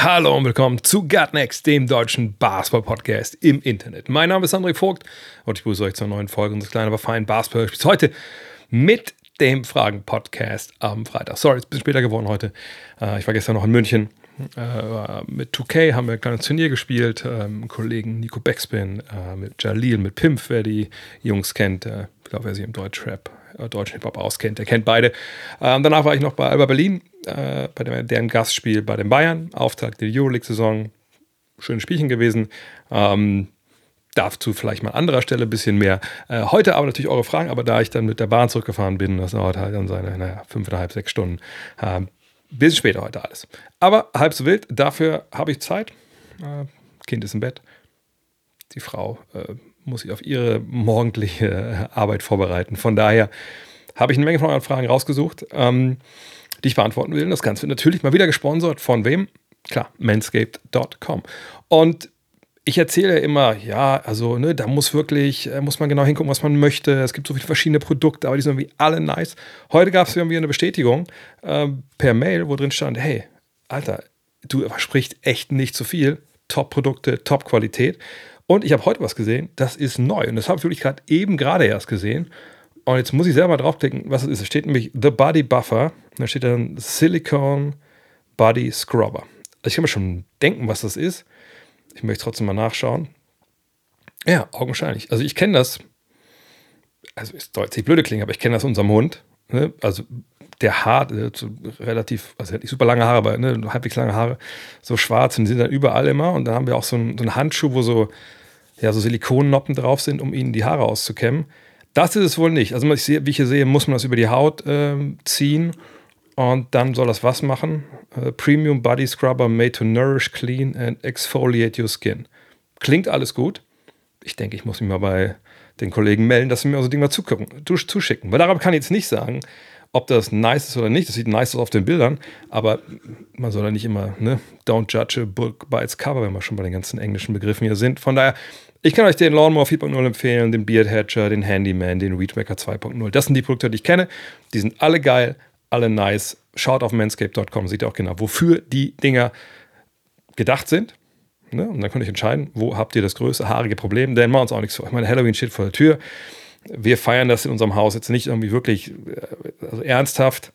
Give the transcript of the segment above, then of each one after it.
Hallo und willkommen zu Gutnext, dem deutschen Basketball-Podcast im Internet. Mein Name ist André Vogt und ich begrüße euch zur neuen Folge unseres kleinen, aber feinen Basketball-Spiels. Heute mit dem Fragen-Podcast am Freitag. Sorry, ist ein bisschen später geworden heute. Äh, Ich war gestern noch in München. Äh, Mit 2K haben wir ein kleines Turnier gespielt. Ähm, Kollegen Nico Backspin, äh, mit Jalil, mit Pimp, wer die Jungs kennt. Ich glaube, wer sich im Deutschrap, äh, deutschen Hip-Hop auskennt, der kennt beide. Ähm, Danach war ich noch bei Alba Berlin, äh, bei dem, deren Gastspiel bei den Bayern. Auftakt der Euroleague-Saison. Schönes Spielchen gewesen. Ähm, dazu vielleicht mal an anderer Stelle ein bisschen mehr. Äh, heute aber natürlich eure Fragen, aber da ich dann mit der Bahn zurückgefahren bin, das dauert halt dann seine, naja, fünfeinhalb, sechs Stunden. Äh, bisschen später heute alles. Aber halb so wild, dafür habe ich Zeit. Äh, kind ist im Bett. Die Frau äh, muss sich auf ihre morgendliche Arbeit vorbereiten. Von daher habe ich eine Menge von euren Fragen rausgesucht, ähm, die ich beantworten will. Das Ganze wird natürlich mal wieder gesponsert von wem? Klar, manscaped.com. Und ich erzähle immer, ja, also, ne, da muss wirklich, äh, muss man genau hingucken, was man möchte. Es gibt so viele verschiedene Produkte, aber die sind irgendwie alle nice. Heute gab es irgendwie eine Bestätigung äh, per Mail, wo drin stand, hey, Alter, du versprichst echt nicht zu viel. Top-Produkte, Top-Qualität. Und ich habe heute was gesehen, das ist neu. Und das habe ich wirklich gerade eben gerade erst gesehen. Und jetzt muss ich selber draufklicken, was es ist. Es steht nämlich The Body Buffer. Und da steht dann Silicone Body Scrubber. Also ich kann mir schon denken, was das ist. Ich möchte trotzdem mal nachschauen. Ja, augenscheinlich. Also ich kenne das. Also ist deutlich blöde klingen, aber ich kenne das unserem Hund. Ne? Also der Haar, äh, relativ, also nicht super lange Haare, aber ne, halbwegs lange Haare, so schwarz und die sind dann überall immer. Und dann haben wir auch so einen, so einen Handschuh, wo so, ja, so Silikonnoppen drauf sind, um ihnen die Haare auszukämmen. Das ist es wohl nicht. Also sehe, wie ich hier sehe, muss man das über die Haut ähm, ziehen und dann soll das was machen? Äh, Premium Body Scrubber made to nourish, clean and exfoliate your skin. Klingt alles gut. Ich denke, ich muss mich mal bei den Kollegen melden, dass sie mir so Ding mal zuschicken. Weil darüber kann ich jetzt nicht sagen, ob das nice ist oder nicht. Das sieht nice aus auf den Bildern, aber man soll ja nicht immer, ne, don't judge a book by its cover, wenn wir schon bei den ganzen englischen Begriffen hier sind. Von daher, ich kann euch den Lawnmower 4.0 empfehlen, den Beard Hatcher, den Handyman, den Weedmaker 2.0. Das sind die Produkte, die ich kenne. Die sind alle geil, alle nice. Schaut auf manscape.com, seht ihr auch genau, wofür die Dinger gedacht sind. Ne? Und dann könnt ihr entscheiden, wo habt ihr das größte haarige Problem. Denn machen uns auch nichts vor. Ich meine, Halloween steht vor der Tür. Wir feiern das in unserem Haus jetzt nicht irgendwie wirklich äh, also ernsthaft.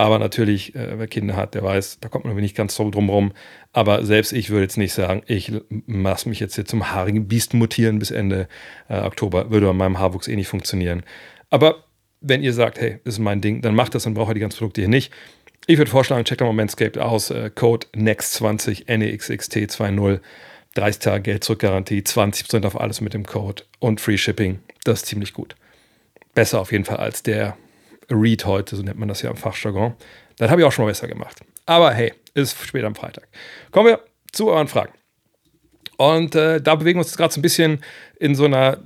Aber natürlich, äh, wer Kinder hat, der weiß, da kommt man nicht ganz so drum rum. Aber selbst ich würde jetzt nicht sagen, ich lasse mich jetzt hier zum haarigen Biest mutieren bis Ende äh, Oktober. Würde bei meinem Haarwuchs eh nicht funktionieren. Aber wenn ihr sagt, hey, das ist mein Ding, dann macht das, dann braucht ihr die ganzen Produkte hier nicht. Ich würde vorschlagen, checkt mal Manscaped aus. Äh, Code NEXT20, NEXXT20. 30 Tage Geld zurückgarantie, 20% auf alles mit dem Code und Free Shipping. Das ist ziemlich gut. Besser auf jeden Fall als der Read heute, so nennt man das ja im Fachjargon. Das habe ich auch schon mal besser gemacht. Aber hey, ist später am Freitag. Kommen wir zu euren Fragen. Und äh, da bewegen wir uns gerade so ein bisschen in so einer,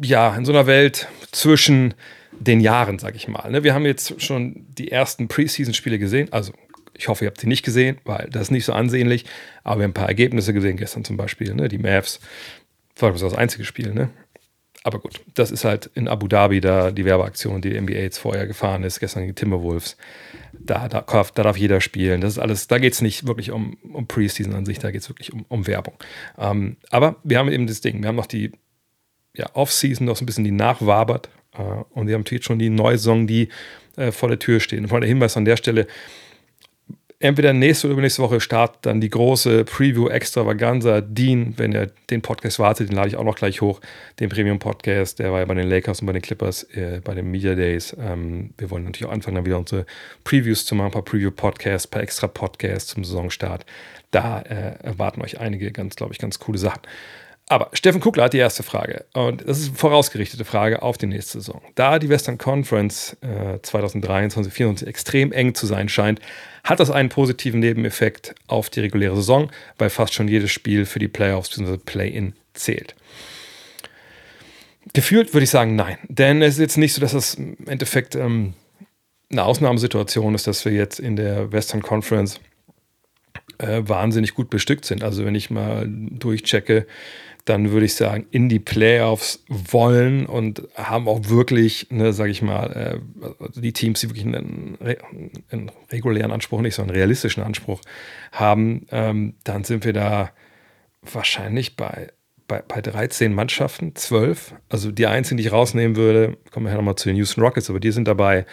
ja, in so einer Welt zwischen den Jahren, sag ich mal. Ne? Wir haben jetzt schon die ersten Preseason-Spiele gesehen. Also, ich hoffe, ihr habt sie nicht gesehen, weil das ist nicht so ansehnlich. Aber wir haben ein paar Ergebnisse gesehen, gestern zum Beispiel. Ne? Die Mavs, das war das einzige Spiel, ne? Aber gut, das ist halt in Abu Dhabi da die Werbeaktion, die die NBA jetzt vorher gefahren ist, gestern gegen Timberwolves. Da, da, darf- da darf jeder spielen. Das ist alles, da geht es nicht wirklich um, um Preseason an sich, da geht es wirklich um, um Werbung. Ähm, aber wir haben eben das Ding, wir haben noch die ja, Off-Season, noch so ein bisschen die nachwabert. Äh, und wir haben natürlich schon die neue Saison, die äh, vor der Tür steht. Und vor der Hinweis an der Stelle, entweder nächste oder übernächste Woche startet dann die große Preview Extravaganza. Dean, wenn ihr den Podcast wartet, den lade ich auch noch gleich hoch. Den Premium Podcast, der war ja bei den Lakers und bei den Clippers, äh, bei den Media Days. Ähm, wir wollen natürlich auch anfangen, dann wieder unsere Previews zu machen, ein paar Preview-Podcasts, ein paar extra Podcasts zum Saisonstart. Da äh, erwarten euch einige ganz, glaube ich, ganz coole Sachen. Aber Steffen Kugler hat die erste Frage. Und das ist eine vorausgerichtete Frage auf die nächste Saison. Da die Western Conference äh, 2023, 2024 extrem eng zu sein scheint, hat das einen positiven Nebeneffekt auf die reguläre Saison, weil fast schon jedes Spiel für die Playoffs bzw. Play-In zählt. Gefühlt würde ich sagen, nein. Denn es ist jetzt nicht so, dass das im Endeffekt ähm, eine Ausnahmesituation ist, dass wir jetzt in der Western Conference äh, wahnsinnig gut bestückt sind. Also wenn ich mal durchchecke, dann würde ich sagen, in die Playoffs wollen und haben auch wirklich, ne, sage ich mal, äh, die Teams, die wirklich einen, einen, regulären Anspruch, nicht so einen realistischen Anspruch haben, ähm, dann sind wir da wahrscheinlich bei, bei, bei 13 Mannschaften, 12. Also die einzigen, die ich rausnehmen würde, kommen wir ja nochmal zu den Houston Rockets, aber die sind dabei.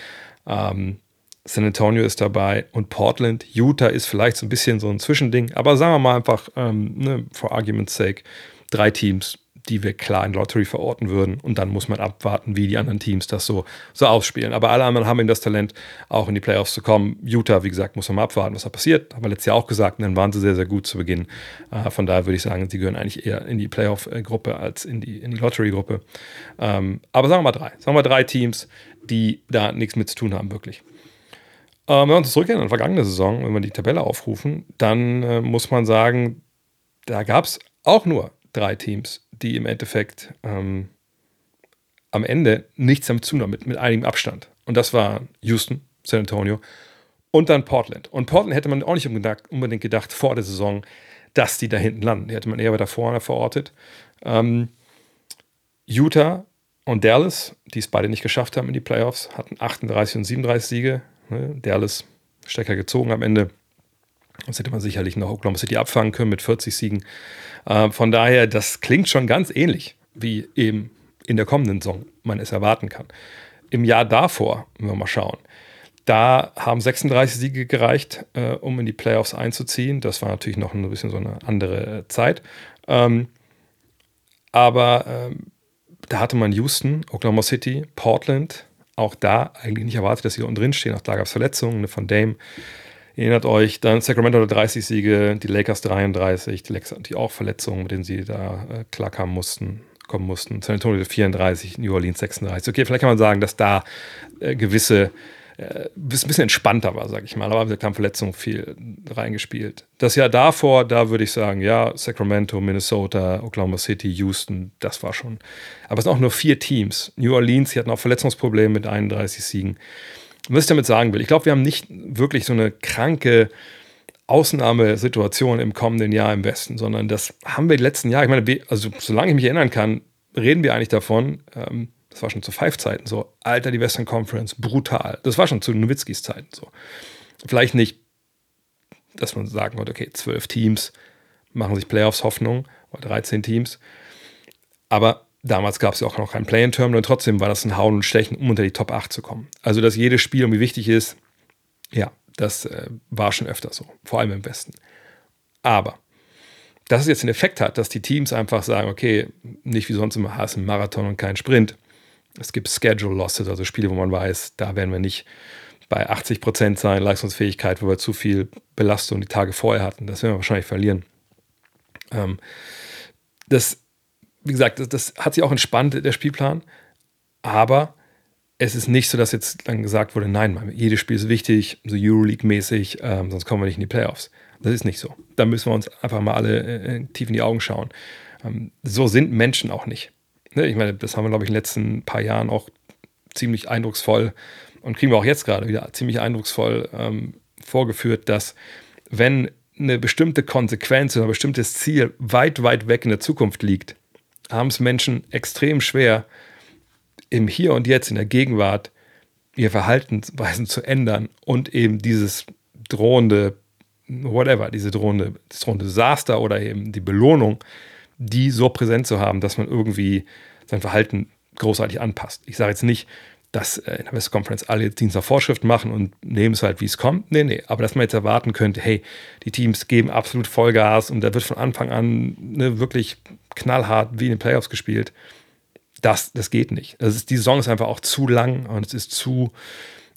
Ähm, San Antonio ist dabei und Portland. Utah ist vielleicht so ein bisschen so ein Zwischending, aber sagen wir mal einfach, ähm, ne, for argument's sake, drei Teams, die wir klar in Lottery verorten würden. Und dann muss man abwarten, wie die anderen Teams das so, so ausspielen. Aber alle anderen haben eben das Talent, auch in die Playoffs zu kommen. Utah, wie gesagt, muss man mal abwarten, was da passiert. Haben wir letztes Jahr auch gesagt, und dann waren sie sehr, sehr gut zu Beginn. Äh, von daher würde ich sagen, sie gehören eigentlich eher in die Playoff-Gruppe als in die, in die Lottery-Gruppe. Ähm, aber sagen wir mal drei. Sagen wir mal drei Teams, die da nichts mit zu tun haben, wirklich. Ähm, wenn wir uns zurückgehen an die vergangene Saison, wenn wir die Tabelle aufrufen, dann äh, muss man sagen, da gab es auch nur drei Teams, die im Endeffekt ähm, am Ende nichts damit zu mit, mit einigem Abstand. Und das war Houston, San Antonio und dann Portland. Und Portland hätte man auch nicht unbedingt gedacht vor der Saison, dass die da hinten landen. Die hätte man eher weiter vorne verortet. Ähm, Utah und Dallas, die es beide nicht geschafft haben in die Playoffs, hatten 38 und 37 Siege. Ne? Dallas stärker gezogen am Ende. Das hätte man sicherlich noch Oklahoma City abfangen können mit 40 Siegen. Äh, von daher, das klingt schon ganz ähnlich wie eben in der kommenden Saison man es erwarten kann. Im Jahr davor, wenn wir mal schauen, da haben 36 Siege gereicht, äh, um in die Playoffs einzuziehen. Das war natürlich noch ein bisschen so eine andere Zeit. Ähm, aber ähm, da hatte man Houston, Oklahoma City, Portland, auch da eigentlich nicht erwartet, dass sie unten drin stehen. Auch da gab es Verletzungen von Dame. Erinnert euch, dann Sacramento 30 Siege, die Lakers 33, die Lakers die auch Verletzungen, mit denen sie da äh, klarkommen mussten, kommen mussten. San Antonio 34, New Orleans 36. Okay, vielleicht kann man sagen, dass da äh, gewisse äh, ein bisschen entspannter war, sage ich mal. Aber da haben Verletzungen viel reingespielt. Das Jahr davor, da würde ich sagen, ja, Sacramento, Minnesota, Oklahoma City, Houston, das war schon. Aber es sind auch nur vier Teams. New Orleans, die hatten auch Verletzungsprobleme mit 31 Siegen. Was ich damit sagen will, ich glaube, wir haben nicht wirklich so eine kranke Ausnahmesituation im kommenden Jahr im Westen, sondern das haben wir die letzten Jahre, ich meine, also solange ich mich erinnern kann, reden wir eigentlich davon, ähm, das war schon zu Five-Zeiten so, Alter, die Western Conference, brutal. Das war schon zu Nowitzkis Zeiten so. Vielleicht nicht, dass man sagen konnte, okay, zwölf Teams machen sich Playoffs Hoffnung, oder 13 Teams, aber Damals gab es ja auch noch kein Play-in-Terminal und trotzdem war das ein Hauen und Stechen, um unter die Top 8 zu kommen. Also, dass jedes Spiel irgendwie wichtig ist, ja, das äh, war schon öfter so, vor allem im Westen. Aber, dass es jetzt den Effekt hat, dass die Teams einfach sagen, okay, nicht wie sonst immer, hast ein Marathon und kein Sprint. Es gibt Schedule Losses, also Spiele, wo man weiß, da werden wir nicht bei 80 Prozent sein, Leistungsfähigkeit, wo wir zu viel Belastung die Tage vorher hatten. Das werden wir wahrscheinlich verlieren. Ähm, das wie gesagt, das, das hat sich auch entspannt, der Spielplan. Aber es ist nicht so, dass jetzt dann gesagt wurde, nein, jedes Spiel ist wichtig, so Euroleague-mäßig, ähm, sonst kommen wir nicht in die Playoffs. Das ist nicht so. Da müssen wir uns einfach mal alle äh, tief in die Augen schauen. Ähm, so sind Menschen auch nicht. Ne? Ich meine, das haben wir, glaube ich, in den letzten paar Jahren auch ziemlich eindrucksvoll und kriegen wir auch jetzt gerade wieder ziemlich eindrucksvoll ähm, vorgeführt, dass wenn eine bestimmte Konsequenz oder ein bestimmtes Ziel weit, weit weg in der Zukunft liegt, haben es Menschen extrem schwer, im Hier und Jetzt, in der Gegenwart, ihr Verhaltensweisen zu ändern und eben dieses drohende, whatever, diese drohende, das drohende Desaster oder eben die Belohnung, die so präsent zu haben, dass man irgendwie sein Verhalten großartig anpasst. Ich sage jetzt nicht, dass äh, in der West Conference alle Teams nach Vorschrift machen und nehmen es halt, wie es kommt. Nee, nee. Aber dass man jetzt erwarten könnte, hey, die Teams geben absolut Vollgas und da wird von Anfang an ne, wirklich knallhart wie in den Playoffs gespielt. Das, das geht nicht. Das ist, die Saison ist einfach auch zu lang und es ist zu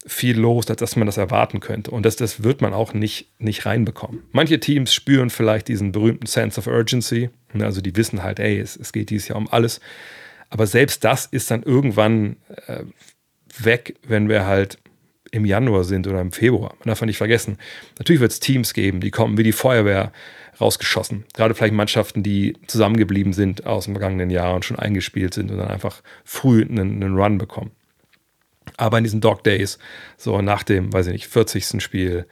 viel los, als dass man das erwarten könnte. Und das, das wird man auch nicht, nicht reinbekommen. Manche Teams spüren vielleicht diesen berühmten Sense of Urgency. Also die wissen halt, ey, es, es geht dieses Jahr um alles. Aber selbst das ist dann irgendwann äh, weg, wenn wir halt im Januar sind oder im Februar. Man darf nicht vergessen. Natürlich wird es Teams geben, die kommen wie die Feuerwehr rausgeschossen. Gerade vielleicht Mannschaften, die zusammengeblieben sind aus dem vergangenen Jahr und schon eingespielt sind und dann einfach früh einen, einen Run bekommen. Aber in diesen Dog Days, so nach dem, weiß ich nicht, 40. Spiel,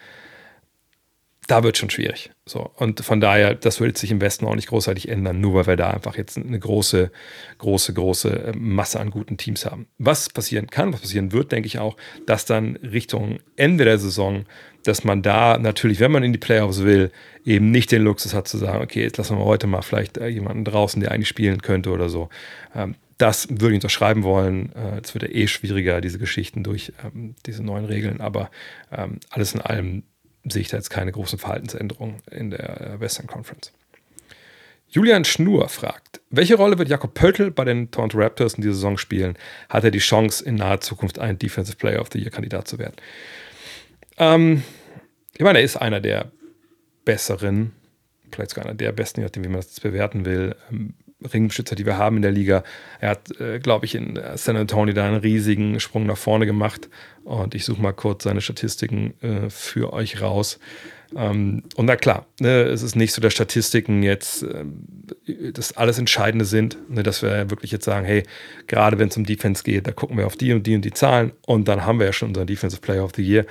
da wird schon schwierig. So. Und von daher, das wird sich im Westen auch nicht großartig ändern, nur weil wir da einfach jetzt eine große, große, große äh, Masse an guten Teams haben. Was passieren kann, was passieren wird, denke ich auch, dass dann Richtung Ende der Saison, dass man da natürlich, wenn man in die Playoffs will, eben nicht den Luxus hat zu sagen, okay, jetzt lassen wir heute mal vielleicht äh, jemanden draußen, der eigentlich spielen könnte oder so. Ähm, das würde ich unterschreiben wollen. Äh, es wird ja eh schwieriger, diese Geschichten durch ähm, diese neuen Regeln, aber ähm, alles in allem sehe ich da jetzt keine großen Verhaltensänderungen in der äh, Western Conference. Julian Schnur fragt, welche Rolle wird Jakob Pöltl bei den Toronto Raptors in dieser Saison spielen? Hat er die Chance, in naher Zukunft ein Defensive Player of the Year Kandidat zu werden? Ähm, ich meine, er ist einer der besseren, vielleicht sogar einer der besten, je nachdem, wie man das bewerten will, ähm, Ringbeschützer, die wir haben in der Liga. Er hat, äh, glaube ich, in San Antonio da einen riesigen Sprung nach vorne gemacht. Und ich suche mal kurz seine Statistiken äh, für euch raus. Ähm, und na klar, ne, es ist nicht so, dass Statistiken jetzt äh, das alles Entscheidende sind, ne, dass wir wirklich jetzt sagen, hey, gerade wenn es um Defense geht, da gucken wir auf die und die und die Zahlen und dann haben wir ja schon unseren Defensive Player of the Year.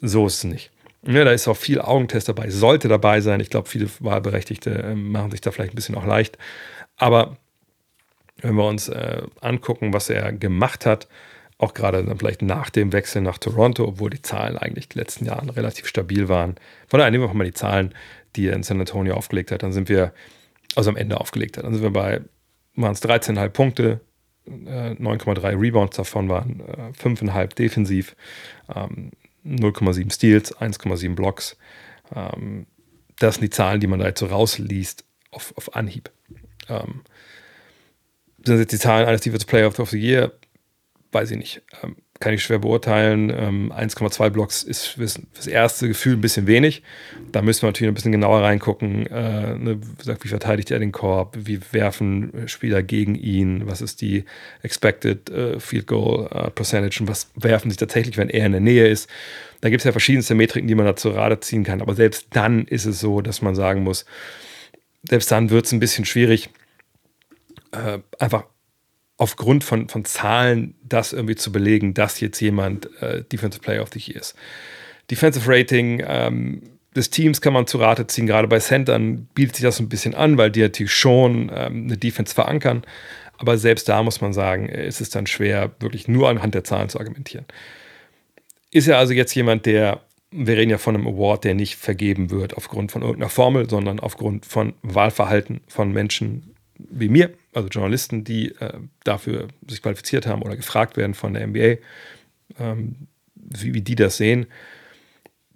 So ist es nicht. Ne, da ist auch viel Augentest dabei, sollte dabei sein. Ich glaube, viele Wahlberechtigte äh, machen sich da vielleicht ein bisschen auch leicht. Aber wenn wir uns äh, angucken, was er gemacht hat, auch gerade dann vielleicht nach dem Wechsel nach Toronto, obwohl die Zahlen eigentlich die letzten Jahre relativ stabil waren. Von daher nehmen wir mal die Zahlen, die er in San Antonio aufgelegt hat. Dann sind wir, also am Ende aufgelegt hat, dann sind wir bei, waren es 13,5 Punkte, 9,3 äh, Rebounds davon waren äh, 5,5 defensiv, ähm, 0,7 Steals, 1,7 Blocks. Ähm, das sind die Zahlen, die man da jetzt so rausliest auf, auf Anhieb. Ähm, sind jetzt die Zahlen eines Defensive Player of the Year? Weiß ich nicht. Ähm, kann ich schwer beurteilen. Ähm, 1,2 Blocks ist fürs, fürs, erste Gefühl ein bisschen wenig. Da müssen wir natürlich ein bisschen genauer reingucken. Äh, ne, wie verteidigt er den Korb? Wie werfen Spieler gegen ihn? Was ist die Expected äh, Field Goal äh, Percentage? Und was werfen sie tatsächlich, wenn er in der Nähe ist? Da gibt es ja verschiedenste Metriken, die man da zur Rate ziehen kann. Aber selbst dann ist es so, dass man sagen muss, selbst dann wird es ein bisschen schwierig, äh, einfach aufgrund von, von Zahlen das irgendwie zu belegen, dass jetzt jemand äh, Defensive Player of the Year ist. Defensive Rating ähm, des Teams kann man zu Rate ziehen, gerade bei Centern bietet sich das ein bisschen an, weil die natürlich schon ähm, eine Defense verankern. Aber selbst da muss man sagen, ist es dann schwer, wirklich nur anhand der Zahlen zu argumentieren. Ist er also jetzt jemand, der, wir reden ja von einem Award, der nicht vergeben wird aufgrund von irgendeiner Formel, sondern aufgrund von Wahlverhalten von Menschen wie mir, also Journalisten, die äh, dafür sich qualifiziert haben oder gefragt werden von der NBA, ähm, wie, wie die das sehen.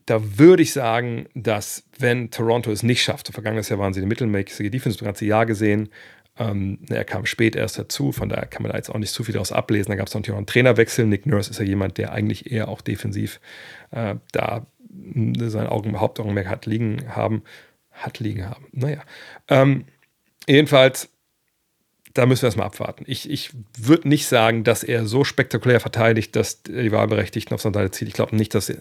Da würde ich sagen, dass wenn Toronto es nicht schafft, vergangenes Jahr waren sie die mittelmäßige Defense das ganze Jahr gesehen, ähm, er kam spät erst dazu, von daher kann man da jetzt auch nicht zu viel daraus ablesen. Da gab es natürlich auch einen Trainerwechsel. Nick Nurse ist ja jemand, der eigentlich eher auch defensiv äh, da sein Augen, Hauptaugenmerk hat liegen haben. Hat liegen haben. Naja. Ähm, jedenfalls da müssen wir erstmal abwarten. Ich, ich würde nicht sagen, dass er so spektakulär verteidigt, dass die Wahlberechtigten auf seine Seite zieht. Ich glaube nicht, dass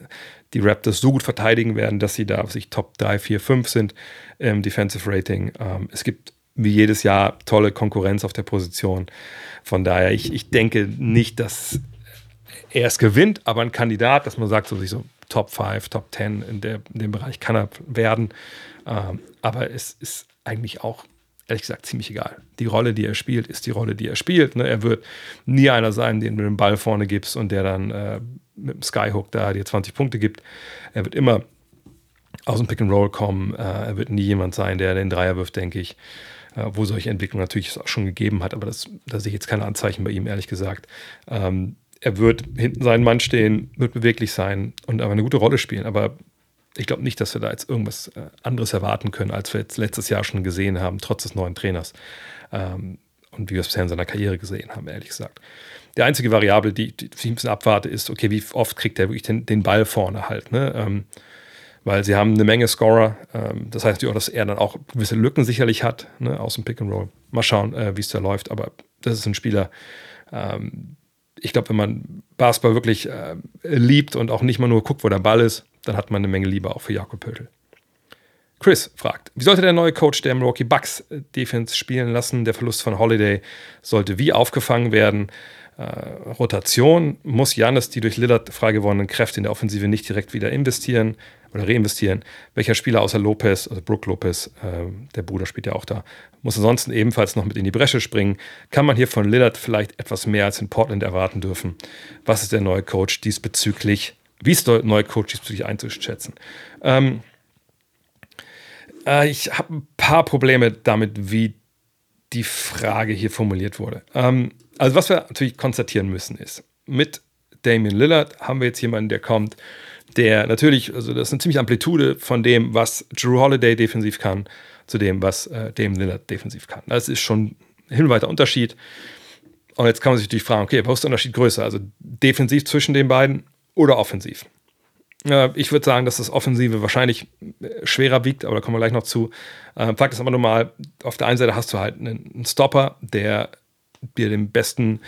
die Raptors so gut verteidigen werden, dass sie da auf sich Top 3, 4, 5 sind im Defensive Rating. Ähm, es gibt wie jedes Jahr tolle Konkurrenz auf der Position. Von daher, ich, ich denke nicht, dass er es gewinnt, aber ein Kandidat, dass man sagt, so, so Top 5, Top 10 in, in dem Bereich kann er werden. Ähm, aber es ist eigentlich auch ehrlich gesagt ziemlich egal. Die Rolle, die er spielt, ist die Rolle, die er spielt. Ne? Er wird nie einer sein, den du den Ball vorne gibst und der dann äh, mit dem Skyhook da dir 20 Punkte gibt. Er wird immer aus dem Pick and Roll kommen. Äh, er wird nie jemand sein, der den Dreier wirft, denke ich. Äh, wo solche Entwicklungen natürlich auch schon gegeben hat, aber das, da sehe ich jetzt keine Anzeichen bei ihm, ehrlich gesagt. Ähm, er wird hinten seinen Mann stehen, wird beweglich sein und aber eine gute Rolle spielen. Aber ich glaube nicht, dass wir da jetzt irgendwas äh, anderes erwarten können, als wir jetzt letztes Jahr schon gesehen haben, trotz des neuen Trainers. Ähm, und wie wir es bisher in seiner Karriere gesehen haben, ehrlich gesagt. Die einzige Variable, die, die ich ein bisschen abwarte, ist, okay, wie oft kriegt er wirklich den, den Ball vorne halt. Ne? Ähm, weil sie haben eine Menge Scorer. Ähm, das heißt natürlich auch, dass er dann auch gewisse Lücken sicherlich hat, ne, aus dem Pick and Roll. Mal schauen, äh, wie es da läuft. Aber das ist ein Spieler, ähm, ich glaube, wenn man Basketball wirklich äh, liebt und auch nicht mal nur guckt, wo der Ball ist, dann hat man eine Menge Liebe auch für Jakob Pöttl. Chris fragt, wie sollte der neue Coach der Milwaukee Bucks Defense spielen lassen? Der Verlust von Holiday sollte wie aufgefangen werden? Äh, Rotation muss Janis die durch Lillard frei gewonnenen Kräfte in der Offensive nicht direkt wieder investieren oder reinvestieren. Welcher Spieler außer Lopez, also Brook Lopez, äh, der Bruder spielt ja auch da, muss ansonsten ebenfalls noch mit in die Bresche springen? Kann man hier von Lillard vielleicht etwas mehr als in Portland erwarten dürfen? Was ist der neue Coach diesbezüglich? Wie ist der neue Coach diesbezüglich einzuschätzen? Ähm, äh, ich habe ein paar Probleme damit, wie die Frage hier formuliert wurde. Ähm, also, was wir natürlich konstatieren müssen, ist, mit Damian Lillard haben wir jetzt jemanden, der kommt, der natürlich, also das ist eine ziemliche Amplitude von dem, was Drew Holiday defensiv kann, zu dem, was äh, Damian Lillard defensiv kann. Das ist schon ein hinweiter Unterschied. Und jetzt kann man sich natürlich fragen, okay, wo ist der Unterschied größer? Also defensiv zwischen den beiden oder offensiv? ich würde sagen, dass das Offensive wahrscheinlich äh, schwerer wiegt, aber da kommen wir gleich noch zu. Äh, Fakt ist aber nur mal, auf der einen Seite hast du halt einen Stopper, der dir den besten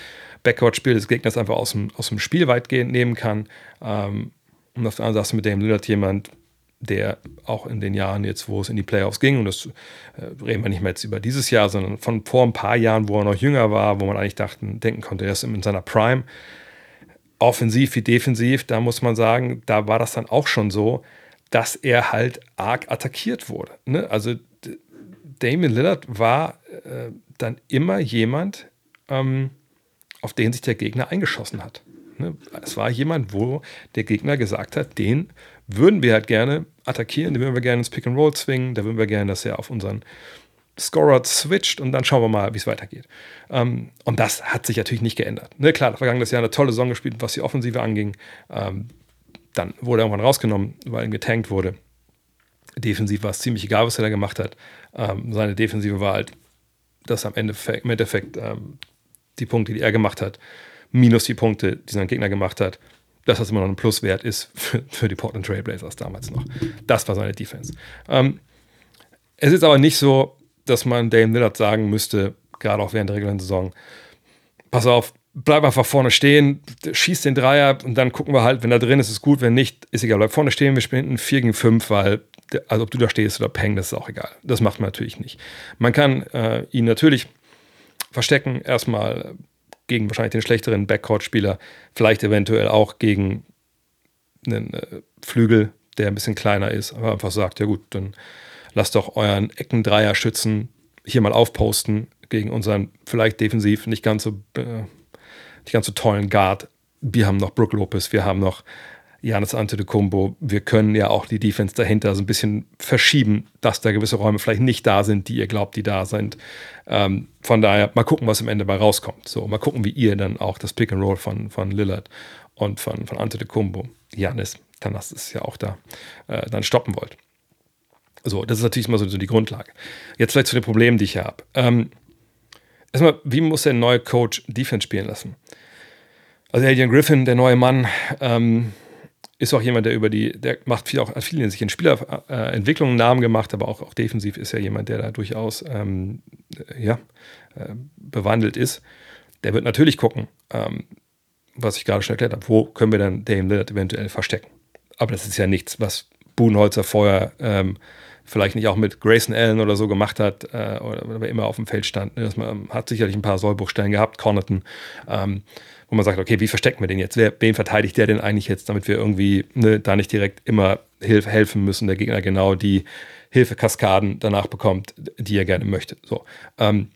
Backcourt-Spiel des Gegners einfach aus dem, aus dem Spiel weitgehend nehmen kann. Ähm, und auf der anderen Seite mit dem Lillard jemand, der auch in den Jahren jetzt, wo es in die Playoffs ging, und das äh, reden wir nicht mehr jetzt über dieses Jahr, sondern von vor ein paar Jahren, wo er noch jünger war, wo man eigentlich dachten, denken konnte, er ist in seiner Prime, offensiv wie defensiv, da muss man sagen, da war das dann auch schon so, dass er halt arg attackiert wurde. Ne? Also Damien Lillard war äh, dann immer jemand, ähm, auf den sich der Gegner eingeschossen hat. Ne? Es war jemand, wo der Gegner gesagt hat, den würden wir halt gerne attackieren, den würden wir gerne ins Pick and Roll zwingen, da würden wir gerne, dass er auf unseren Scorer switcht und dann schauen wir mal, wie es weitergeht. Ähm, und das hat sich natürlich nicht geändert. Ne, klar, vergangenes Jahr eine tolle Saison gespielt, was die Offensive anging. Ähm, dann wurde er irgendwann rausgenommen, weil ihm getankt wurde. Defensiv war es ziemlich egal, was er da gemacht hat. Ähm, seine Defensive war halt das am Ende im Endeffekt ähm, die Punkte, die er gemacht hat, minus die Punkte, die sein Gegner gemacht hat. Das, was immer noch ein Pluswert ist für, für die Portland Trailblazers damals noch. Das war seine Defense. Ähm, es ist aber nicht so, dass man Dame Lillard sagen müsste, gerade auch während der regulären Saison, pass auf, bleib einfach vorne stehen, schieß den Dreier und dann gucken wir halt, wenn er drin ist, ist gut, wenn nicht, ist egal, bleib vorne stehen, wir spielen 4 gegen 5, weil, also ob du da stehst oder Peng, das ist auch egal. Das macht man natürlich nicht. Man kann äh, ihn natürlich verstecken, erstmal gegen wahrscheinlich den schlechteren Backcourt-Spieler, vielleicht eventuell auch gegen einen äh, Flügel, der ein bisschen kleiner ist, aber einfach sagt, ja gut, dann lasst doch euren Eckendreier schützen hier mal aufposten gegen unseren vielleicht defensiv nicht ganz so, äh, nicht ganz so tollen Guard. Wir haben noch Brook Lopez, wir haben noch Janis Antetokounmpo. Wir können ja auch die Defense dahinter so ein bisschen verschieben, dass da gewisse Räume vielleicht nicht da sind, die ihr glaubt, die da sind. Ähm, von daher mal gucken, was am Ende bei rauskommt. So, mal gucken, wie ihr dann auch das Pick and Roll von, von Lillard und von, von Antetokounmpo, Janis, dann das ist ja auch da, äh, dann stoppen wollt. So, das ist natürlich immer so, so die Grundlage. Jetzt vielleicht zu den Problemen, die ich hier habe. Ähm, erstmal, wie muss der neue Coach Defense spielen lassen? Also Adrian Griffin, der neue Mann, ähm, ist auch jemand, der über die, der macht viel auch viel in sich in Spielerentwicklung äh, Namen gemacht, aber auch, auch defensiv ist ja jemand, der da durchaus ähm, ja, äh, bewandelt ist. Der wird natürlich gucken, ähm, was ich gerade schon erklärt habe, wo können wir dann Dame Lillard eventuell verstecken. Aber das ist ja nichts, was Budenholzer vorher ähm, vielleicht nicht auch mit Grayson Allen oder so gemacht hat äh, oder, oder immer auf dem Feld stand. Ne? Man hat sicherlich ein paar Sollbruchstellen gehabt, Connaughton, ähm, wo man sagt, okay, wie verstecken wir den jetzt? Wer, wen verteidigt der denn eigentlich jetzt, damit wir irgendwie ne, da nicht direkt immer hilf, helfen müssen, der Gegner genau die Hilfekaskaden danach bekommt, die er gerne möchte. So. Ähm,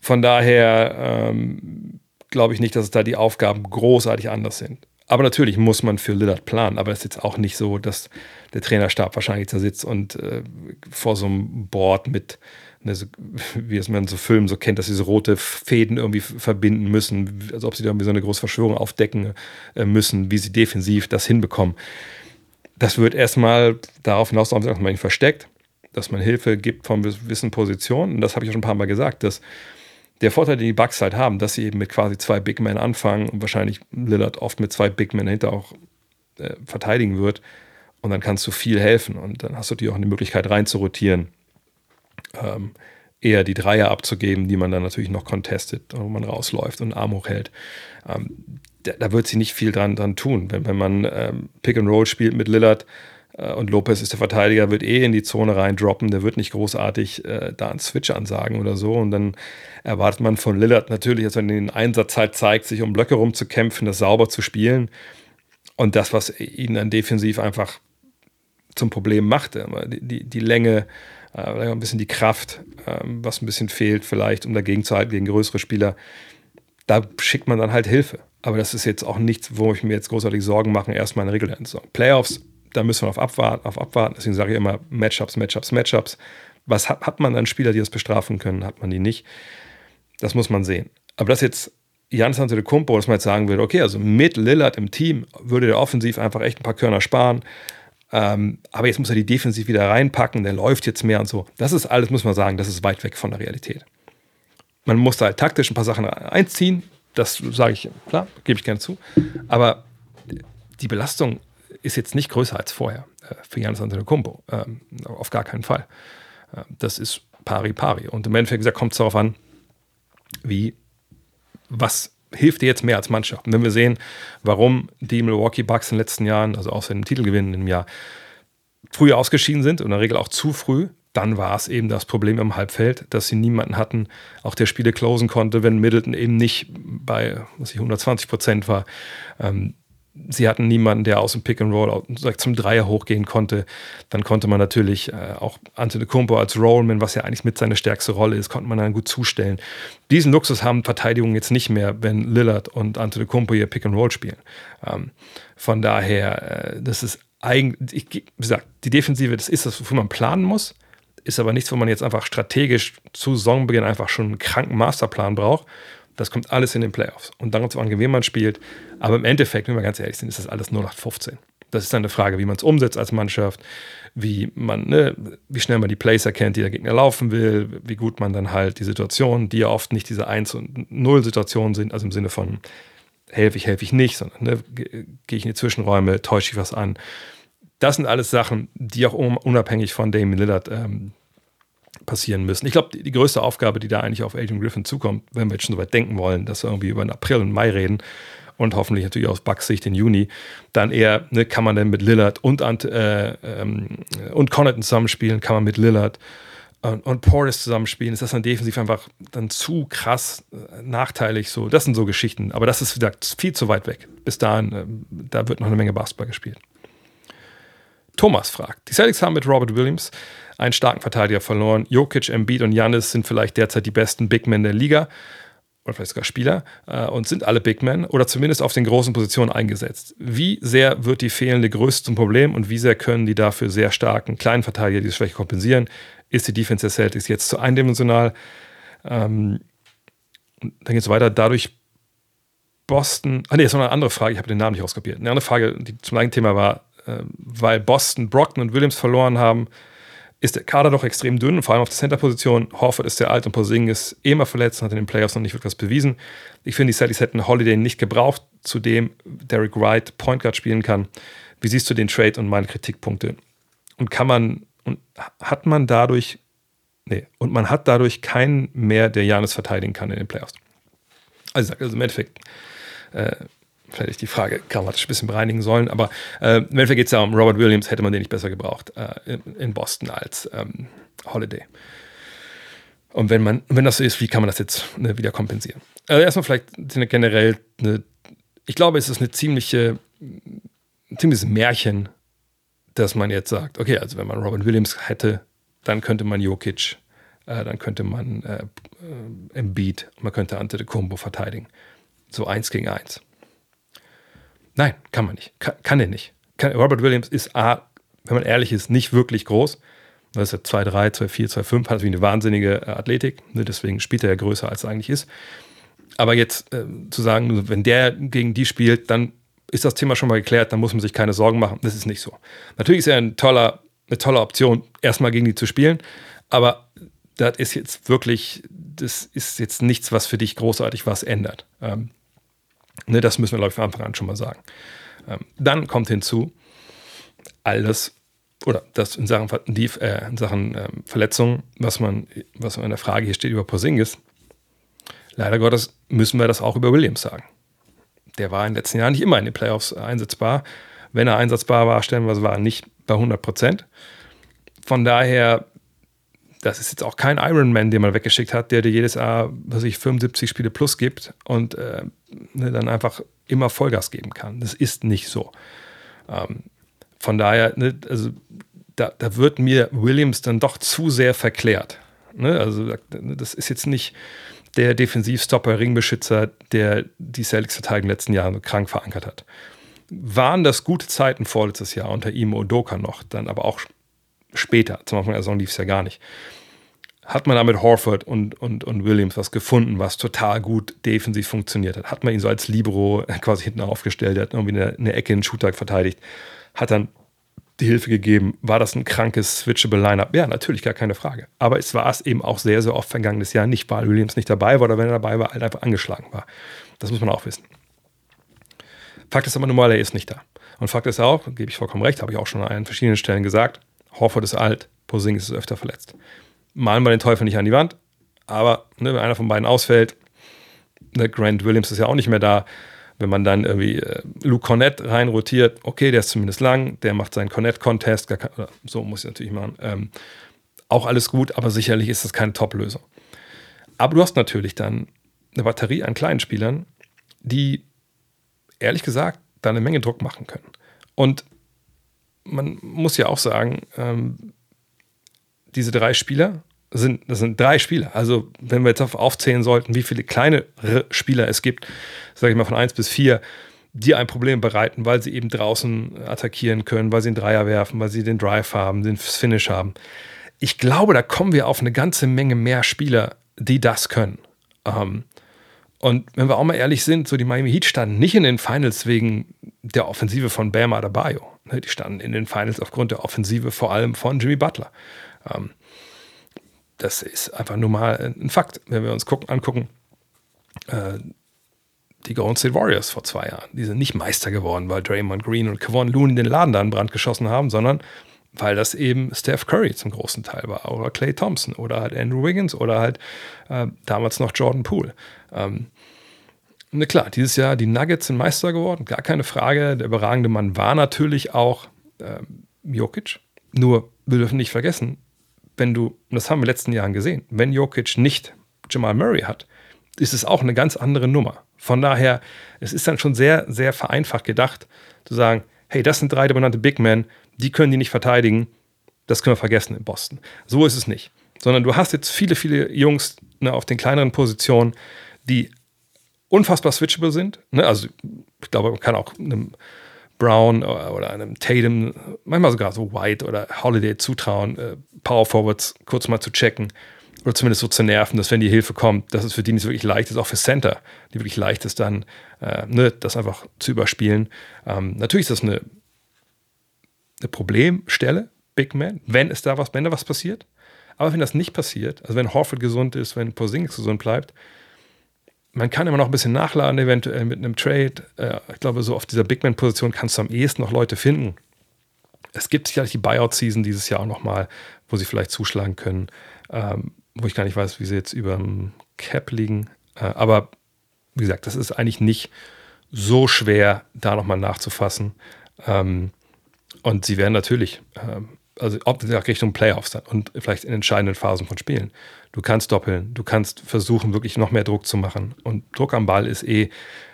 von daher ähm, glaube ich nicht, dass es da die Aufgaben großartig anders sind. Aber natürlich muss man für Lillard planen. Aber es ist jetzt auch nicht so, dass der Trainerstab wahrscheinlich da sitzt und äh, vor so einem Board mit, ne, so, wie es man so Filmen so kennt, dass diese rote Fäden irgendwie verbinden müssen, als ob sie da irgendwie so eine große Verschwörung aufdecken äh, müssen, wie sie defensiv das hinbekommen. Das wird erstmal darauf hinauslaufen, dass man ihn versteckt, dass man Hilfe gibt von gewissen Positionen. Und das habe ich ja schon ein paar Mal gesagt, dass der Vorteil, den die Bucks halt haben, dass sie eben mit quasi zwei Big Men anfangen und wahrscheinlich Lillard oft mit zwei Big Men dahinter auch äh, verteidigen wird. Und dann kannst du viel helfen und dann hast du dir auch eine Möglichkeit rein zu rotieren. Ähm, eher die Dreier abzugeben, die man dann natürlich noch contestet, wo man rausläuft und Arm hochhält. Ähm, da, da, wird sie nicht viel dran, dran tun. Wenn, wenn man ähm, Pick and Roll spielt mit Lillard äh, und Lopez ist der Verteidiger, wird eh in die Zone reindroppen, der wird nicht großartig äh, da einen Switch ansagen oder so. Und dann erwartet man von Lillard natürlich, dass er in den Einsatz halt zeigt, sich um Blöcke rumzukämpfen, das sauber zu spielen. Und das, was ihn dann defensiv einfach zum Problem machte, die, die, die Länge, äh, ein bisschen die Kraft, ähm, was ein bisschen fehlt vielleicht, um dagegen zu halten gegen größere Spieler, da schickt man dann halt Hilfe. Aber das ist jetzt auch nichts, wo ich mir jetzt großartig Sorgen mache, erstmal eine regulären Saison. Playoffs, da müssen wir auf abwarten, auf abwarten. Deswegen sage ich immer Matchups, Matchups, Matchups. Was hat, hat man an Spieler, die das bestrafen können? Hat man die nicht? Das muss man sehen. Aber das jetzt Janis Antetokounmpo, dass man jetzt sagen würde, okay, also mit Lillard im Team würde der offensiv einfach echt ein paar Körner sparen. Ähm, aber jetzt muss er die defensiv wieder reinpacken, der läuft jetzt mehr und so. Das ist alles, muss man sagen, das ist weit weg von der Realität. Man muss da halt taktisch ein paar Sachen einziehen, das sage ich, klar, gebe ich gerne zu. Aber die Belastung ist jetzt nicht größer als vorher äh, für Janis Antetokounmpo. Ähm, auf gar keinen Fall. Äh, das ist pari pari. Und im Endeffekt gesagt, kommt es darauf an, wie, was hilft dir jetzt mehr als Mannschaft? Und wenn wir sehen, warum die Milwaukee Bucks in den letzten Jahren, also außer den Titelgewinn im Jahr, früher ausgeschieden sind, und in der Regel auch zu früh, dann war es eben das Problem im Halbfeld, dass sie niemanden hatten, auch der Spiele closen konnte, wenn Middleton eben nicht bei was ich, 120 Prozent war. Ähm, sie hatten niemanden, der aus dem Pick and Roll zum Dreier hochgehen konnte. Dann konnte man natürlich äh, auch Antetokounmpo als Rollman, was ja eigentlich mit seiner stärkste Rolle ist, konnte man dann gut zustellen. Diesen Luxus haben Verteidigungen jetzt nicht mehr, wenn Lillard und Antetokounmpo ihr Pick and Roll spielen. Ähm, von daher, äh, das ist eigentlich, wie gesagt, die Defensive, das ist das, wofür man planen muss ist aber nichts, wo man jetzt einfach strategisch zu Saisonbeginn einfach schon einen kranken Masterplan braucht. Das kommt alles in den Playoffs. Und dann kommt es an, wen man spielt. Aber im Endeffekt, wenn wir ganz ehrlich sind, ist das alles 0815. Das ist dann eine Frage, wie man es umsetzt als Mannschaft, wie man, ne, wie schnell man die Plays erkennt, die der Gegner laufen will, wie gut man dann halt die Situationen, die ja oft nicht diese 1- und 0-Situationen sind, also im Sinne von helfe ich, helfe ich nicht, sondern ne, gehe ich in die Zwischenräume, täusche ich was an das sind alles Sachen, die auch unabhängig von Damien Lillard ähm, passieren müssen. Ich glaube, die, die, größte Aufgabe, die da eigentlich auf Adrian Griffin zukommt, wenn wir jetzt schon so weit denken wollen, dass wir irgendwie über den April und Mai reden und hoffentlich natürlich aus Bucks Sicht den Juni, dann eher, ne, kann man denn mit Lillard und, äh, ähm, und Connaughton zusammenspielen, kann man mit Lillard und, und Portis zusammenspielen, ist das dann defensiv einfach dann zu krass äh, nachteilig so. Das sind so Geschichten, aber das ist, wie gesagt, viel zu weit weg. Bis dahin, äh, da wird noch eine Menge Basketball gespielt. Thomas fragt: Die Celtics haben mit Robert Williams einen starken Verteidiger verloren. Jokic, Embiid und Janis sind vielleicht derzeit die besten Big Men der Liga oder vielleicht sogar Spieler äh, und sind alle Big Men oder zumindest auf den großen Positionen eingesetzt. Wie sehr wird die fehlende Größe zum Problem und wie sehr können die dafür sehr starken kleinen Verteidiger diese Schwäche kompensieren? Ist die Defense der Celtics jetzt zu eindimensional? Ähm, dann geht es weiter. Dadurch Boston. Ah, nee, ist noch eine andere Frage. Ich habe den Namen nicht rauskopiert. Eine andere Frage, die zum gleichen Thema war: ähm, weil Boston, Brockton und Williams verloren haben, ist der Kader doch extrem dünn, vor allem auf der Center-Position. Horford ist sehr alt und Posing ist eh mal verletzt und hat in den Playoffs noch nicht wirklich was bewiesen. Ich finde, die Celtics hätten Holiday nicht gebraucht, zudem Derek Wright Point Guard spielen kann. Wie siehst du den Trade und meine Kritikpunkte? Und kann man, und hat man dadurch, nee, und man hat dadurch keinen mehr, der Janis verteidigen kann in den Playoffs. Also, also im Endeffekt, äh, vielleicht ich die Frage grammatisch ein bisschen bereinigen sollen, aber äh, im Endeffekt geht es ja um Robert Williams, hätte man den nicht besser gebraucht äh, in, in, Boston als ähm, Holiday. Und wenn man, wenn das so ist, wie kann man das jetzt ne, wieder kompensieren? Also erstmal vielleicht generell eine, ich glaube, es ist eine ziemliche, ein ziemliches Märchen, dass man jetzt sagt, okay, also wenn man Robert Williams hätte, dann könnte man Jokic, äh, dann könnte man äh, äh Embiid, man könnte Ante de Combo verteidigen. So eins gegen eins. Nein, kann man nicht. Kann, kann er nicht. Kann, Robert Williams ist A, wenn man ehrlich ist, nicht wirklich groß. Das ist ja 2-3, 2-4, 2-5, hat wie eine wahnsinnige äh, Athletik. Ne, deswegen spielt er ja größer, als er eigentlich ist. Aber jetzt äh, zu sagen, wenn der gegen die spielt, dann ist das Thema schon mal geklärt, dann muss man sich keine Sorgen machen. Das ist nicht so. Natürlich ist er ein toller, eine tolle Option, erstmal gegen die zu spielen, aber das ist jetzt wirklich, das ist jetzt nichts, was für dich großartig was ändert. Ähm, Ne, das müssen wir, glaube ich, von Anfang an schon mal sagen. Ähm, dann kommt hinzu, alles, oder das in Sachen, die, äh, in Sachen ähm, Verletzungen, was man, was in der Frage hier steht über Porzingis, leider Gottes müssen wir das auch über Williams sagen. Der war in den letzten Jahren nicht immer in den Playoffs einsetzbar. Wenn er einsetzbar war, stellenweise war er nicht bei 100 Prozent. Von daher, das ist jetzt auch kein Ironman, den man weggeschickt hat, der dir jedes Jahr, was ich 75 Spiele plus gibt und äh, ne, dann einfach immer Vollgas geben kann. Das ist nicht so. Ähm, von daher, ne, also da, da, wird mir Williams dann doch zu sehr verklärt. Ne? Also das ist jetzt nicht der Defensivstopper, Ringbeschützer, der die Celtics Verteidigung in den letzten Jahren krank verankert hat. Waren das gute Zeiten vorletztes Jahr unter ihm Odoka noch, dann aber auch später, zum Anfang der Saison lief es ja gar nicht. Hat man da mit Horford und, und, und Williams was gefunden, was total gut defensiv funktioniert hat? Hat man ihn so als Libero quasi hinten aufgestellt, hat irgendwie eine, eine Ecke in Shooter verteidigt? hat dann die Hilfe gegeben. War das ein krankes, switchable Lineup? Ja, natürlich, gar keine Frage. Aber es war es eben auch sehr, sehr oft vergangenes Jahr nicht, weil Williams nicht dabei war oder wenn er dabei war, halt einfach angeschlagen war. Das muss man auch wissen. Fakt ist aber normal, er ist nicht da. Und Fakt ist auch, gebe ich vollkommen recht, habe ich auch schon an verschiedenen Stellen gesagt, Horford ist alt, Posing ist öfter verletzt. Malen wir den Teufel nicht an die Wand, aber ne, wenn einer von beiden ausfällt, ne, Grant Williams ist ja auch nicht mehr da, wenn man dann irgendwie äh, Luke Cornett reinrotiert, okay, der ist zumindest lang, der macht seinen Cornett-Contest, so muss ich natürlich machen. Ähm, auch alles gut, aber sicherlich ist das keine Top-Lösung. Aber du hast natürlich dann eine Batterie an kleinen Spielern, die ehrlich gesagt da eine Menge Druck machen können. Und man muss ja auch sagen, ähm, diese drei Spieler sind, das sind drei Spieler. Also, wenn wir jetzt aufzählen sollten, wie viele kleine Spieler es gibt, sage ich mal von 1 bis 4, die ein Problem bereiten, weil sie eben draußen attackieren können, weil sie einen Dreier werfen, weil sie den Drive haben, den Finish haben. Ich glaube, da kommen wir auf eine ganze Menge mehr Spieler, die das können. Ähm, und wenn wir auch mal ehrlich sind, so die Miami Heat standen nicht in den Finals wegen der Offensive von Bam Adebayo. Ne, die standen in den Finals aufgrund der Offensive vor allem von Jimmy Butler. Ähm, das ist einfach nur mal ein Fakt, wenn wir uns gucken, angucken. Äh, die Golden State Warriors vor zwei Jahren, die sind nicht Meister geworden, weil Draymond Green und Kevon Looney den Laden da in Brand geschossen haben, sondern weil das eben Steph Curry zum großen Teil war oder Clay Thompson oder halt Andrew Wiggins oder halt äh, damals noch Jordan Poole. Ähm, na klar, dieses Jahr die Nuggets sind Meister geworden, gar keine Frage. Der überragende Mann war natürlich auch äh, Jokic. Nur, wir dürfen nicht vergessen, wenn du, und das haben wir in den letzten Jahren gesehen, wenn Jokic nicht Jamal Murray hat, ist es auch eine ganz andere Nummer. Von daher, es ist dann schon sehr, sehr vereinfacht gedacht, zu sagen, hey, das sind drei dominante Big Men, die können die nicht verteidigen, das können wir vergessen in Boston. So ist es nicht. Sondern du hast jetzt viele, viele Jungs ne, auf den kleineren Positionen, die unfassbar switchable sind. Ne? Also ich glaube, man kann auch einem Brown oder einem Tatum, manchmal sogar so White oder Holiday zutrauen, äh, Power Forwards kurz mal zu checken oder zumindest so zu nerven, dass wenn die Hilfe kommt, dass es für die nicht wirklich leicht ist, auch für Center, die wirklich leicht ist, dann äh, ne, das einfach zu überspielen. Ähm, natürlich ist das eine, eine Problemstelle, Big Man, wenn es da was, wenn da was passiert. Aber wenn das nicht passiert, also wenn Horford gesund ist, wenn Porzingis gesund bleibt, man kann immer noch ein bisschen nachladen, eventuell mit einem Trade. Äh, ich glaube, so auf dieser Big Man-Position kannst du am ehesten noch Leute finden. Es gibt sicherlich die Buyout-Season dieses Jahr auch nochmal, wo sie vielleicht zuschlagen können, ähm, wo ich gar nicht weiß, wie sie jetzt über dem Cap liegen. Äh, aber wie gesagt, das ist eigentlich nicht so schwer, da nochmal nachzufassen. Ähm, und sie werden natürlich, ähm, also ob Richtung Playoffs dann und vielleicht in entscheidenden Phasen von Spielen. Du kannst doppeln, du kannst versuchen, wirklich noch mehr Druck zu machen. Und Druck am Ball ist eh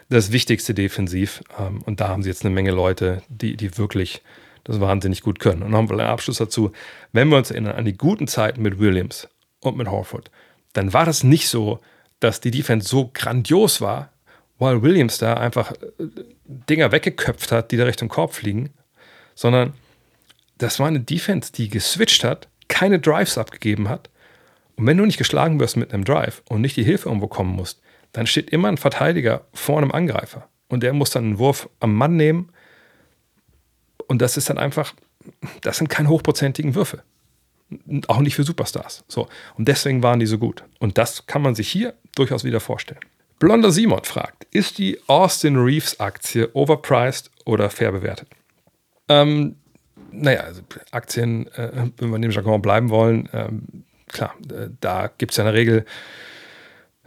das Wichtigste defensiv. Ähm, und da haben sie jetzt eine Menge Leute, die, die wirklich das wahnsinnig gut können. Und noch ein Abschluss dazu. Wenn wir uns erinnern an die guten Zeiten mit Williams und mit Horford, dann war das nicht so, dass die Defense so grandios war, weil Williams da einfach äh, Dinger weggeköpft hat, die da Richtung Korb fliegen, sondern das war eine Defense, die geswitcht hat, keine Drives abgegeben hat und wenn du nicht geschlagen wirst mit einem Drive und nicht die Hilfe irgendwo kommen musst, dann steht immer ein Verteidiger vor einem Angreifer. Und der muss dann einen Wurf am Mann nehmen. Und das ist dann einfach, das sind keine hochprozentigen Würfe. Auch nicht für Superstars. So. Und deswegen waren die so gut. Und das kann man sich hier durchaus wieder vorstellen. Blonder Simon fragt: Ist die Austin Reeves Aktie overpriced oder fair bewertet? Ähm, naja, also Aktien, äh, wenn wir in dem Jargon bleiben wollen, ähm, klar, äh, da gibt es ja in der Regel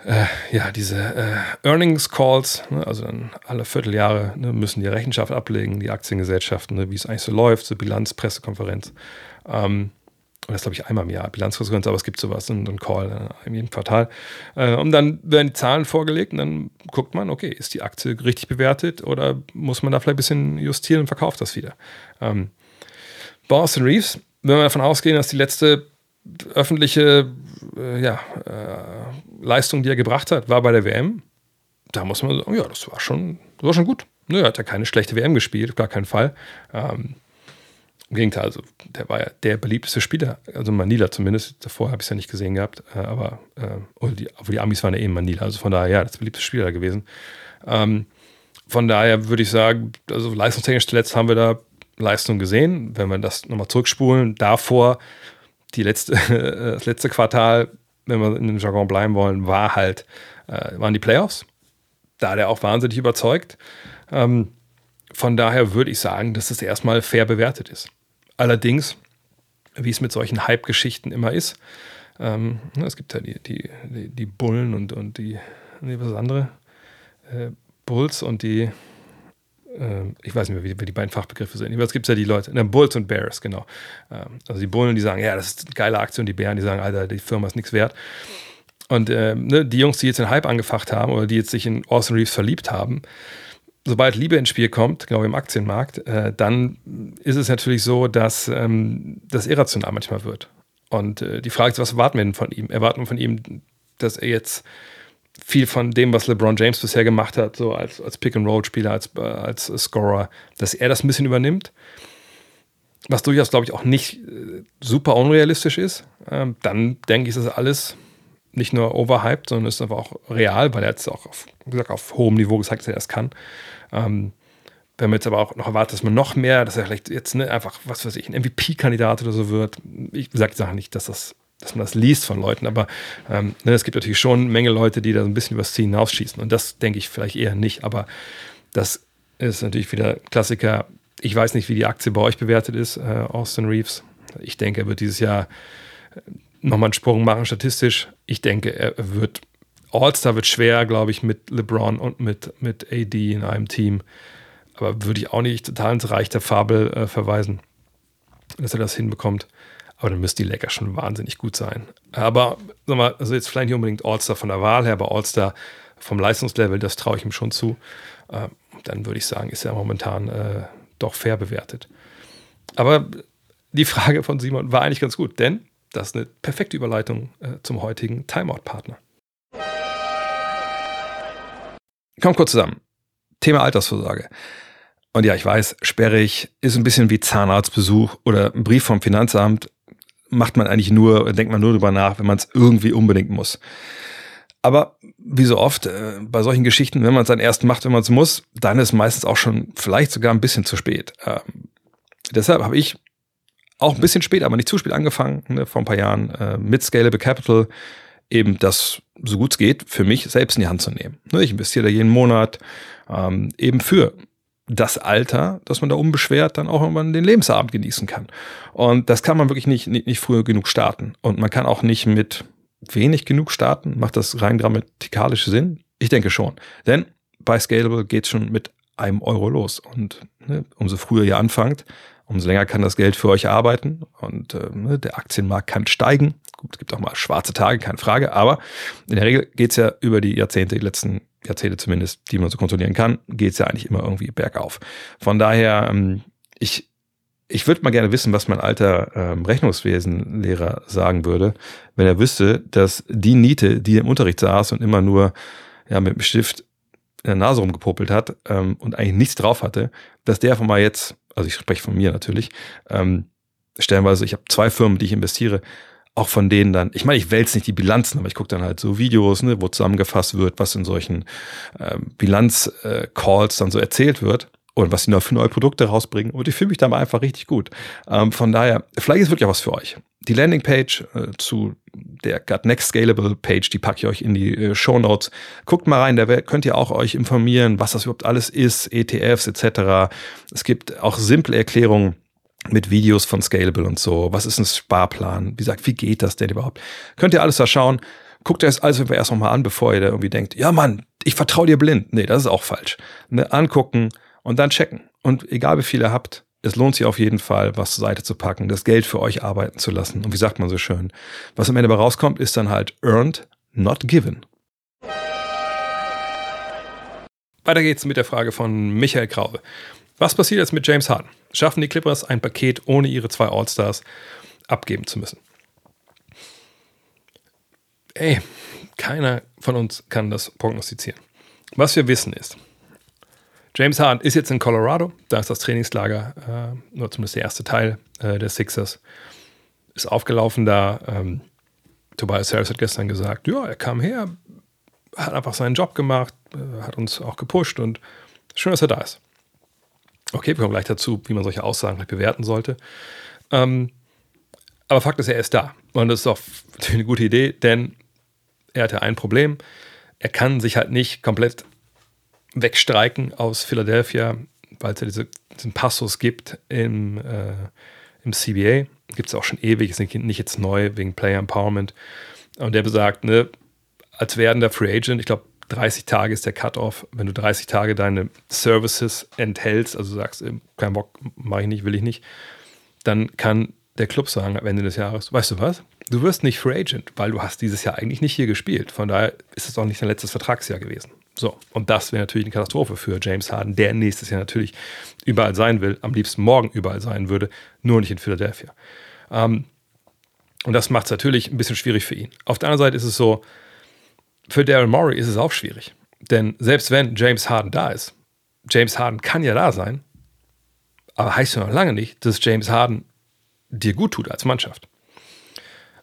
äh, ja, diese äh, Earnings Calls, ne, also dann alle Vierteljahre ne, müssen die Rechenschaft ablegen, die Aktiengesellschaften, ne, wie es eigentlich so läuft, so Bilanz, Pressekonferenz. Ähm, und das glaube ich einmal im Jahr, Bilanzkonferenz, aber es gibt sowas, einen, einen Call äh, in jedem Quartal. Äh, und dann werden die Zahlen vorgelegt und dann guckt man, okay, ist die Aktie richtig bewertet oder muss man da vielleicht ein bisschen justieren und verkauft das wieder. Ähm, Austin Reeves, wenn wir davon ausgehen, dass die letzte öffentliche äh, ja, äh, Leistung, die er gebracht hat, war bei der WM. Da muss man sagen, ja, das war schon, das war schon gut. Nö, er hat ja keine schlechte WM gespielt, gar keinen Fall. Ähm, Im Gegenteil, also der war ja der beliebteste Spieler, also Manila zumindest. Davor habe ich es ja nicht gesehen gehabt, äh, aber äh, die, die Amis waren ja eben Manila, also von daher, ja, das beliebteste Spieler gewesen. Ähm, von daher würde ich sagen, also leistungstechnisch zuletzt haben wir da Leistung gesehen. Wenn wir das nochmal zurückspulen, davor die letzte, das letzte Quartal, wenn wir in dem Jargon bleiben wollen, war halt, äh, waren die Playoffs. Da hat er auch wahnsinnig überzeugt. Ähm, von daher würde ich sagen, dass es erstmal fair bewertet ist. Allerdings, wie es mit solchen Hype-Geschichten immer ist, ähm, ne, es gibt ja die, die, die, Bullen und, und die, nee, was das andere? Äh, Bulls und die, ich weiß nicht mehr, wie, wie die beiden Fachbegriffe sind. Jedenfalls gibt es ja die Leute, ne, Bulls und Bears, genau. Ähm, also die Bullen, die sagen, ja, das ist eine geile Aktion, die Bären, die sagen, Alter, die Firma ist nichts wert. Und ähm, ne, die Jungs, die jetzt den Hype angefacht haben oder die jetzt sich in Austin Reeves verliebt haben, sobald Liebe ins Spiel kommt, genau im Aktienmarkt, äh, dann ist es natürlich so, dass ähm, das irrational manchmal wird. Und äh, die Frage ist, was erwarten wir denn von ihm? Erwarten wir von ihm, dass er jetzt viel von dem, was LeBron James bisher gemacht hat, so als, als Pick-and-Roll-Spieler, als, äh, als Scorer, dass er das ein bisschen übernimmt. Was durchaus, glaube ich, auch nicht äh, super unrealistisch ist. Ähm, dann denke ich, ist das alles nicht nur overhyped, sondern ist aber auch real, weil er jetzt auch auf, gesagt, auf hohem Niveau gesagt, dass er das kann. Ähm, wenn man jetzt aber auch noch erwartet, dass man noch mehr, dass er vielleicht jetzt ne, einfach, was weiß ich, ein MVP-Kandidat oder so wird. Ich sage die nicht, dass das dass man das liest von Leuten, aber ähm, ne, es gibt natürlich schon eine Menge Leute, die da so ein bisschen übers Ziel hinausschießen und das denke ich vielleicht eher nicht, aber das ist natürlich wieder Klassiker. Ich weiß nicht, wie die Aktie bei euch bewertet ist, äh, Austin Reeves. Ich denke, er wird dieses Jahr äh, nochmal einen Sprung machen statistisch. Ich denke, er wird All-Star wird schwer, glaube ich, mit LeBron und mit, mit AD in einem Team. Aber würde ich auch nicht total ins Reich der Fabel äh, verweisen, dass er das hinbekommt. Aber dann müsste die Lecker schon wahnsinnig gut sein. Aber, sag mal, also jetzt vielleicht nicht unbedingt All-Star von der Wahl her, aber All-Star vom Leistungslevel, das traue ich ihm schon zu. Äh, dann würde ich sagen, ist er momentan äh, doch fair bewertet. Aber die Frage von Simon war eigentlich ganz gut, denn das ist eine perfekte Überleitung äh, zum heutigen Timeout-Partner. Kommt kurz zusammen. Thema Altersvorsorge. Und ja, ich weiß, sperrig ist ein bisschen wie Zahnarztbesuch oder ein Brief vom Finanzamt macht man eigentlich nur, denkt man nur drüber nach, wenn man es irgendwie unbedingt muss. Aber wie so oft äh, bei solchen Geschichten, wenn man es dann erst macht, wenn man es muss, dann ist meistens auch schon vielleicht sogar ein bisschen zu spät. Ähm, deshalb habe ich auch ein bisschen spät, aber nicht zu spät angefangen, ne, vor ein paar Jahren äh, mit Scalable Capital eben das, so gut es geht, für mich selbst in die Hand zu nehmen. Ne, ich investiere jeden Monat ähm, eben für das Alter, dass man da unbeschwert dann auch irgendwann den Lebensabend genießen kann. Und das kann man wirklich nicht, nicht, nicht früher genug starten. Und man kann auch nicht mit wenig genug starten. Macht das rein grammatikalisch Sinn? Ich denke schon. Denn bei Scalable geht schon mit einem Euro los. Und ne, umso früher ihr anfangt, umso länger kann das Geld für euch arbeiten. Und äh, ne, der Aktienmarkt kann steigen. Gut, es gibt auch mal schwarze Tage, keine Frage. Aber in der Regel geht es ja über die Jahrzehnte, die letzten Jahrzehnte zumindest, die man so kontrollieren kann, geht es ja eigentlich immer irgendwie bergauf. Von daher, ähm, ich, ich würde mal gerne wissen, was mein alter ähm, Rechnungswesenlehrer sagen würde, wenn er wüsste, dass die Niete, die im Unterricht saß und immer nur ja, mit dem Stift in der Nase rumgepopelt hat ähm, und eigentlich nichts drauf hatte, dass der von mal jetzt, also ich spreche von mir natürlich, ähm, stellenweise, ich habe zwei Firmen, die ich investiere, auch von denen dann, ich meine, ich wälze nicht die Bilanzen, aber ich gucke dann halt so Videos, ne, wo zusammengefasst wird, was in solchen äh, Bilanz-Calls dann so erzählt wird und was sie noch für neue Produkte rausbringen. Und ich fühle mich da mal einfach richtig gut. Ähm, von daher, vielleicht ist wirklich auch was für euch. Die Landingpage äh, zu der Gut Next Scalable Page, die packe ich euch in die äh, Show Notes. Guckt mal rein, da könnt ihr auch euch informieren, was das überhaupt alles ist, ETFs etc. Es gibt auch simple Erklärungen mit Videos von Scalable und so. Was ist ein Sparplan? Wie gesagt, wie geht das denn überhaupt? Könnt ihr alles da schauen. Guckt euch das alles erst nochmal an, bevor ihr da irgendwie denkt, ja Mann, ich vertraue dir blind. Nee, das ist auch falsch. Ne, angucken und dann checken. Und egal wie viel ihr habt, es lohnt sich auf jeden Fall, was zur Seite zu packen, das Geld für euch arbeiten zu lassen. Und wie sagt man so schön? Was am Ende dabei rauskommt, ist dann halt earned, not given. Weiter geht's mit der Frage von Michael Kraube. Was passiert jetzt mit James Harden? Schaffen die Clippers ein Paket, ohne ihre zwei All-Stars abgeben zu müssen? Ey, keiner von uns kann das prognostizieren. Was wir wissen ist, James Harden ist jetzt in Colorado, da ist das Trainingslager, äh, nur zumindest der erste Teil äh, der Sixers, ist aufgelaufen da. Ähm, Tobias Harris hat gestern gesagt, ja, er kam her, hat einfach seinen Job gemacht, äh, hat uns auch gepusht und schön, dass er da ist. Okay, wir kommen gleich dazu, wie man solche Aussagen vielleicht bewerten sollte. Ähm, aber Fakt ist, er ist da. Und das ist auch eine gute Idee, denn er hatte ein Problem. Er kann sich halt nicht komplett wegstreiken aus Philadelphia, weil es ja diese, diesen Passus gibt im, äh, im CBA. Gibt es auch schon ewig, ist nicht jetzt neu wegen Player Empowerment. Und der besagt, ne, als werdender Free Agent, ich glaube, 30 Tage ist der Cut-Off. Wenn du 30 Tage deine Services enthältst, also sagst, äh, kein Bock, mache ich nicht, will ich nicht, dann kann der Club sagen am Ende des Jahres, weißt du was? Du wirst nicht Free Agent, weil du hast dieses Jahr eigentlich nicht hier gespielt. Von daher ist es auch nicht dein letztes Vertragsjahr gewesen. So, und das wäre natürlich eine Katastrophe für James Harden, der nächstes Jahr natürlich überall sein will, am liebsten morgen überall sein würde, nur nicht in Philadelphia. Ähm, und das macht es natürlich ein bisschen schwierig für ihn. Auf der anderen Seite ist es so, für Daryl Morey ist es auch schwierig. Denn selbst wenn James Harden da ist, James Harden kann ja da sein, aber heißt ja noch lange nicht, dass James Harden dir gut tut als Mannschaft.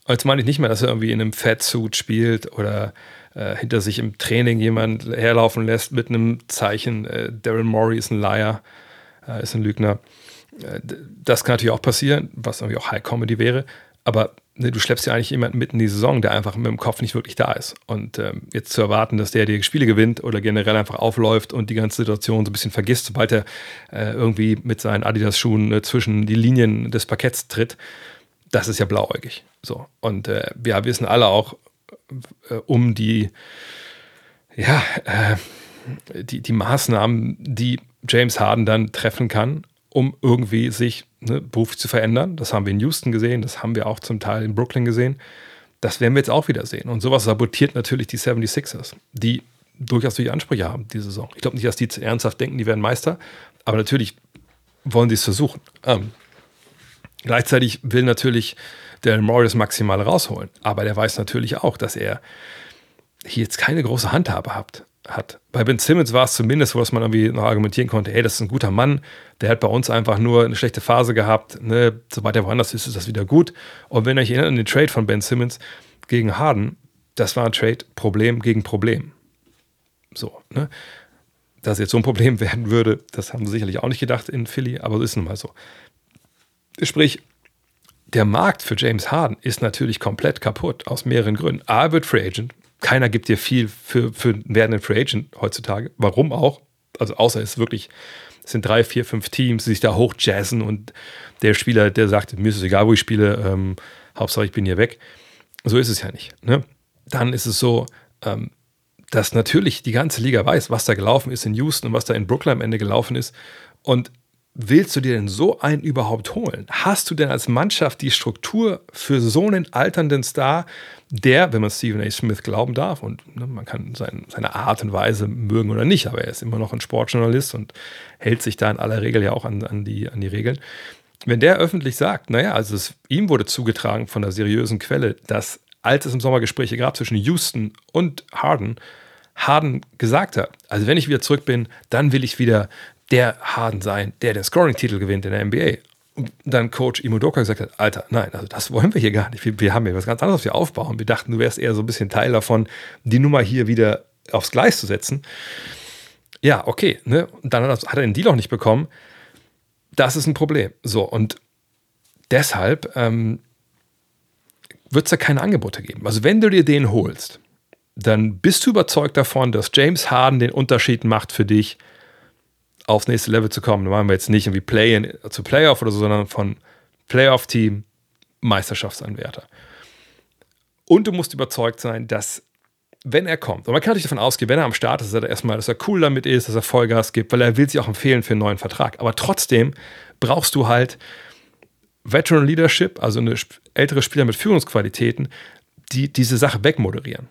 Jetzt meine ich nicht mehr, dass er irgendwie in einem Fatsuit spielt oder äh, hinter sich im Training jemand herlaufen lässt mit einem Zeichen, äh, Daryl Morey ist ein Liar, äh, ist ein Lügner. Äh, das kann natürlich auch passieren, was irgendwie auch High Comedy wäre, aber ne, du schleppst ja eigentlich jemanden mitten in die Saison, der einfach mit dem Kopf nicht wirklich da ist. Und ähm, jetzt zu erwarten, dass der die Spiele gewinnt oder generell einfach aufläuft und die ganze Situation so ein bisschen vergisst, sobald er äh, irgendwie mit seinen Adidas-Schuhen äh, zwischen die Linien des Parketts tritt, das ist ja blauäugig. So. Und äh, wir wissen alle auch äh, um die, ja, äh, die, die Maßnahmen, die James Harden dann treffen kann, um irgendwie sich ne, beruflich zu verändern. Das haben wir in Houston gesehen, das haben wir auch zum Teil in Brooklyn gesehen. Das werden wir jetzt auch wieder sehen. Und sowas sabotiert natürlich die 76ers, die durchaus die Ansprüche haben diese Saison. Ich glaube nicht, dass die ernsthaft denken, die werden Meister, aber natürlich wollen sie es versuchen. Ähm, gleichzeitig will natürlich der Morris maximal rausholen, aber der weiß natürlich auch, dass er hier jetzt keine große Handhabe hat hat. Bei Ben Simmons war es zumindest, wo man irgendwie noch argumentieren konnte, hey, das ist ein guter Mann, der hat bei uns einfach nur eine schlechte Phase gehabt, ne? sobald er woanders ist, ist das wieder gut. Und wenn ihr euch erinnert an den Trade von Ben Simmons gegen Harden, das war ein Trade Problem gegen Problem. So, ne? Dass jetzt so ein Problem werden würde, das haben sie sicherlich auch nicht gedacht in Philly, aber so ist nun mal so. Sprich, der Markt für James Harden ist natürlich komplett kaputt aus mehreren Gründen. A, wird Free Agent, keiner gibt dir viel für, für einen werdenden Free Agent heutzutage. Warum auch? Also außer es wirklich, sind drei, vier, fünf Teams, die sich da hochjazzen und der Spieler, der sagt, mir ist es egal, wo ich spiele, ähm, Hauptsache ich bin hier weg. So ist es ja nicht. Ne? Dann ist es so, ähm, dass natürlich die ganze Liga weiß, was da gelaufen ist in Houston und was da in Brooklyn am Ende gelaufen ist. Und willst du dir denn so einen überhaupt holen? Hast du denn als Mannschaft die Struktur für so einen alternden Star, der, wenn man Stephen A. Smith glauben darf, und ne, man kann sein, seine Art und Weise mögen oder nicht, aber er ist immer noch ein Sportjournalist und hält sich da in aller Regel ja auch an, an, die, an die Regeln. Wenn der öffentlich sagt, naja, also es, ihm wurde zugetragen von einer seriösen Quelle, dass als es im Sommer Gespräche gab zwischen Houston und Harden, Harden gesagt hat, also wenn ich wieder zurück bin, dann will ich wieder der Harden sein, der den Scoring-Titel gewinnt in der NBA. Und dann Coach Imodoka gesagt hat, Alter, nein, also das wollen wir hier gar nicht. Wir, wir haben hier was ganz anderes hier aufbauen. Wir dachten, du wärst eher so ein bisschen Teil davon, die Nummer hier wieder aufs Gleis zu setzen. Ja, okay. Ne? Und dann hat er den Deal auch nicht bekommen. Das ist ein Problem. So, und deshalb ähm, wird es da keine Angebote geben. Also, wenn du dir den holst, dann bist du überzeugt davon, dass James Harden den Unterschied macht für dich aufs nächste Level zu kommen. Da machen wir jetzt nicht irgendwie Play-in zu Playoff oder so, sondern von Playoff-Team Meisterschaftsanwärter. Und du musst überzeugt sein, dass wenn er kommt, und man kann natürlich davon ausgehen, wenn er am Start ist, dass er erstmal, dass er cool damit ist, dass er Vollgas gibt, weil er will sich auch empfehlen für einen neuen Vertrag. Aber trotzdem brauchst du halt Veteran Leadership, also eine ältere Spieler mit Führungsqualitäten, die diese Sache wegmoderieren.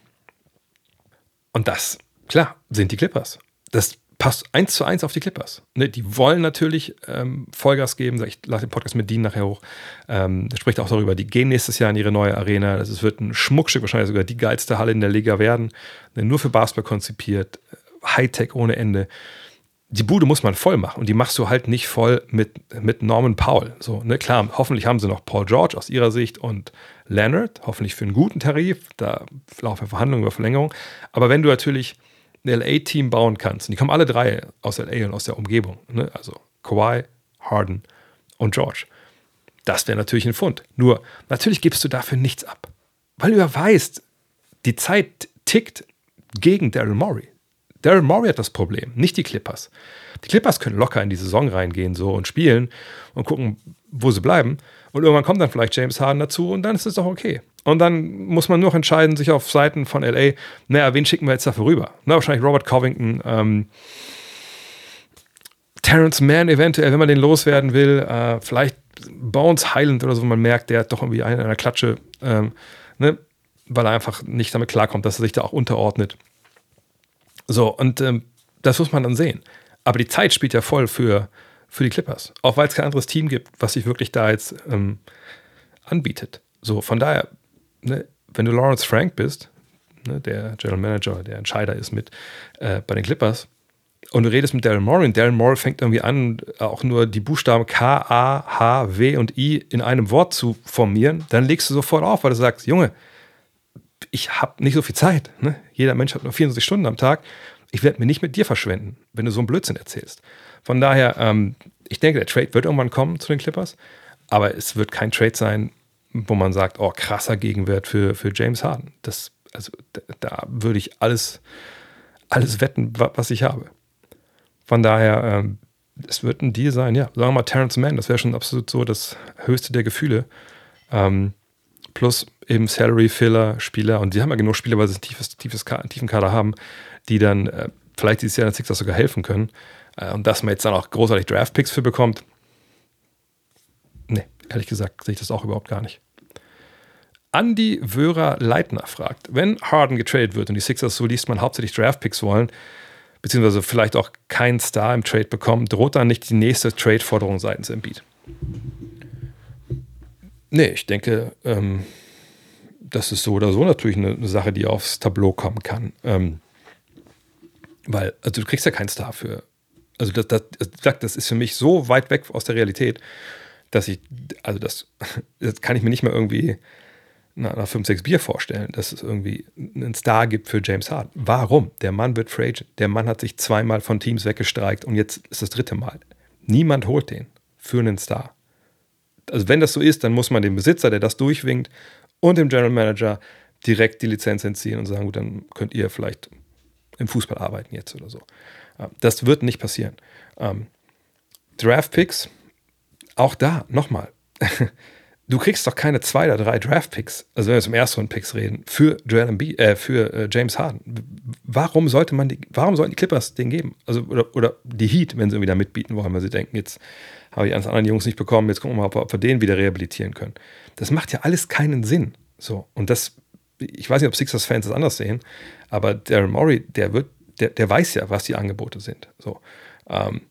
Und das, klar, sind die Clippers. Das passt eins zu eins auf die Clippers. Ne, die wollen natürlich ähm, Vollgas geben. Ich lasse den Podcast mit Dean nachher hoch. Ähm, der spricht auch darüber, die gehen nächstes Jahr in ihre neue Arena. Das wird ein Schmuckstück, wahrscheinlich sogar die geilste Halle in der Liga werden. Ne, nur für Basketball konzipiert. Hightech ohne Ende. Die Bude muss man voll machen und die machst du halt nicht voll mit, mit Norman Powell. So, ne, klar, hoffentlich haben sie noch Paul George aus ihrer Sicht und Leonard, hoffentlich für einen guten Tarif. Da laufen Verhandlungen über Verlängerung. Aber wenn du natürlich ein LA-Team bauen kannst, und die kommen alle drei aus LA und aus der Umgebung, ne? also Kawhi, Harden und George, das wäre natürlich ein Fund. Nur, natürlich gibst du dafür nichts ab. Weil du ja weißt, die Zeit tickt gegen Daryl Morey. Daryl Morey hat das Problem, nicht die Clippers. Die Clippers können locker in die Saison reingehen so und spielen und gucken, wo sie bleiben. Und irgendwann kommt dann vielleicht James Harden dazu und dann ist es doch okay. Und dann muss man nur noch entscheiden, sich auf Seiten von LA, naja, wen schicken wir jetzt dafür rüber? Na, wahrscheinlich Robert Covington, ähm, Terrence Mann eventuell, wenn man den loswerden will, äh, vielleicht Bones Highland oder so, wo man merkt, der hat doch irgendwie einen in der Klatsche, ähm, ne? weil er einfach nicht damit klarkommt, dass er sich da auch unterordnet. So, und ähm, das muss man dann sehen. Aber die Zeit spielt ja voll für, für die Clippers. Auch weil es kein anderes Team gibt, was sich wirklich da jetzt ähm, anbietet. So, von daher, ne, wenn du Lawrence Frank bist, ne, der General Manager, der Entscheider ist mit äh, bei den Clippers, und du redest mit Daryl Morey und Daryl Morey fängt irgendwie an, auch nur die Buchstaben K, A, H, W und I in einem Wort zu formieren, dann legst du sofort auf, weil du sagst, Junge, ich habe nicht so viel Zeit. Ne? Jeder Mensch hat nur 24 Stunden am Tag. Ich werde mir nicht mit dir verschwenden, wenn du so einen Blödsinn erzählst. Von daher, ähm, ich denke, der Trade wird irgendwann kommen zu den Clippers, aber es wird kein Trade sein, wo man sagt, oh, krasser Gegenwert für, für James Harden. Das, also, da, würde ich alles, alles wetten, was ich habe. Von daher, ähm, es wird ein Deal sein, ja. Sagen wir mal Terrence Mann, das wäre schon absolut so das höchste der Gefühle. Ähm, plus eben Salary-Filler-Spieler und die haben ja genug Spieler, weil sie ein tiefes, tiefes, tiefen Kader haben, die dann äh, vielleicht dieses Jahr in der Sixers sogar helfen können. Äh, und dass man jetzt dann auch großartig Draft-Picks für bekommt, ehrlich gesagt sehe ich das auch überhaupt gar nicht. Andy Wörer-Leitner fragt, wenn Harden getradet wird und die Sixers, so liest man, hauptsächlich Draft-Picks wollen, beziehungsweise vielleicht auch keinen Star im Trade bekommen, droht dann nicht die nächste Trade-Forderung seitens Embiid? Nee, ich denke, ähm, das ist so oder so natürlich eine, Sache, die aufs Tableau kommen kann. Ähm, weil, also du kriegst ja keinen Star für. Also das, das, das ist für mich so weit weg aus der Realität, dass ich, also das, das kann ich mir nicht mehr irgendwie nach, 5, 6 Bier vorstellen, dass es irgendwie einen Star gibt für James Harden. Warum? Der Mann wird Free Agent. Der Mann hat sich zweimal von Teams weggestreikt und jetzt ist das dritte Mal. Niemand holt den für einen Star. Also wenn das so ist, dann muss man dem Besitzer, der das durchwinkt, und dem General Manager direkt die Lizenz entziehen und sagen, gut, dann könnt ihr vielleicht im Fußball arbeiten jetzt oder so. Das wird nicht passieren. Ähm, Draft Picks, auch da, nochmal. du kriegst doch keine zwei oder drei Draft-Picks, also wenn wir zum ersten Runden-Picks reden, für Joel Embiid, äh, für äh, James Harden. Warum sollte man die, warum sollten die Clippers den geben? Also, oder, oder die Heat, wenn sie irgendwie da mitbieten wollen, weil sie denken, jetzt habe ich eines anderen Jungs nicht bekommen, jetzt gucken wir mal, ob wir, ob wir den wieder rehabilitieren können. Das macht ja alles keinen Sinn. So, und das, ich weiß nicht, ob Sixers-Fans das anders sehen, aber Daryl Morey, der wird, der, der weiß ja, was die Angebote sind. So. Ähm,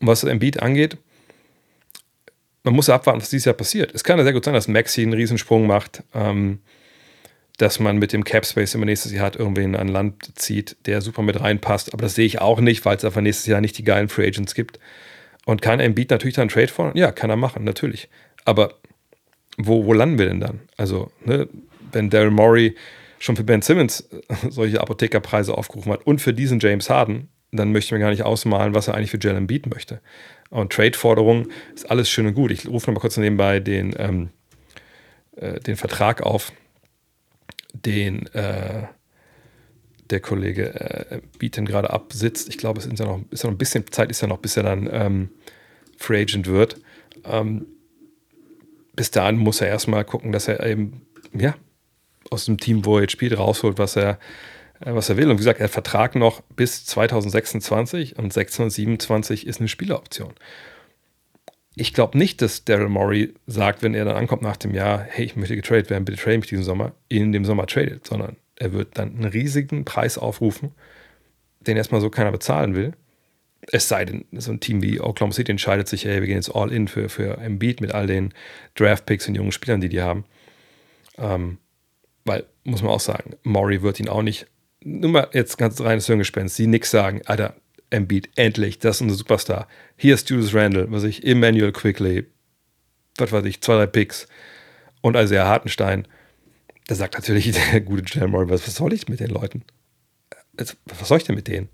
und was Embiid angeht, man muss abwarten, was dieses Jahr passiert. Es kann ja sehr gut sein, dass Maxi einen Riesensprung macht, ähm, dass man mit dem Cap Space immer nächstes Jahr hat, irgendwen an Land zieht, der super mit reinpasst. Aber das sehe ich auch nicht, weil es einfach nächstes Jahr nicht die geilen Free Agents gibt. Und kann Embiid natürlich dann Trade fordern? Ja, kann er machen, natürlich. Aber wo, wo landen wir denn dann? Also, ne, wenn Daryl Morey schon für Ben Simmons solche Apothekerpreise aufgerufen hat und für diesen James Harden, dann möchte ich mir gar nicht ausmalen, was er eigentlich für Jalen Embiid möchte. Und Trade-Forderungen ist alles schön und gut. Ich rufe noch mal kurz nebenbei den, ähm, äh, den Vertrag auf, den, äh, der Kollege äh, Beaton gerade absitzt. Ich glaube, es ist ja, noch, ist ja noch ein bisschen Zeit, ist ja noch, bis er dann ähm, Free Agent wird. Ähm, bis dahin muss er erstmal gucken, dass er eben, ja, aus dem Team, wo er jetzt spielt, rausholt, was er, was er will. Und wie gesagt, er hat Vertrag noch bis 2026 und 627 ist eine Spieleroption. Ich glaube nicht, dass Daryl Morey sagt, wenn er dann ankommt nach dem Jahr, hey, ich möchte getradet werden, bitte trade mich diesen Sommer, in dem Sommer tradet, sondern er wird dann einen riesigen Preis aufrufen, den erstmal so keiner bezahlen will. Es sei denn, so ein Team wie Oklahoma City entscheidet sich, hey, wir gehen jetzt all in für, für Embiid mit all den Draft-Picks und jungen Spielern, die die haben. Ähm, weil, muss man auch sagen, Maury wird ihn auch nicht, nur mal jetzt ganz reines Hirngespenst, sie nichts sagen, Alter, Embiid, endlich, das ist unser Superstar. Hier ist Julius Randle, was ich, Emmanuel Quickly, was weiß ich, zwei, drei Picks und Isaiah Hartenstein. Da sagt natürlich der gute General Murray, was, was soll ich mit den Leuten? was soll ich denn mit denen?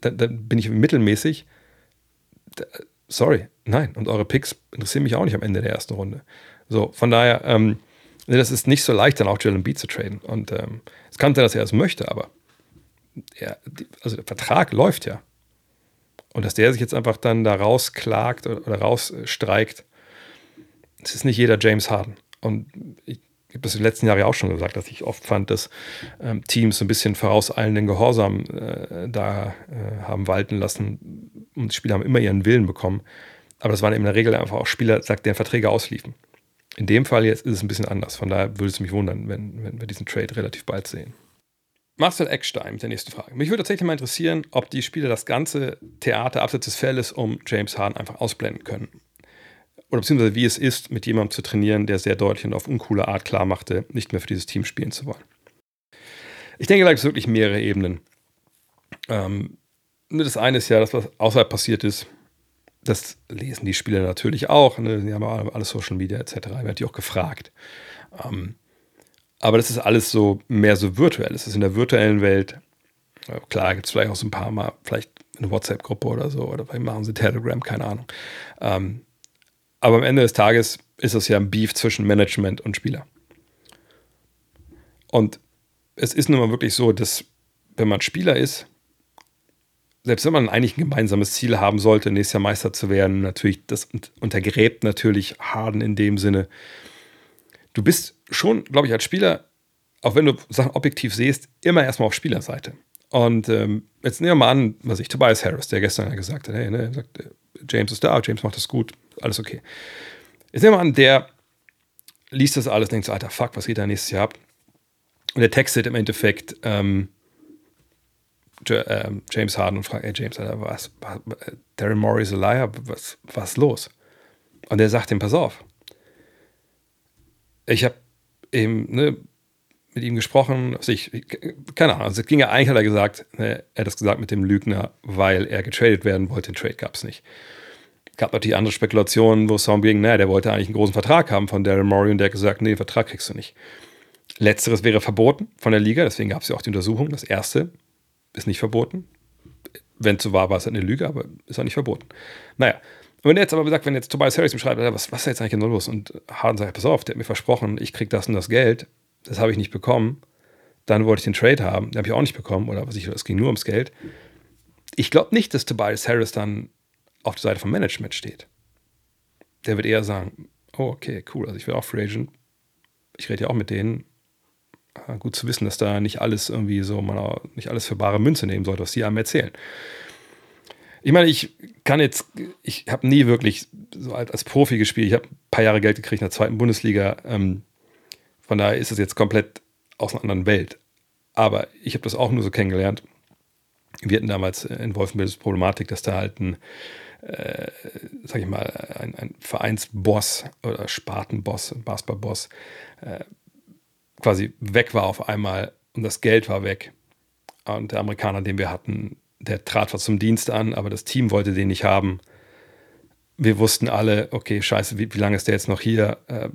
Dann, dann bin ich mittelmäßig. sorry, nein. Und eure Picks interessieren mich auch nicht am Ende der ersten Runde. So, von daher, ähm, das ist nicht so leicht, dann auch Jalen Beat zu traden. Und ähm, es kann sein, dass er es möchte, aber er, also der Vertrag läuft ja. Und dass der sich jetzt einfach dann da rausklagt oder, oder rausstreikt, das ist nicht jeder James Harden. Und ich habe das in den letzten Jahren auch schon gesagt, dass ich oft fand, dass ähm, Teams so ein bisschen vorauseilenden Gehorsam äh, da äh, haben walten lassen und Spieler haben immer ihren Willen bekommen. Aber das waren in der Regel einfach auch Spieler, sagt, deren Verträge ausliefen. In dem Fall jetzt ist es ein bisschen anders. Von daher würde es mich wundern, wenn, wenn wir diesen Trade relativ bald sehen. Marcel Eckstein mit der nächsten Frage. Mich würde tatsächlich mal interessieren, ob die Spieler das ganze Theater abseits des Feldes um James Harden einfach ausblenden können. Oder beziehungsweise wie es ist, mit jemandem zu trainieren, der sehr deutlich und auf uncoole Art klar machte, nicht mehr für dieses Team spielen zu wollen. Ich denke, da gibt es wirklich mehrere Ebenen. Ähm, das eine ist ja, das, was außerhalb passiert ist, das lesen die Spieler natürlich auch. Ne? Die haben alle Social Media etc. Ich werde die auch gefragt. Ähm, aber das ist alles so mehr so virtuell. Es ist in der virtuellen Welt. Klar, gibt es vielleicht auch so ein paar Mal, vielleicht eine WhatsApp-Gruppe oder so, oder vielleicht machen sie Telegram, keine Ahnung. Ähm, aber am Ende des Tages ist es ja ein Beef zwischen Management und Spieler. Und es ist nun mal wirklich so, dass wenn man Spieler ist, selbst wenn man eigentlich ein gemeinsames Ziel haben sollte, nächstes Jahr Meister zu werden, natürlich, das untergräbt natürlich Harden in dem Sinne. Du bist schon, glaube ich, als Spieler, auch wenn du Sachen objektiv siehst, immer erstmal auf Spielerseite. Und ähm, jetzt nehmen wir mal an, was ich, Tobias Harris, der gestern gesagt hat, hey, ne, sagt, äh, James ist da, James macht das gut, alles okay. Jetzt nehmen wir an, der liest das alles, denkt so, alter Fuck, was geht da nächstes Jahr ab? Und der textet im Endeffekt, ähm, ähm, James Harden und fragt, ey James, Alter, was, was Darren Morey ist a liar, was, was los? Und er sagt ihm, pass auf. Ich habe eben ne, mit ihm gesprochen, also ich, keine Ahnung, also es ging ja eigentlich, hat er gesagt, ne, er hat das gesagt mit dem Lügner, weil er getradet werden wollte, den Trade gab es nicht. Gab natürlich andere Spekulationen, wo es darum ging, naja, der wollte eigentlich einen großen Vertrag haben von Darren Morey und der hat gesagt, nee, den Vertrag kriegst du nicht. Letzteres wäre verboten von der Liga, deswegen gab es ja auch die Untersuchung. Das erste ist nicht verboten. Wenn es so war, war es halt eine Lüge, aber ist auch nicht verboten. Naja, wenn er jetzt aber sagt, wenn jetzt Tobias Harris ihm schreibt, was, was ist jetzt eigentlich genau los? Und Harden sagt, pass auf, der hat mir versprochen, ich krieg das und das Geld, das habe ich nicht bekommen. Dann wollte ich den Trade haben, den habe ich auch nicht bekommen, oder was ich, es ging nur ums Geld. Ich glaube nicht, dass Tobias Harris dann auf der Seite vom Management steht. Der wird eher sagen, oh, okay, cool, also ich will auch Free Agent. Ich rede ja auch mit denen, gut zu wissen, dass da nicht alles irgendwie so, man nicht alles für bare Münze nehmen sollte, was die einem erzählen. Ich meine, ich kann jetzt, ich habe nie wirklich so als Profi gespielt. Ich habe ein paar Jahre Geld gekriegt in der zweiten Bundesliga. Ähm, von daher ist es jetzt komplett aus einer anderen Welt. Aber ich habe das auch nur so kennengelernt. Wir hatten damals in Wolfenbild die Problematik, dass da halt ein, äh, sag ich mal, ein, ein Vereinsboss oder Spartenboss, Basketballboss, äh, quasi weg war auf einmal und das Geld war weg. Und der Amerikaner, den wir hatten, der trat zwar zum Dienst an, aber das Team wollte den nicht haben. Wir wussten alle, okay, scheiße, wie, wie lange ist der jetzt noch hier? Äh,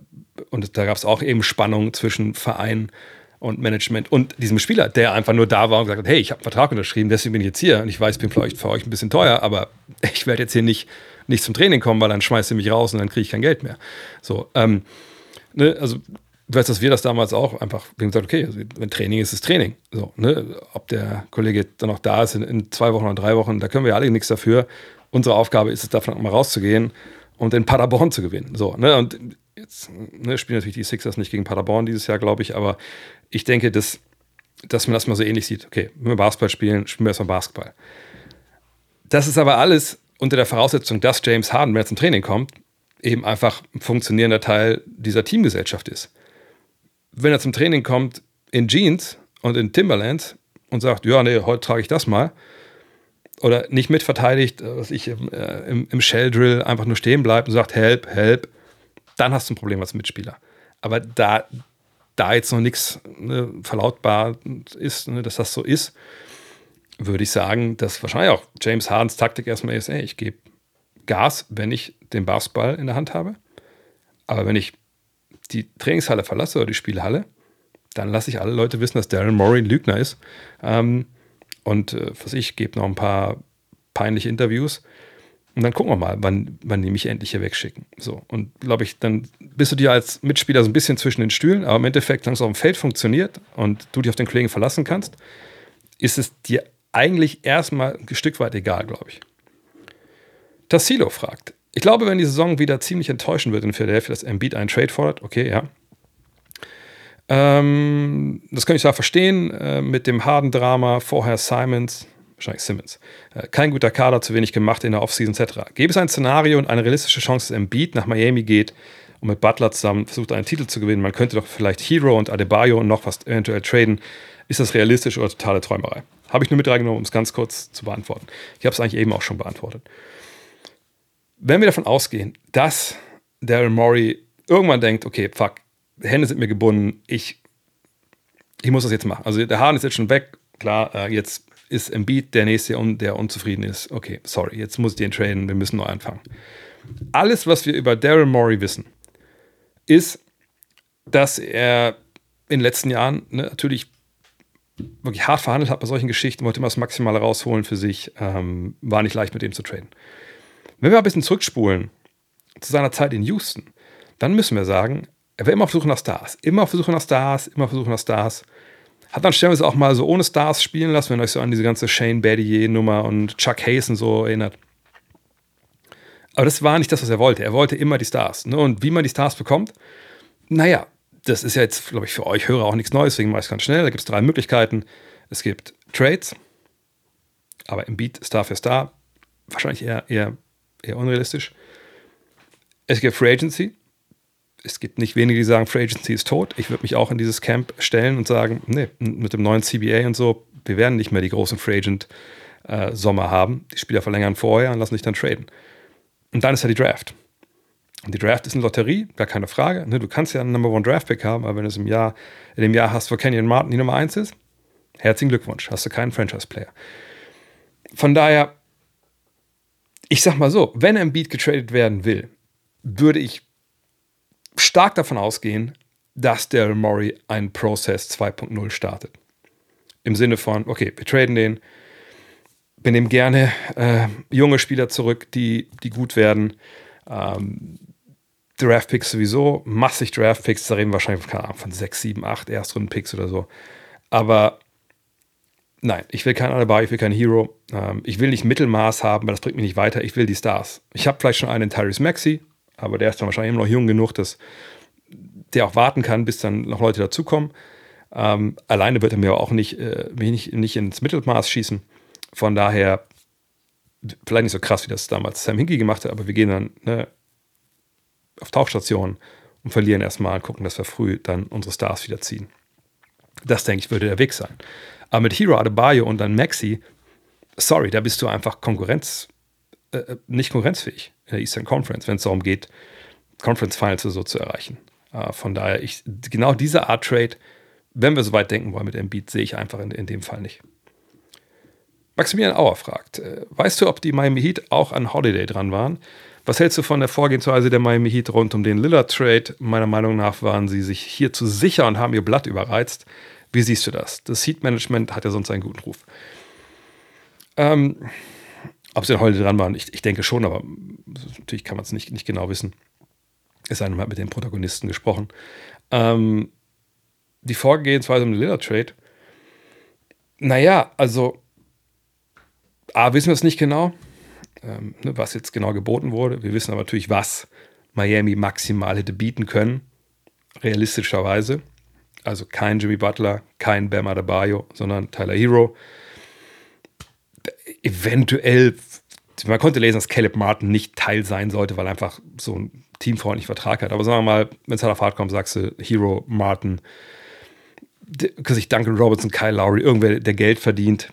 und da gab es auch eben Spannung zwischen Verein und Management und diesem Spieler, der einfach nur da war und gesagt hat, hey, ich habe einen Vertrag unterschrieben, deswegen bin ich jetzt hier und ich weiß, ich bin vielleicht für euch ein bisschen teuer, aber ich werde jetzt hier nicht, nicht zum Training kommen, weil dann schmeißt ihr mich raus und dann kriege ich kein Geld mehr. So, ähm, ne, also weißt dass wir das damals auch einfach, wir haben gesagt, okay, also wenn Training ist, ist Training. So, ne? Ob der Kollege dann noch da ist in, in, zwei Wochen oder drei Wochen, da können wir alle nichts dafür. Unsere Aufgabe ist es, davon mal rauszugehen und in Paderborn zu gewinnen. So, ne? Und jetzt ne, spielen natürlich die Sixers nicht gegen Paderborn dieses Jahr, glaube ich, aber ich denke, dass, dass man das mal so ähnlich sieht. Okay, wenn wir Basketball spielen, spielen wir erstmal Basketball. Das ist aber alles unter der Voraussetzung, dass James Harden, wenn er zum Training kommt, eben einfach ein funktionierender Teil dieser Teamgesellschaft ist. Wenn er zum Training kommt in Jeans und in Timberlands und sagt, ja, nee, heute trage ich das mal, oder nicht mitverteidigt, was ich äh, im, im Shell Drill einfach nur stehen bleibt und sagt, help, help, dann hast du ein Problem als Mitspieler. Aber da, da jetzt noch nichts ne, verlautbar ist, ne, dass das so ist, würde ich sagen, dass wahrscheinlich auch James Hardens Taktik erstmal ist, ey, ich gebe Gas, wenn ich den Basketball in der Hand habe. Aber wenn ich die Trainingshalle verlasse oder die Spielhalle, dann lasse ich alle Leute wissen, dass Darren Murray ein Lügner ist. Ähm, und äh, was ich, gebe noch ein paar peinliche Interviews. Und dann gucken wir mal, wann, wann die mich endlich hier wegschicken. So. Und glaube ich, dann bist du dir als Mitspieler so ein bisschen zwischen den Stühlen, aber im Endeffekt, wenn es auf dem Feld funktioniert und du dich auf den Kollegen verlassen kannst, ist es dir eigentlich erstmal ein Stück weit egal, glaube ich. Tassilo fragt, ich glaube, wenn die Saison wieder ziemlich enttäuschen wird in Philadelphia, dass Embiid einen Trade fordert, okay, ja. Ähm, das kann ich zwar verstehen, äh, mit dem Harden-Drama, vorher Simons, wahrscheinlich Simmons. Äh, kein guter Kader, zu wenig gemacht in der Offseason etc. Gäbe es ein Szenario und eine realistische Chance, dass Embiid nach Miami geht und mit Butler zusammen versucht, einen Titel zu gewinnen? Man könnte doch vielleicht Hero und Adebayo und noch was eventuell traden. Ist das realistisch oder totale Träumerei? Habe ich nur mit reingenommen, um es ganz kurz zu beantworten. Ich habe es eigentlich eben auch schon beantwortet. Wenn wir davon ausgehen, dass Daryl Morey irgendwann denkt, okay, fuck, Hände sind mir gebunden, ich, ich muss das jetzt machen. Also der Hahn ist jetzt schon weg, klar, äh, jetzt ist Embiid der Nächste, der unzufrieden ist. Okay, sorry, jetzt muss ich den traden, wir müssen neu anfangen. Alles, was wir über Daryl Morey wissen, ist, dass er in den letzten Jahren ne, natürlich wirklich hart verhandelt hat bei solchen Geschichten, wollte immer das Maximale rausholen für sich, ähm, war nicht leicht mit ihm zu traden. Wenn wir ein bisschen zurückspulen zu seiner Zeit in Houston, dann müssen wir sagen, er war immer auf Suche nach Stars. Immer auf Suche nach Stars, immer auf Suche nach Stars. Hat dann stellenweise auch mal so ohne Stars spielen lassen, wenn euch so an diese ganze Shane Battier-Nummer und Chuck Hayes und so erinnert. Aber das war nicht das, was er wollte. Er wollte immer die Stars. Ne? Und wie man die Stars bekommt, naja, das ist ja jetzt, glaube ich, für euch Hörer auch nichts Neues, deswegen mache ich es ganz schnell. Da gibt es drei Möglichkeiten. Es gibt Trades, aber im Beat Star für Star, wahrscheinlich eher, eher, eher unrealistisch. Es gibt Free Agency, es gibt nicht wenige, die sagen, Free Agency ist tot. Ich würde mich auch in dieses Camp stellen und sagen, nee, mit dem neuen CBA und so, wir werden nicht mehr die großen Free Agent äh, Sommer haben. Die Spieler verlängern vorher und lassen sich dann traden. Und dann ist ja die Draft. Und die Draft ist eine Lotterie, gar keine Frage. Ne, du kannst ja einen Number One Draft Pick haben, aber wenn du es im Jahr, in dem Jahr hast, wo Kenyon Martin die Nummer 1 ist, herzlichen Glückwunsch, hast du keinen Franchise-Player. Von daher, ich sag mal so, wenn ein Beat getradet werden will, würde ich stark davon ausgehen, dass Daryl Morey einen Process 2.0 startet. Im Sinne von, okay, wir traden den, wir nehmen gerne äh, junge Spieler zurück, die, die gut werden. Ähm, Draftpicks sowieso, massig Draftpicks, da reden wir wahrscheinlich von 6, 7, 8 Erstrunden-Picks oder so. Aber nein, ich will keinen Alibi, ich will keinen Hero. Ähm, ich will nicht Mittelmaß haben, weil das bringt mich nicht weiter. Ich will die Stars. Ich habe vielleicht schon einen Tyrese Maxi, aber der ist dann wahrscheinlich immer noch jung genug, dass der auch warten kann, bis dann noch Leute dazukommen. Ähm, alleine wird er mir auch nicht, äh, nicht, nicht ins Mittelmaß schießen. Von daher, vielleicht nicht so krass, wie das damals Sam Hinkie gemacht hat, aber wir gehen dann ne, auf Tauchstationen und verlieren erstmal, gucken, dass wir früh dann unsere Stars wieder ziehen. Das, denke ich, würde der Weg sein. Aber mit Hero Adebayo und dann Maxi, sorry, da bist du einfach Konkurrenz, äh, äh nicht konkurrenzfähig in der Eastern Conference, wenn es darum geht, Conference Finals so zu erreichen. Äh, von daher, ich, genau diese Art Trade, wenn wir so weit denken wollen mit Embiid, sehe ich einfach in, in dem Fall nicht. Maximilian Auer fragt, äh, weißt du, ob die Miami Heat auch an Holiday dran waren? Was hältst du von der Vorgehensweise der Miami Heat rund um den Lillard-Trade? Meiner Meinung nach waren sie sich hier zu sicher und haben ihr Blatt überreizt. Wie siehst du das? Das Heat-Management hat ja sonst einen guten Ruf. Ähm, ob sie heute dran waren, ich, ich denke schon, aber natürlich kann man es nicht, nicht genau wissen. Es sei denn, man hat mit den Protagonisten gesprochen. Ähm, die Vorgehensweise um den Lillard-Trade. Naja, also A, wissen wir es nicht genau, ähm, ne, was jetzt genau geboten wurde. Wir wissen aber natürlich, was Miami maximal hätte bieten können, realistischerweise. Also kein Jimmy Butler, kein Bam Adebayo, sondern Tyler Hero. Eventuell, man konnte lesen, dass Caleb Martin nicht Teil sein sollte, weil er einfach so ein teamfreundlichen Vertrag hat. Aber sagen wir mal, wenn es halt auf hart kommt, sagst du Hero, Martin, sich Duncan Robertson, Kyle Lowry, irgendwer, der Geld verdient,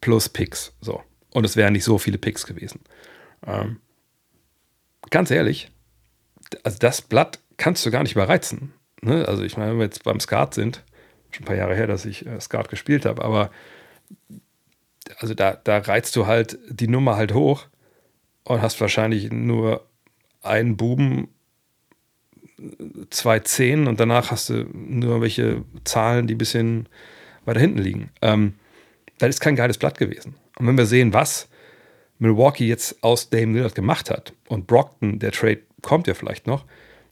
plus Picks. So. Und es wären nicht so viele Picks gewesen. Ähm, ganz ehrlich, also das Blatt kannst du gar nicht überreizen. Ne? Also ich meine, wenn wir jetzt beim Skat sind, schon ein paar Jahre her, dass ich äh, Skat gespielt habe, aber also da, da reizt du halt die Nummer halt hoch und hast wahrscheinlich nur einen Buben, zwei Zehn und danach hast du nur welche Zahlen, die ein bisschen weiter hinten liegen. Ähm, das ist kein geiles Blatt gewesen. Und wenn wir sehen, was Milwaukee jetzt aus Dame Lillard gemacht hat und Brockton, der Trade kommt ja vielleicht noch,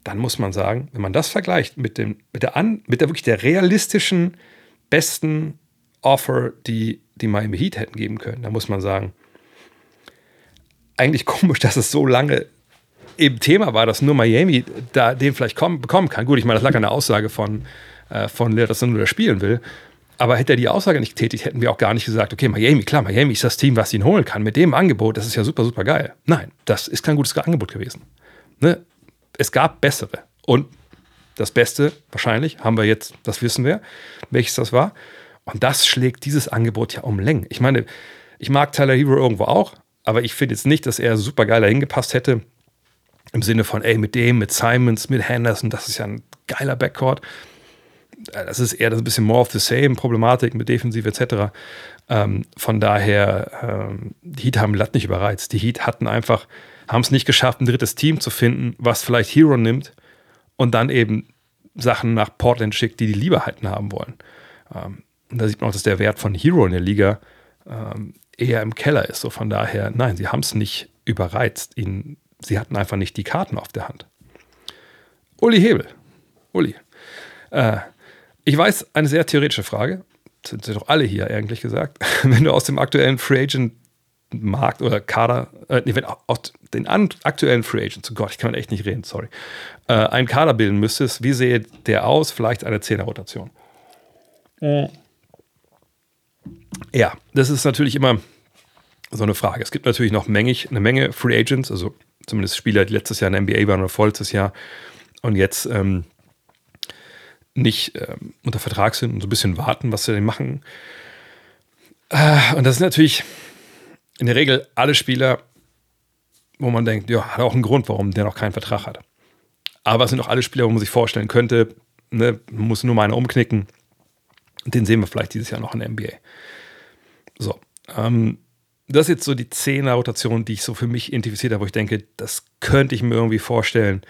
dann muss man sagen, wenn man das vergleicht mit, dem, mit, der, an, mit der wirklich der realistischen, besten Offer, die die Miami Heat hätten geben können, dann muss man sagen, eigentlich komisch, dass es so lange eben Thema war, dass nur Miami da den vielleicht kommen, bekommen kann. Gut, ich meine, das lag an der Aussage von, äh, von Lillard, dass er nur da spielen will. Aber hätte er die Aussage nicht getätigt, hätten wir auch gar nicht gesagt, okay, Miami, klar, Miami ist das Team, was ihn holen kann. Mit dem Angebot, das ist ja super, super geil. Nein, das ist kein gutes Angebot gewesen. Ne? Es gab bessere. Und das Beste, wahrscheinlich, haben wir jetzt, das wissen wir, welches das war. Und das schlägt dieses Angebot ja um Längen. Ich meine, ich mag Tyler Hero irgendwo auch, aber ich finde jetzt nicht, dass er super geil dahin gepasst hätte. Im Sinne von, ey, mit dem, mit Simons, mit Henderson, das ist ja ein geiler Backcourt. Das ist eher das ein bisschen more of the same Problematik mit Defensive etc. Ähm, von daher, ähm, die Heat haben Latt nicht überreizt. Die Heat hatten einfach haben es nicht geschafft, ein drittes Team zu finden, was vielleicht Hero nimmt und dann eben Sachen nach Portland schickt, die die Lieberheiten haben wollen. Ähm, und da sieht man auch, dass der Wert von Hero in der Liga ähm, eher im Keller ist. So von daher, nein, sie haben es nicht überreizt. Ihnen, sie hatten einfach nicht die Karten auf der Hand. Uli Hebel. Uli. Äh, ich weiß, eine sehr theoretische Frage. Sind sie doch alle hier, eigentlich gesagt. Wenn du aus dem aktuellen Free Agent Markt oder Kader, äh, nee, wenn aus den aktuellen Free Agents, oh Gott, ich kann echt nicht reden, sorry, äh, einen Kader bilden müsstest, wie sehe der aus? Vielleicht eine 10er-Rotation. Mhm. Ja, das ist natürlich immer so eine Frage. Es gibt natürlich noch mängig, eine Menge Free Agents, also zumindest Spieler, die letztes Jahr in der NBA waren oder vorletztes Jahr und jetzt ähm, nicht ähm, unter Vertrag sind und so ein bisschen warten, was sie denn machen. Äh, und das ist natürlich in der Regel alle Spieler, wo man denkt, ja, hat auch einen Grund, warum der noch keinen Vertrag hat. Aber es sind auch alle Spieler, wo man sich vorstellen könnte, ne, muss nur mal einer umknicken. Den sehen wir vielleicht dieses Jahr noch in der NBA. So, ähm, das ist jetzt so die Zehner-Rotation, die ich so für mich identifiziert habe, wo ich denke, das könnte ich mir irgendwie vorstellen.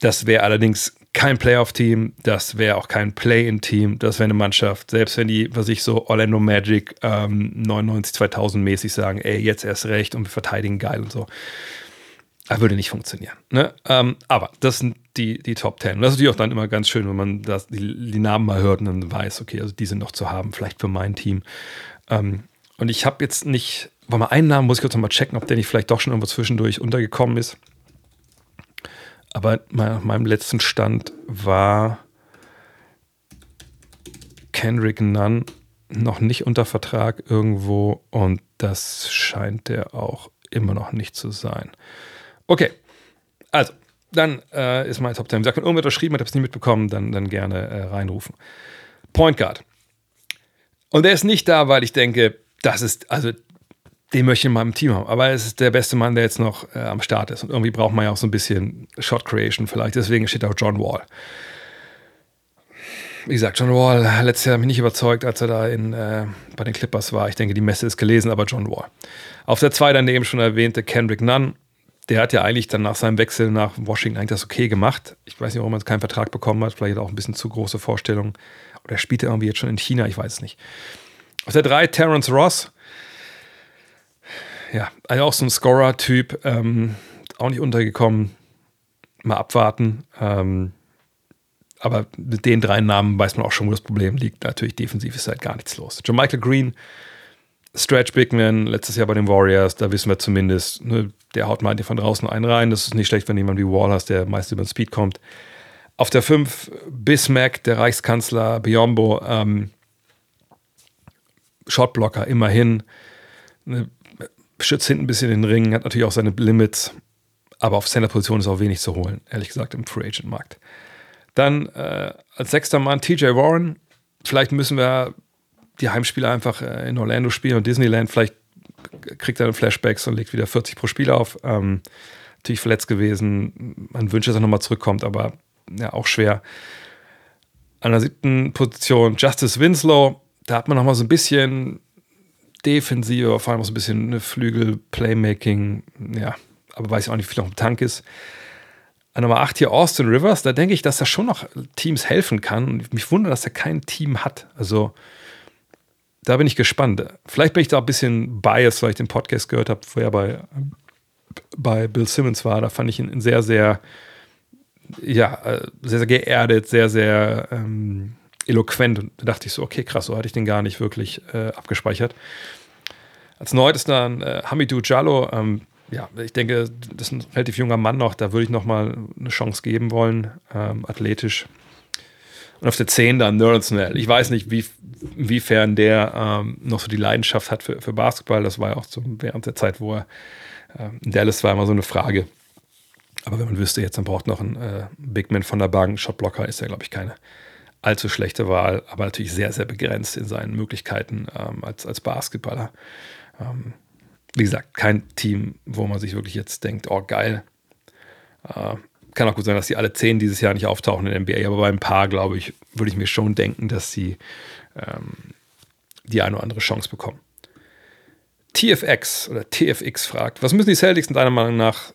Das wäre allerdings kein Playoff-Team, das wäre auch kein Play-in-Team, das wäre eine Mannschaft, selbst wenn die, was ich so Orlando Magic ähm, 99, 2000 mäßig sagen, ey, jetzt erst recht und wir verteidigen geil und so. Das würde nicht funktionieren. Ne? Ähm, aber das sind die, die Top 10. Und das ist natürlich auch dann immer ganz schön, wenn man das, die, die, Namen mal hört und dann weiß, okay, also die sind noch zu haben, vielleicht für mein Team. Ähm, und ich habe jetzt nicht, weil mal einen Namen muss ich kurz nochmal checken, ob der nicht vielleicht doch schon irgendwo zwischendurch untergekommen ist. Aber nach meinem letzten Stand war Kendrick Nunn noch nicht unter Vertrag irgendwo und das scheint der auch immer noch nicht zu sein. Okay, also, dann äh, ist mein Top 10. Sagt, wenn irgendwer unterschrieben hat, habe es nicht mitbekommen, dann, dann gerne äh, reinrufen. Point Guard. Und der ist nicht da, weil ich denke, das ist, also den möchte ich in meinem Team haben. Aber es ist der beste Mann, der jetzt noch äh, am Start ist. Und irgendwie braucht man ja auch so ein bisschen Shot Creation vielleicht. Deswegen steht auch John Wall. Wie gesagt, John Wall, letztes Jahr mich nicht überzeugt, als er da in, äh, bei den Clippers war. Ich denke, die Messe ist gelesen, aber John Wall. Auf der 2 dann eben schon erwähnte Kendrick Nunn. Der hat ja eigentlich dann nach seinem Wechsel nach Washington eigentlich das okay gemacht. Ich weiß nicht, warum er keinen Vertrag bekommen hat. Vielleicht auch ein bisschen zu große Vorstellungen. Oder spielt er irgendwie jetzt schon in China? Ich weiß es nicht. Auf der 3 Terrence Ross ja, also auch so ein Scorer-Typ, ähm, auch nicht untergekommen. mal abwarten. Ähm, aber mit den drei Namen weiß man auch schon, wo das Problem liegt. Natürlich defensiv ist halt gar nichts los. John Michael Green, Stretch Bigman, letztes Jahr bei den Warriors, da wissen wir zumindest, ne, der haut mal von draußen einen rein. Das ist nicht schlecht, wenn jemand wie Wall hast, der meist über den Speed kommt. Auf der 5 Bismack, der Reichskanzler Biombo, ähm, Shotblocker immerhin. Ne, schützt hinten ein bisschen den Ring, hat natürlich auch seine Limits, aber auf Center-Position ist auch wenig zu holen, ehrlich gesagt, im Free Agent-Markt. Dann äh, als sechster Mann TJ Warren. Vielleicht müssen wir die Heimspiele einfach äh, in Orlando spielen und Disneyland. Vielleicht kriegt er Flashbacks und legt wieder 40 pro Spiel auf. Ähm, natürlich verletzt gewesen. Man wünscht, dass er nochmal zurückkommt, aber ja, auch schwer. An der siebten Position Justice Winslow. Da hat man nochmal so ein bisschen Defensive, vor allem auch so ein bisschen eine Flügel, Playmaking. Ja, aber weiß ich auch nicht, wie viel noch im Tank ist. An Nummer 8 hier Austin Rivers, da denke ich, dass er schon noch Teams helfen kann. Mich wundert, dass er kein Team hat. Also da bin ich gespannt. Vielleicht bin ich da ein bisschen biased, weil ich den Podcast gehört habe, wo er bei, bei Bill Simmons war. Da fand ich ihn sehr, sehr, ja, äh, sehr, sehr geerdet, sehr, sehr ähm, eloquent. Und da dachte ich so, okay, krass, so hatte ich den gar nicht wirklich äh, abgespeichert. Als neuntes dann äh, Hamidou Jallo. Ähm, ja, ich denke, das ist ein relativ junger Mann noch. Da würde ich noch mal eine Chance geben wollen, ähm, athletisch. Und auf der 10 dann Nerlens Snell. Ich weiß nicht, wie, inwiefern der ähm, noch so die Leidenschaft hat für, für Basketball. Das war ja auch so während der Zeit, wo er äh, in Dallas war immer so eine Frage. Aber wenn man wüsste, jetzt man braucht noch einen äh, Big Man von der Bank, Shotblocker ist ja, glaube ich, keine allzu schlechte Wahl, aber natürlich sehr, sehr begrenzt in seinen Möglichkeiten ähm, als, als Basketballer. Ähm, wie gesagt, kein Team, wo man sich wirklich jetzt denkt, oh geil. Äh, kann auch gut sein, dass die alle zehn dieses Jahr nicht auftauchen in der NBA, aber bei ein paar, glaube ich, würde ich mir schon denken, dass sie ähm, die eine oder andere Chance bekommen. TFX oder TFX fragt, was müssen die Celtics in deiner Meinung nach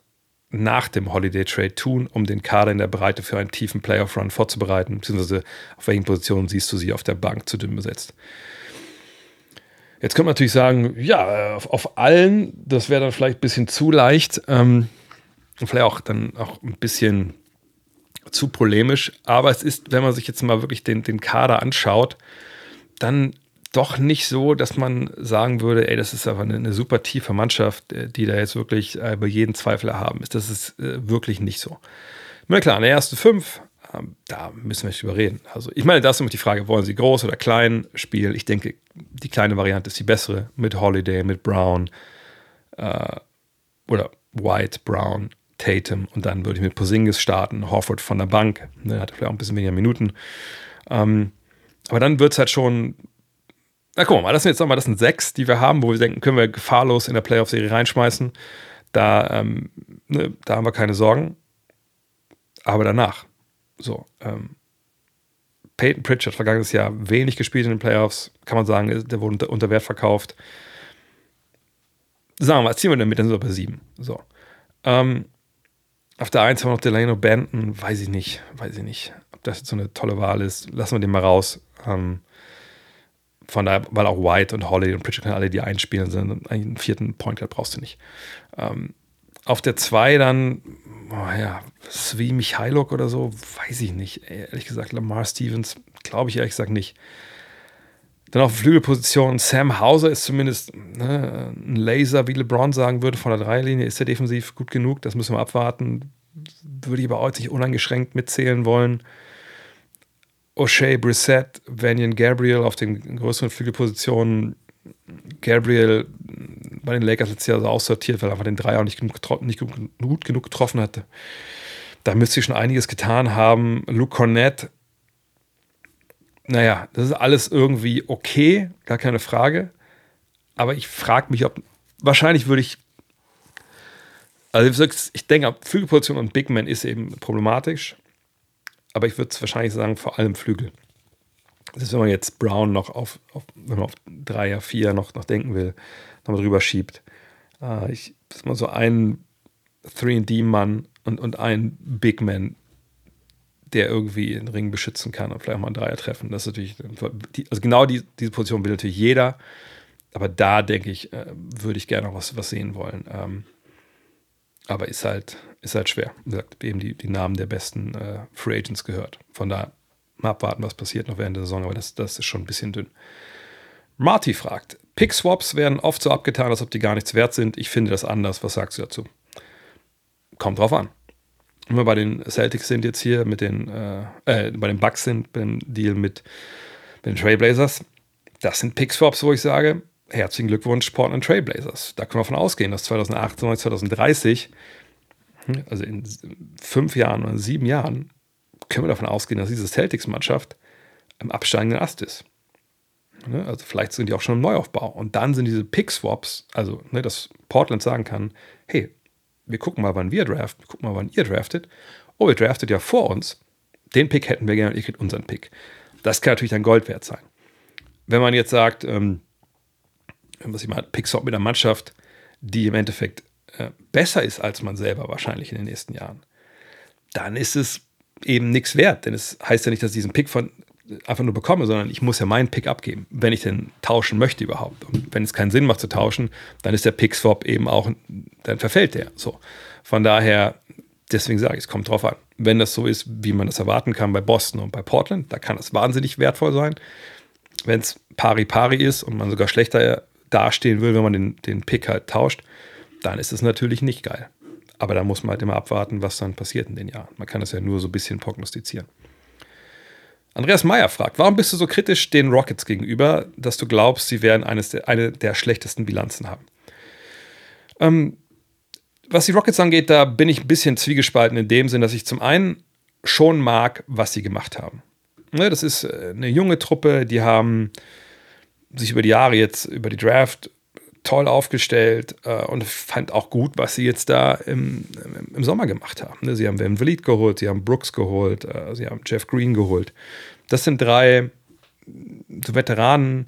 nach dem Holiday Trade tun, um den Kader in der Breite für einen tiefen Playoff-Run vorzubereiten, beziehungsweise auf welchen Positionen siehst du sie auf der Bank zu dünn besetzt? Jetzt könnte man natürlich sagen, ja, auf, auf allen, das wäre dann vielleicht ein bisschen zu leicht ähm, und vielleicht auch dann auch ein bisschen zu polemisch, aber es ist, wenn man sich jetzt mal wirklich den, den Kader anschaut, dann doch nicht so, dass man sagen würde, ey, das ist aber eine, eine super tiefe Mannschaft, äh, die da jetzt wirklich äh, über jeden Zweifel haben ist. Das ist äh, wirklich nicht so. Na klar, in der ersten fünf, ähm, da müssen wir nicht drüber reden. Also, ich meine, das ist immer die Frage, wollen sie groß oder klein spielen? Ich denke, die kleine Variante ist die bessere mit Holiday, mit Brown äh, oder White, Brown, Tatum und dann würde ich mit Posingis starten, Horford von der Bank, ne, hat vielleicht auch ein bisschen weniger Minuten. Ähm, aber dann wird es halt schon na, guck mal, das sind jetzt nochmal, das sind sechs, die wir haben, wo wir denken, können wir gefahrlos in der Playoff-Serie reinschmeißen. Da, ähm, ne, da haben wir keine Sorgen. Aber danach, so, ähm, Peyton Pritchard vergangenes Jahr wenig gespielt in den Playoffs, kann man sagen, der wurde unter, unter Wert verkauft. Sagen wir mal, ziehen wir damit, dann sind wir bei sieben. So. Ähm, auf der 1 haben wir noch Delano Banton, weiß ich nicht, weiß ich nicht, ob das jetzt so eine tolle Wahl ist. Lassen wir den mal raus. Ähm, von daher, weil auch White und Holly und Pritchard alle die einspielen sind. Einen vierten Point Guard brauchst du nicht. Ähm, auf der 2 dann, oh ja, Svi Michailuk oder so, weiß ich nicht. Ehrlich gesagt, Lamar Stevens, glaube ich ehrlich gesagt nicht. Dann auf Flügelposition, Sam Hauser ist zumindest ne, ein Laser, wie LeBron sagen würde, von der Dreierlinie. Ist er defensiv gut genug? Das müssen wir abwarten. Würde ich aber auch nicht uneingeschränkt mitzählen wollen. O'Shea, Brissett, Vanyan Gabriel auf den größeren Flügelpositionen. Gabriel bei den Lakers letztes Jahr aussortiert, weil er einfach den Dreier nicht, genug, nicht gut genug getroffen hatte. Da müsste ich schon einiges getan haben. Luke Cornett, naja, das ist alles irgendwie okay, gar keine Frage. Aber ich frage mich, ob wahrscheinlich würde ich, also ich denke, Flügelposition und Big Man ist eben problematisch aber ich würde es wahrscheinlich sagen, vor allem Flügel. Das ist, wenn man jetzt Brown noch auf, auf wenn man auf Dreier, Vier noch, noch denken will, nochmal drüber schiebt. Äh, ich, das ist mal so ein 3D-Mann und, und ein Big Man, der irgendwie den Ring beschützen kann und vielleicht auch mal einen Dreier treffen. Das ist natürlich, also genau die, diese Position will natürlich jeder, aber da denke ich, äh, würde ich gerne noch was, was sehen wollen. Ähm, aber ist halt, ist halt schwer. Wie gesagt, eben die, die Namen der besten äh, Free Agents gehört. Von daher mal abwarten, was passiert noch während der Saison, aber das, das ist schon ein bisschen dünn. Marty fragt: Pick-Swaps werden oft so abgetan, als ob die gar nichts wert sind. Ich finde das anders. Was sagst du dazu? Kommt drauf an. Wenn wir bei den Celtics sind jetzt hier mit den, äh, äh, bei den Bucks sind, beim Deal mit, mit den Trailblazers, das sind Pick-Swaps, wo ich sage, herzlichen Glückwunsch Portland Trailblazers. Da können wir davon ausgehen, dass 2028, 2030, hm, also in fünf Jahren oder sieben Jahren, können wir davon ausgehen, dass diese Celtics-Mannschaft im absteigenden Ast ist. Ne, also vielleicht sind die auch schon im Neuaufbau. Und dann sind diese Pick-Swaps, also ne, dass Portland sagen kann, hey, wir gucken mal, wann wir draften, wir gucken mal, wann ihr draftet. Oh, ihr draftet ja vor uns. Den Pick hätten wir gerne, ihr kriegt unseren Pick. Das kann natürlich dann Gold wert sein. Wenn man jetzt sagt, ähm, was ich mal, Pick-Swap mit einer Mannschaft, die im Endeffekt äh, besser ist als man selber wahrscheinlich in den nächsten Jahren, dann ist es eben nichts wert. Denn es heißt ja nicht, dass ich diesen Pick von einfach nur bekomme, sondern ich muss ja meinen Pick abgeben, wenn ich den tauschen möchte überhaupt. Und wenn es keinen Sinn macht zu tauschen, dann ist der Pick-Swap eben auch, dann verfällt der. So. Von daher, deswegen sage ich, es kommt drauf an. Wenn das so ist, wie man das erwarten kann bei Boston und bei Portland, da kann es wahnsinnig wertvoll sein. Wenn es pari-pari ist und man sogar schlechter dastehen will, wenn man den, den Pick halt tauscht, dann ist es natürlich nicht geil. Aber da muss man halt immer abwarten, was dann passiert in den Jahren. Man kann das ja nur so ein bisschen prognostizieren. Andreas Meyer fragt, warum bist du so kritisch den Rockets gegenüber, dass du glaubst, sie werden eines der, eine der schlechtesten Bilanzen haben? Ähm, was die Rockets angeht, da bin ich ein bisschen zwiegespalten in dem Sinn, dass ich zum einen schon mag, was sie gemacht haben. Ne, das ist äh, eine junge Truppe, die haben sich über die Jahre jetzt, über die Draft toll aufgestellt äh, und fand auch gut, was sie jetzt da im, im Sommer gemacht haben. Ne, sie haben Van Vliet geholt, sie haben Brooks geholt, äh, sie haben Jeff Green geholt. Das sind drei so Veteranen,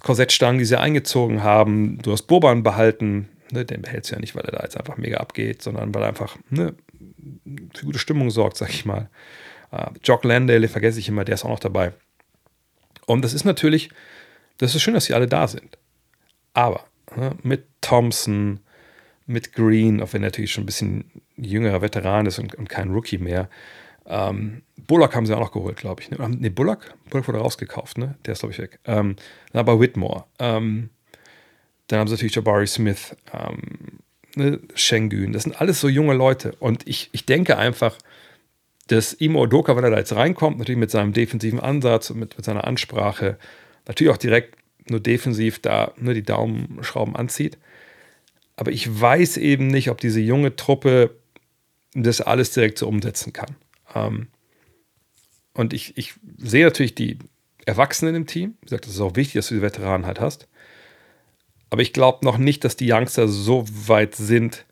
Korsettstangen, die sie eingezogen haben. Du hast Boban behalten, ne, den behältst du ja nicht, weil er da jetzt einfach mega abgeht, sondern weil er einfach ne, für gute Stimmung sorgt, sag ich mal. Äh, Jock Landale, vergesse ich immer, der ist auch noch dabei. Und das ist natürlich, das ist schön, dass sie alle da sind. Aber Ne? Mit Thompson, mit Green, auch wenn er natürlich schon ein bisschen jüngerer Veteran ist und, und kein Rookie mehr. Ähm, Bullock haben sie auch noch geholt, glaube ich. Ne, nee, Bullock? Bullock wurde rausgekauft, ne? Der ist, glaube ich, weg. Ähm, aber Whitmore. Ähm, dann haben sie natürlich Jabari Smith, ähm, ne, Schengen. Das sind alles so junge Leute. Und ich, ich denke einfach, dass Imo Odoka, wenn er da jetzt reinkommt, natürlich mit seinem defensiven Ansatz und mit, mit seiner Ansprache, natürlich auch direkt nur defensiv da nur die Daumenschrauben anzieht. Aber ich weiß eben nicht, ob diese junge Truppe das alles direkt so umsetzen kann. Ähm, und ich, ich sehe natürlich die Erwachsenen im Team. Wie gesagt, es ist auch wichtig, dass du die Veteranen halt hast. Aber ich glaube noch nicht, dass die Youngster so weit sind,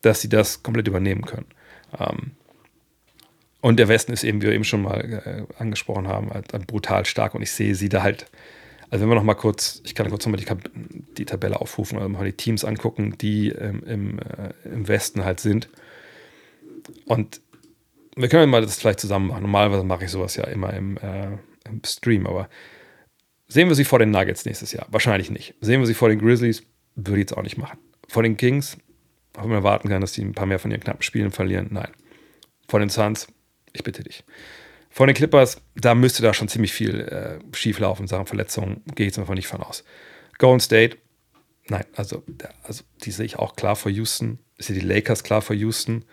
dass sie das komplett übernehmen können. Ähm, und der Westen ist eben, wie wir eben schon mal äh, angesprochen haben, halt, halt brutal stark. Und ich sehe sie da halt also wenn wir noch mal kurz, ich kann kurz nochmal die, die Tabelle aufrufen, also mal die Teams angucken, die ähm, im, äh, im Westen halt sind. Und wir können mal das vielleicht zusammen machen. Normalerweise mache ich sowas ja immer im, äh, im Stream, aber sehen wir sie vor den Nuggets nächstes Jahr? Wahrscheinlich nicht. Sehen wir sie vor den Grizzlies? Würde ich jetzt auch nicht machen. Vor den Kings, wenn man erwarten kann, dass die ein paar mehr von ihren knappen Spielen verlieren. Nein. Vor den Suns, ich bitte dich. Von den Clippers, da müsste da schon ziemlich viel äh, schief laufen in Sachen Verletzungen. Gehe ich jetzt einfach nicht von aus. Golden State, nein, also, also die sehe ich auch klar vor Houston. Ich sehe die Lakers klar vor Houston.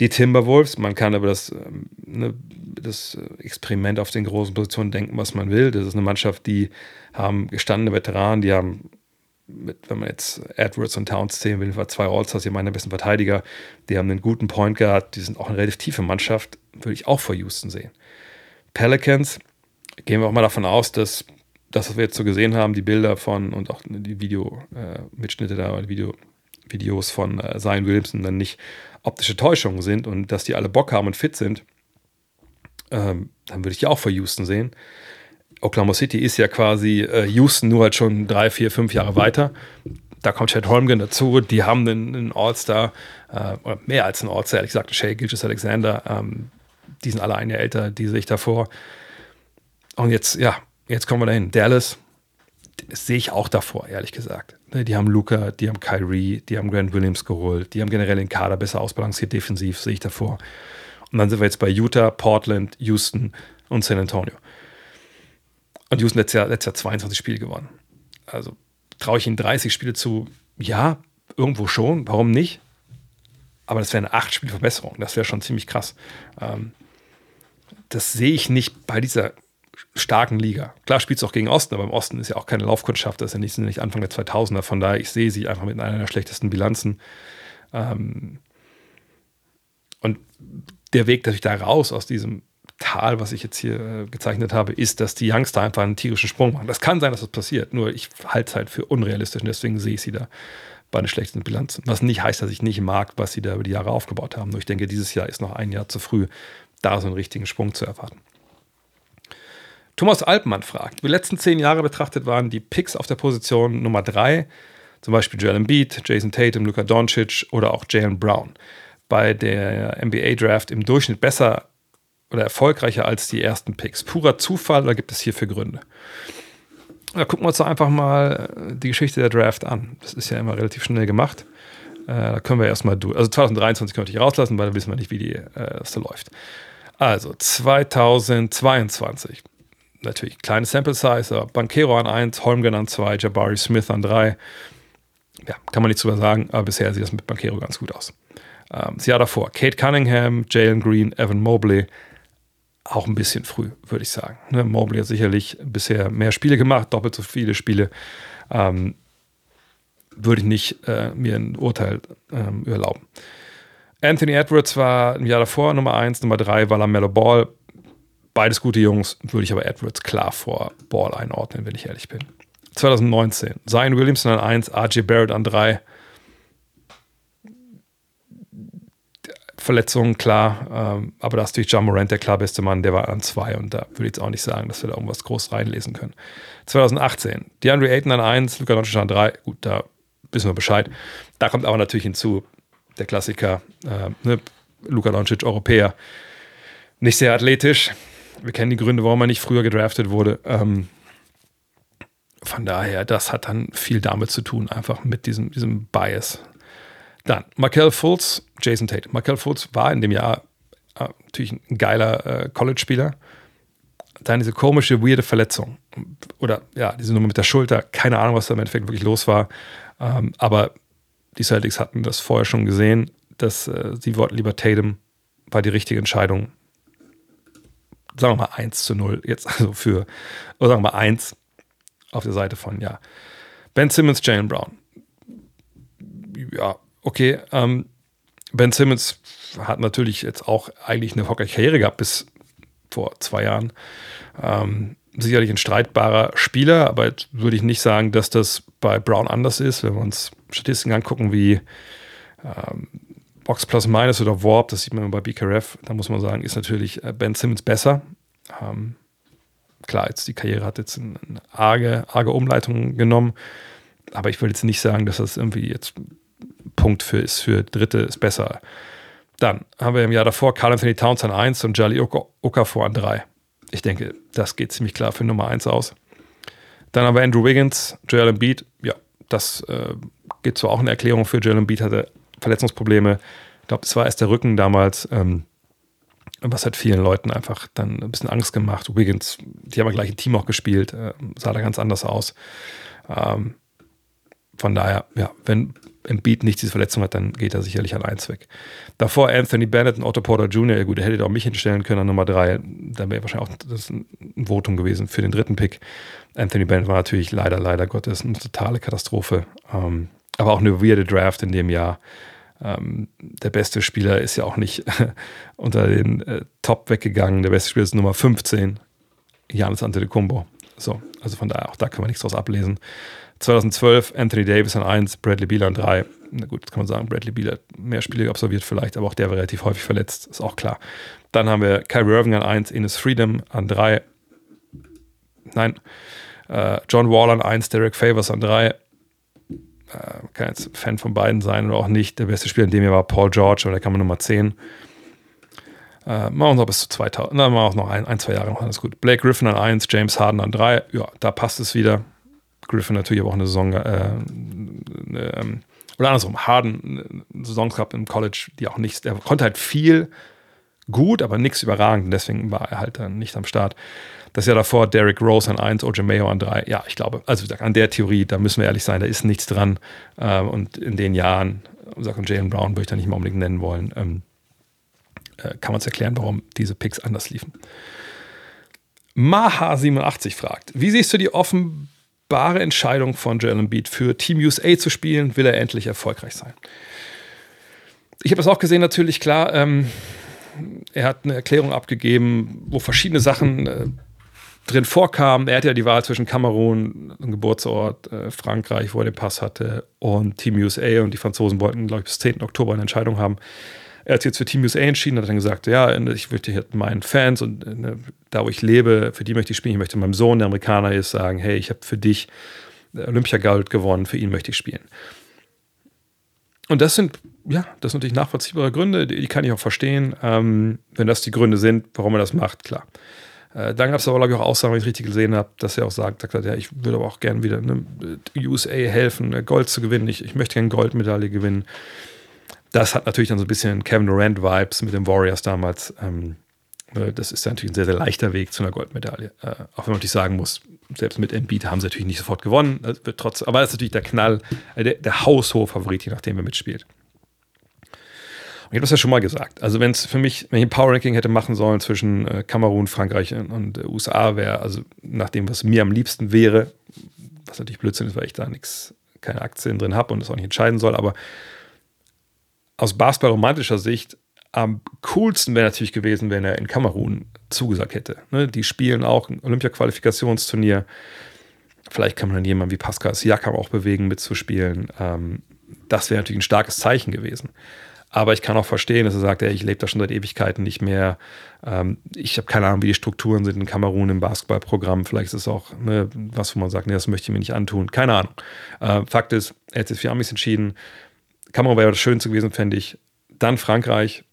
Die Timberwolves, man kann aber das, ähm, ne, das Experiment auf den großen Positionen denken, was man will. Das ist eine Mannschaft, die haben gestandene Veteranen, die haben mit, wenn man jetzt Edwards und Towns zählen will, war zwei Allstars, die meine besten Verteidiger, die haben einen guten Point Guard, die sind auch eine relativ tiefe Mannschaft, würde ich auch vor Houston sehen. Pelicans, gehen wir auch mal davon aus, dass das, was wir jetzt so gesehen haben, die Bilder von und auch die Video-Mitschnitte äh, da, Video, Videos von äh, Zion Williamson dann nicht optische Täuschungen sind und dass die alle Bock haben und fit sind, ähm, dann würde ich die auch vor Houston sehen. Oklahoma City ist ja quasi äh, Houston nur halt schon drei, vier, fünf Jahre weiter. Da kommt Chad Holmgren dazu. Die haben einen, einen All-Star, äh, oder mehr als einen All-Star, ehrlich gesagt, Shay Gilgis Alexander. Ähm, die sind alle ein Jahr älter, die sehe ich davor. Und jetzt, ja, jetzt kommen wir dahin. Dallas, sehe ich auch davor, ehrlich gesagt. Ne, die haben Luca, die haben Kyrie, die haben Grant Williams geholt, die haben generell den Kader besser ausbalanciert, defensiv, sehe ich davor. Und dann sind wir jetzt bei Utah, Portland, Houston und San Antonio. Und Houston letztes Jahr, letztes Jahr 22 Spiele gewonnen. Also traue ich ihnen 30 Spiele zu? Ja, irgendwo schon. Warum nicht? Aber das wäre eine 8 Spiele Verbesserung. Das wäre schon ziemlich krass. Ähm, das sehe ich nicht bei dieser starken Liga. Klar spielt es auch gegen Osten, aber im Osten ist ja auch keine Laufkundschaft. Das ist ja nicht, nicht Anfang der 2000er. Von daher, ich sehe sie einfach mit einer der schlechtesten Bilanzen. Ähm, und der Weg natürlich da raus aus diesem Tal, was ich jetzt hier äh, gezeichnet habe, ist, dass die Youngster einfach einen tierischen Sprung machen. Das kann sein, dass das passiert, nur ich halte es halt für unrealistisch und deswegen sehe ich sie da bei den schlechten Bilanzen. Was nicht heißt, dass ich nicht mag, was sie da über die Jahre aufgebaut haben. Nur ich denke, dieses Jahr ist noch ein Jahr zu früh, da so einen richtigen Sprung zu erwarten. Thomas Alpmann fragt, die letzten zehn Jahre betrachtet waren die Picks auf der Position Nummer drei, zum Beispiel Joel Embiid, Jason Tatum, Luka Doncic oder auch Jalen Brown, bei der NBA Draft im Durchschnitt besser oder erfolgreicher als die ersten Picks. Purer Zufall oder gibt es hierfür Gründe? Da gucken wir uns doch einfach mal äh, die Geschichte der Draft an. Das ist ja immer relativ schnell gemacht. Äh, da können wir erstmal durch. Also 2023 können wir nicht rauslassen, weil da wissen wir nicht, wie die, äh, das da läuft. Also 2022. Natürlich kleine Sample Size, Bankero an 1, Holmgren an 2, Jabari Smith an 3. Ja, kann man nichts drüber sagen, aber bisher sieht das mit Bankero ganz gut aus. Ähm, das Jahr davor, Kate Cunningham, Jalen Green, Evan Mobley, auch ein bisschen früh, würde ich sagen. Ne, Mobley hat sicherlich bisher mehr Spiele gemacht, doppelt so viele Spiele. Ähm, würde ich nicht äh, mir ein Urteil ähm, erlauben. Anthony Edwards war im Jahr davor Nummer 1, Nummer 3 war Lamello Ball. Beides gute Jungs, würde ich aber Edwards klar vor Ball einordnen, wenn ich ehrlich bin. 2019, Zion Williamson an 1, RJ Barrett an 3. Verletzungen, klar. Ähm, aber da ist natürlich John Morant der klar beste Mann, der war an zwei und da würde ich jetzt auch nicht sagen, dass wir da irgendwas groß reinlesen können. 2018, DeAndre Ayton an eins, Luka Doncic an drei. Gut, da wissen wir Bescheid. Da kommt aber natürlich hinzu, der Klassiker, äh, ne? Luka Doncic, Europäer, nicht sehr athletisch. Wir kennen die Gründe, warum er nicht früher gedraftet wurde. Ähm, von daher, das hat dann viel damit zu tun, einfach mit diesem, diesem Bias, dann Markel Fultz, Jason Tate. Markel Fultz war in dem Jahr äh, natürlich ein geiler äh, College-Spieler. Dann diese komische, weirde Verletzung. Oder ja, diese Nummer mit der Schulter. Keine Ahnung, was da im Endeffekt wirklich los war. Ähm, aber die Celtics hatten das vorher schon gesehen, dass äh, sie wollten lieber Tatum, war die richtige Entscheidung. Sagen wir mal 1 zu 0 jetzt, also für, oder sagen wir mal 1 auf der Seite von, ja. Ben Simmons, Jalen Brown. Ja, okay, ähm, Ben Simmons hat natürlich jetzt auch eigentlich eine Hockey-Karriere gehabt bis vor zwei Jahren. Ähm, sicherlich ein streitbarer Spieler, aber jetzt würde ich nicht sagen, dass das bei Brown anders ist. Wenn wir uns Statistiken angucken wie ähm, Box Plus Minus oder Warp, das sieht man bei BKRF, da muss man sagen, ist natürlich äh, Ben Simmons besser. Ähm, klar, jetzt die Karriere hat jetzt eine arge, arge Umleitung genommen, aber ich würde jetzt nicht sagen, dass das irgendwie jetzt Punkt für ist für Dritte ist besser. Dann haben wir im Jahr davor Carl Anthony Towns an 1 und Jali Okafor an 3. Ich denke, das geht ziemlich klar für Nummer 1 aus. Dann haben wir Andrew Wiggins, Joel Embiid. Ja, das äh, gibt zwar auch eine Erklärung für. Joel Embiid hatte Verletzungsprobleme. Ich glaube, es war erst der Rücken damals. Ähm, was hat vielen Leuten einfach dann ein bisschen Angst gemacht. Wiggins, die haben ja gleich ein Team auch gespielt, äh, sah da ganz anders aus. Ähm, von daher, ja, wenn Embiid nicht diese Verletzung hat, dann geht er sicherlich an eins weg. Davor Anthony Bennett und Otto Porter Jr., ja gut, er hätte auch mich hinstellen können an Nummer drei. Dann wäre wahrscheinlich auch das ein Votum gewesen für den dritten Pick. Anthony Bennett war natürlich leider, leider Gottes eine totale Katastrophe. Ähm, aber auch eine weirde Draft in dem Jahr. Ähm, der beste Spieler ist ja auch nicht unter den äh, Top weggegangen. Der beste Spieler ist Nummer 15, Janis Antetokounmpo. So, also von daher, auch da können wir nichts draus ablesen. 2012 Anthony Davis an 1, Bradley Beal an 3. Na gut, jetzt kann man sagen, Bradley Beal hat mehr Spiele absolviert vielleicht, aber auch der war relativ häufig verletzt, ist auch klar. Dann haben wir Kyrie Irving an 1, Ines Freedom an 3. Nein. Äh, John Wall an 1, Derek Favors an 3. Äh, kann jetzt Fan von beiden sein oder auch nicht. Der beste Spieler in dem Jahr war Paul George, aber der kam Nummer 10. Äh, machen wir noch bis zu 2000. Na, machen wir auch noch ein, ein, zwei Jahre noch alles gut. Blake Griffin an 1, James Harden an 3. Ja, da passt es wieder Griffin natürlich auch eine Saison, äh, eine, ähm, oder andersrum, Harden eine Saison gehabt im College, die auch nichts, der konnte halt viel gut, aber nichts überragend. Deswegen war er halt dann nicht am Start. Das Jahr davor Derrick Rose an 1, OJ Mayo an 3. Ja, ich glaube, also an der Theorie, da müssen wir ehrlich sein, da ist nichts dran. Ähm, und in den Jahren, und Jalen Brown würde ich da nicht mal unbedingt nennen wollen, ähm, äh, kann man es erklären, warum diese Picks anders liefen. Maha87 fragt, wie siehst du die offenbare Entscheidung von Jalen Beat für Team USA zu spielen? Will er endlich erfolgreich sein? Ich habe das auch gesehen, natürlich, klar. Ähm, er hat eine Erklärung abgegeben, wo verschiedene Sachen äh, drin vorkamen. Er hatte ja die Wahl zwischen Kamerun, einem Geburtsort, äh, Frankreich, wo er den Pass hatte, und Team USA. Und die Franzosen wollten, glaube ich, bis 10. Oktober eine Entscheidung haben. Er hat jetzt für Team USA entschieden, hat dann gesagt, ja, ich möchte hier meinen Fans und äh, da, wo ich lebe, für die möchte ich spielen. Ich möchte meinem Sohn, der Amerikaner ist, sagen, hey, ich habe für dich Olympiagold gewonnen, für ihn möchte ich spielen. Und das sind, ja, das sind natürlich nachvollziehbare Gründe, die, die kann ich auch verstehen. Ähm, wenn das die Gründe sind, warum er das macht, klar. Äh, dann gab es aber, glaube ich, auch Aussagen, wenn ich richtig gesehen habe, dass er auch sagt, sagt ja, ich würde aber auch gerne wieder ne, USA helfen, ne, Gold zu gewinnen. Ich, ich möchte gerne Goldmedaille gewinnen. Das hat natürlich dann so ein bisschen Kevin Durant-Vibes mit den Warriors damals. Ähm, das ist natürlich ein sehr, sehr leichter Weg zu einer Goldmedaille. Äh, auch wenn man natürlich sagen muss, selbst mit Embiid haben sie natürlich nicht sofort gewonnen. Aber das ist natürlich der Knall, äh, der, der haushohe Favorit, je nachdem, wer mitspielt. Ich habe das ja schon mal gesagt. Also, wenn es für mich, wenn ich ein Power Ranking hätte machen sollen zwischen äh, Kamerun, Frankreich und, und äh, USA, wäre, also nach dem, was mir am liebsten wäre, was natürlich Blödsinn ist, weil ich da nichts, keine Aktien drin habe und das auch nicht entscheiden soll, aber aus basketball-romantischer Sicht am coolsten wäre natürlich gewesen, wenn er in Kamerun zugesagt hätte. Ne? Die spielen auch ein Olympia-Qualifikationsturnier. Vielleicht kann man dann jemanden wie Pascal Siakam auch bewegen, mitzuspielen. Ähm, das wäre natürlich ein starkes Zeichen gewesen. Aber ich kann auch verstehen, dass er sagt, ey, ich lebe da schon seit Ewigkeiten nicht mehr. Ähm, ich habe keine Ahnung, wie die Strukturen sind in Kamerun im Basketballprogramm. Vielleicht ist es auch ne, was, wo man sagt, nee, das möchte ich mir nicht antun. Keine Ahnung. Äh, Fakt ist, er hat sich für Amis entschieden. Kamerun wäre das Schönste gewesen, fände ich. Dann Frankreich,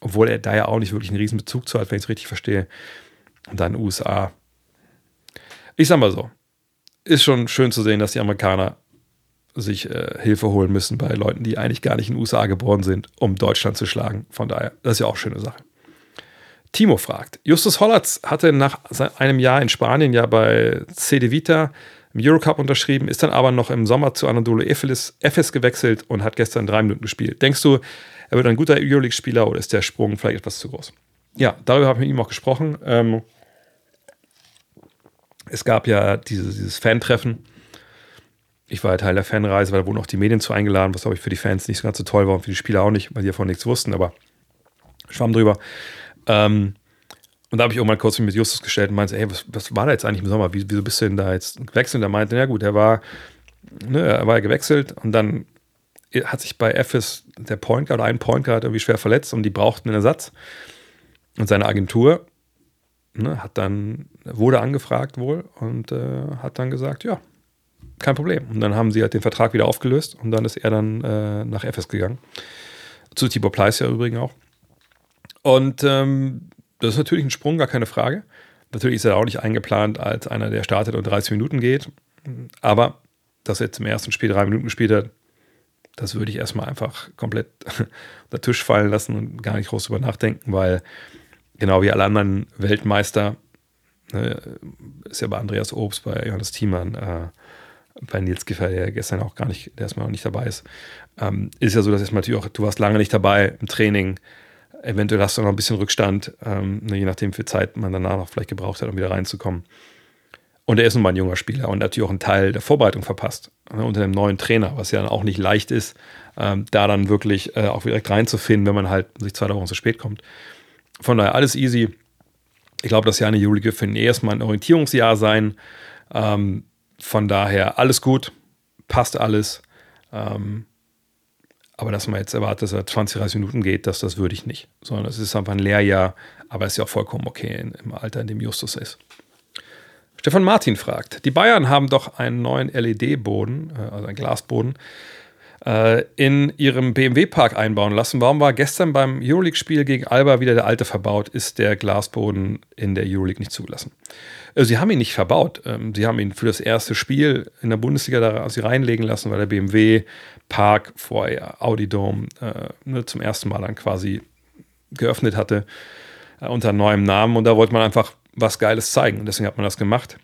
obwohl er da ja auch nicht wirklich einen riesen Bezug zu hat, wenn ich es richtig verstehe. Und dann USA. Ich sag mal so, ist schon schön zu sehen, dass die Amerikaner sich äh, Hilfe holen müssen bei Leuten, die eigentlich gar nicht in den USA geboren sind, um Deutschland zu schlagen. Von daher, das ist ja auch eine schöne Sache. Timo fragt, Justus Hollatz hatte nach einem Jahr in Spanien ja bei CD Vita im Eurocup unterschrieben, ist dann aber noch im Sommer zu Anadolu Efes, gewechselt und hat gestern drei Minuten gespielt. Denkst du, er wird ein guter Euroleague-Spieler oder ist der Sprung vielleicht etwas zu groß? Ja, darüber habe ich mit ihm auch gesprochen. Ähm, es gab ja dieses, dieses Fan-Treffen. Ich war ja Teil der Fanreise, weil da wurden auch die Medien zu eingeladen, was glaube ich für die Fans nicht so ganz so toll war und für die Spieler auch nicht, weil die davon nichts wussten, aber schwamm drüber. Ähm, und da habe ich auch mal kurz mit Justus gestellt und meinte, ey, was, was war da jetzt eigentlich im Sommer? Wieso bist du denn da jetzt gewechselt? Und er meinte, ja gut, er war, ne, er war gewechselt und dann hat sich bei FS der Point Guard, ein Point Guard irgendwie schwer verletzt und die brauchten einen Ersatz. Und seine Agentur ne, hat dann, wurde angefragt wohl und äh, hat dann gesagt, ja, kein Problem. Und dann haben sie halt den Vertrag wieder aufgelöst und dann ist er dann äh, nach FS gegangen. Zu Tibor Pleiss ja übrigens auch. Und ähm, das ist natürlich ein Sprung, gar keine Frage. Natürlich ist er auch nicht eingeplant als einer, der startet und 30 Minuten geht. Aber dass er jetzt im ersten Spiel drei Minuten gespielt hat, das würde ich erstmal einfach komplett unter Tisch fallen lassen und gar nicht groß drüber nachdenken, weil genau wie alle anderen Weltmeister, ne, ist ja bei Andreas Obst, bei Johannes Thiemann, äh, bei Nils Giffer, der gestern auch gar nicht, der erstmal noch nicht dabei ist, ähm, ist ja so, dass erstmal natürlich auch, du warst lange nicht dabei im Training, eventuell hast du noch ein bisschen Rückstand, ähm, ne, je nachdem, wie viel Zeit man danach noch vielleicht gebraucht hat, um wieder reinzukommen. Und er ist nun mal ein junger Spieler und natürlich auch einen Teil der Vorbereitung verpasst. Ne, unter einem neuen Trainer, was ja dann auch nicht leicht ist, ähm, da dann wirklich äh, auch direkt reinzufinden, wenn man halt sich zwei Wochen zu spät kommt. Von daher alles easy. Ich glaube, das Jahr eine Julige für ihn erstmal ein Orientierungsjahr sein. Ähm, von daher alles gut, passt alles. Ähm, aber dass man jetzt erwartet, dass er 20, 30 Minuten geht, das, das würde ich nicht. Sondern es ist einfach ein Lehrjahr, aber es ist ja auch vollkommen okay in, im Alter, in dem Justus ist. Stefan Martin fragt: Die Bayern haben doch einen neuen LED-Boden, äh, also einen Glasboden, äh, in ihrem BMW-Park einbauen lassen. Warum war gestern beim Euroleague-Spiel gegen Alba wieder der alte verbaut? Ist der Glasboden in der Euroleague nicht zugelassen? Äh, sie haben ihn nicht verbaut. Ähm, sie haben ihn für das erste Spiel in der Bundesliga da reinlegen lassen, weil der BMW Park vor Audi Dome äh, ne, zum ersten Mal dann quasi geöffnet hatte äh, unter neuem Namen. Und da wollte man einfach was Geiles zeigen. Und deswegen hat man das gemacht.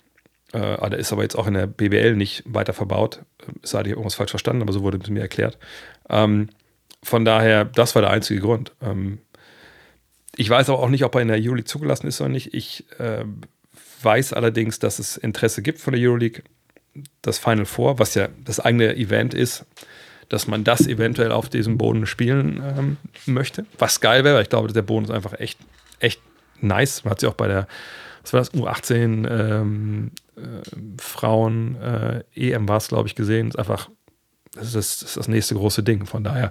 Äh, ah, ist aber jetzt auch in der BBL nicht weiter verbaut. Es sei dir irgendwas falsch verstanden, aber so wurde es mir erklärt. Ähm, von daher, das war der einzige Grund. Ähm, ich weiß aber auch nicht, ob er in der Euroleague zugelassen ist oder nicht. Ich äh, weiß allerdings, dass es Interesse gibt von der Euroleague, das Final Four, was ja das eigene Event ist, dass man das eventuell auf diesem Boden spielen ähm, möchte. Was geil wäre, weil ich glaube, der Boden ist einfach echt, echt nice. Man hat sie auch bei der, was war das, U18 ähm, äh, Frauen äh, EM war es, glaube ich, gesehen. Ist einfach, das ist das ist das nächste große Ding. Von daher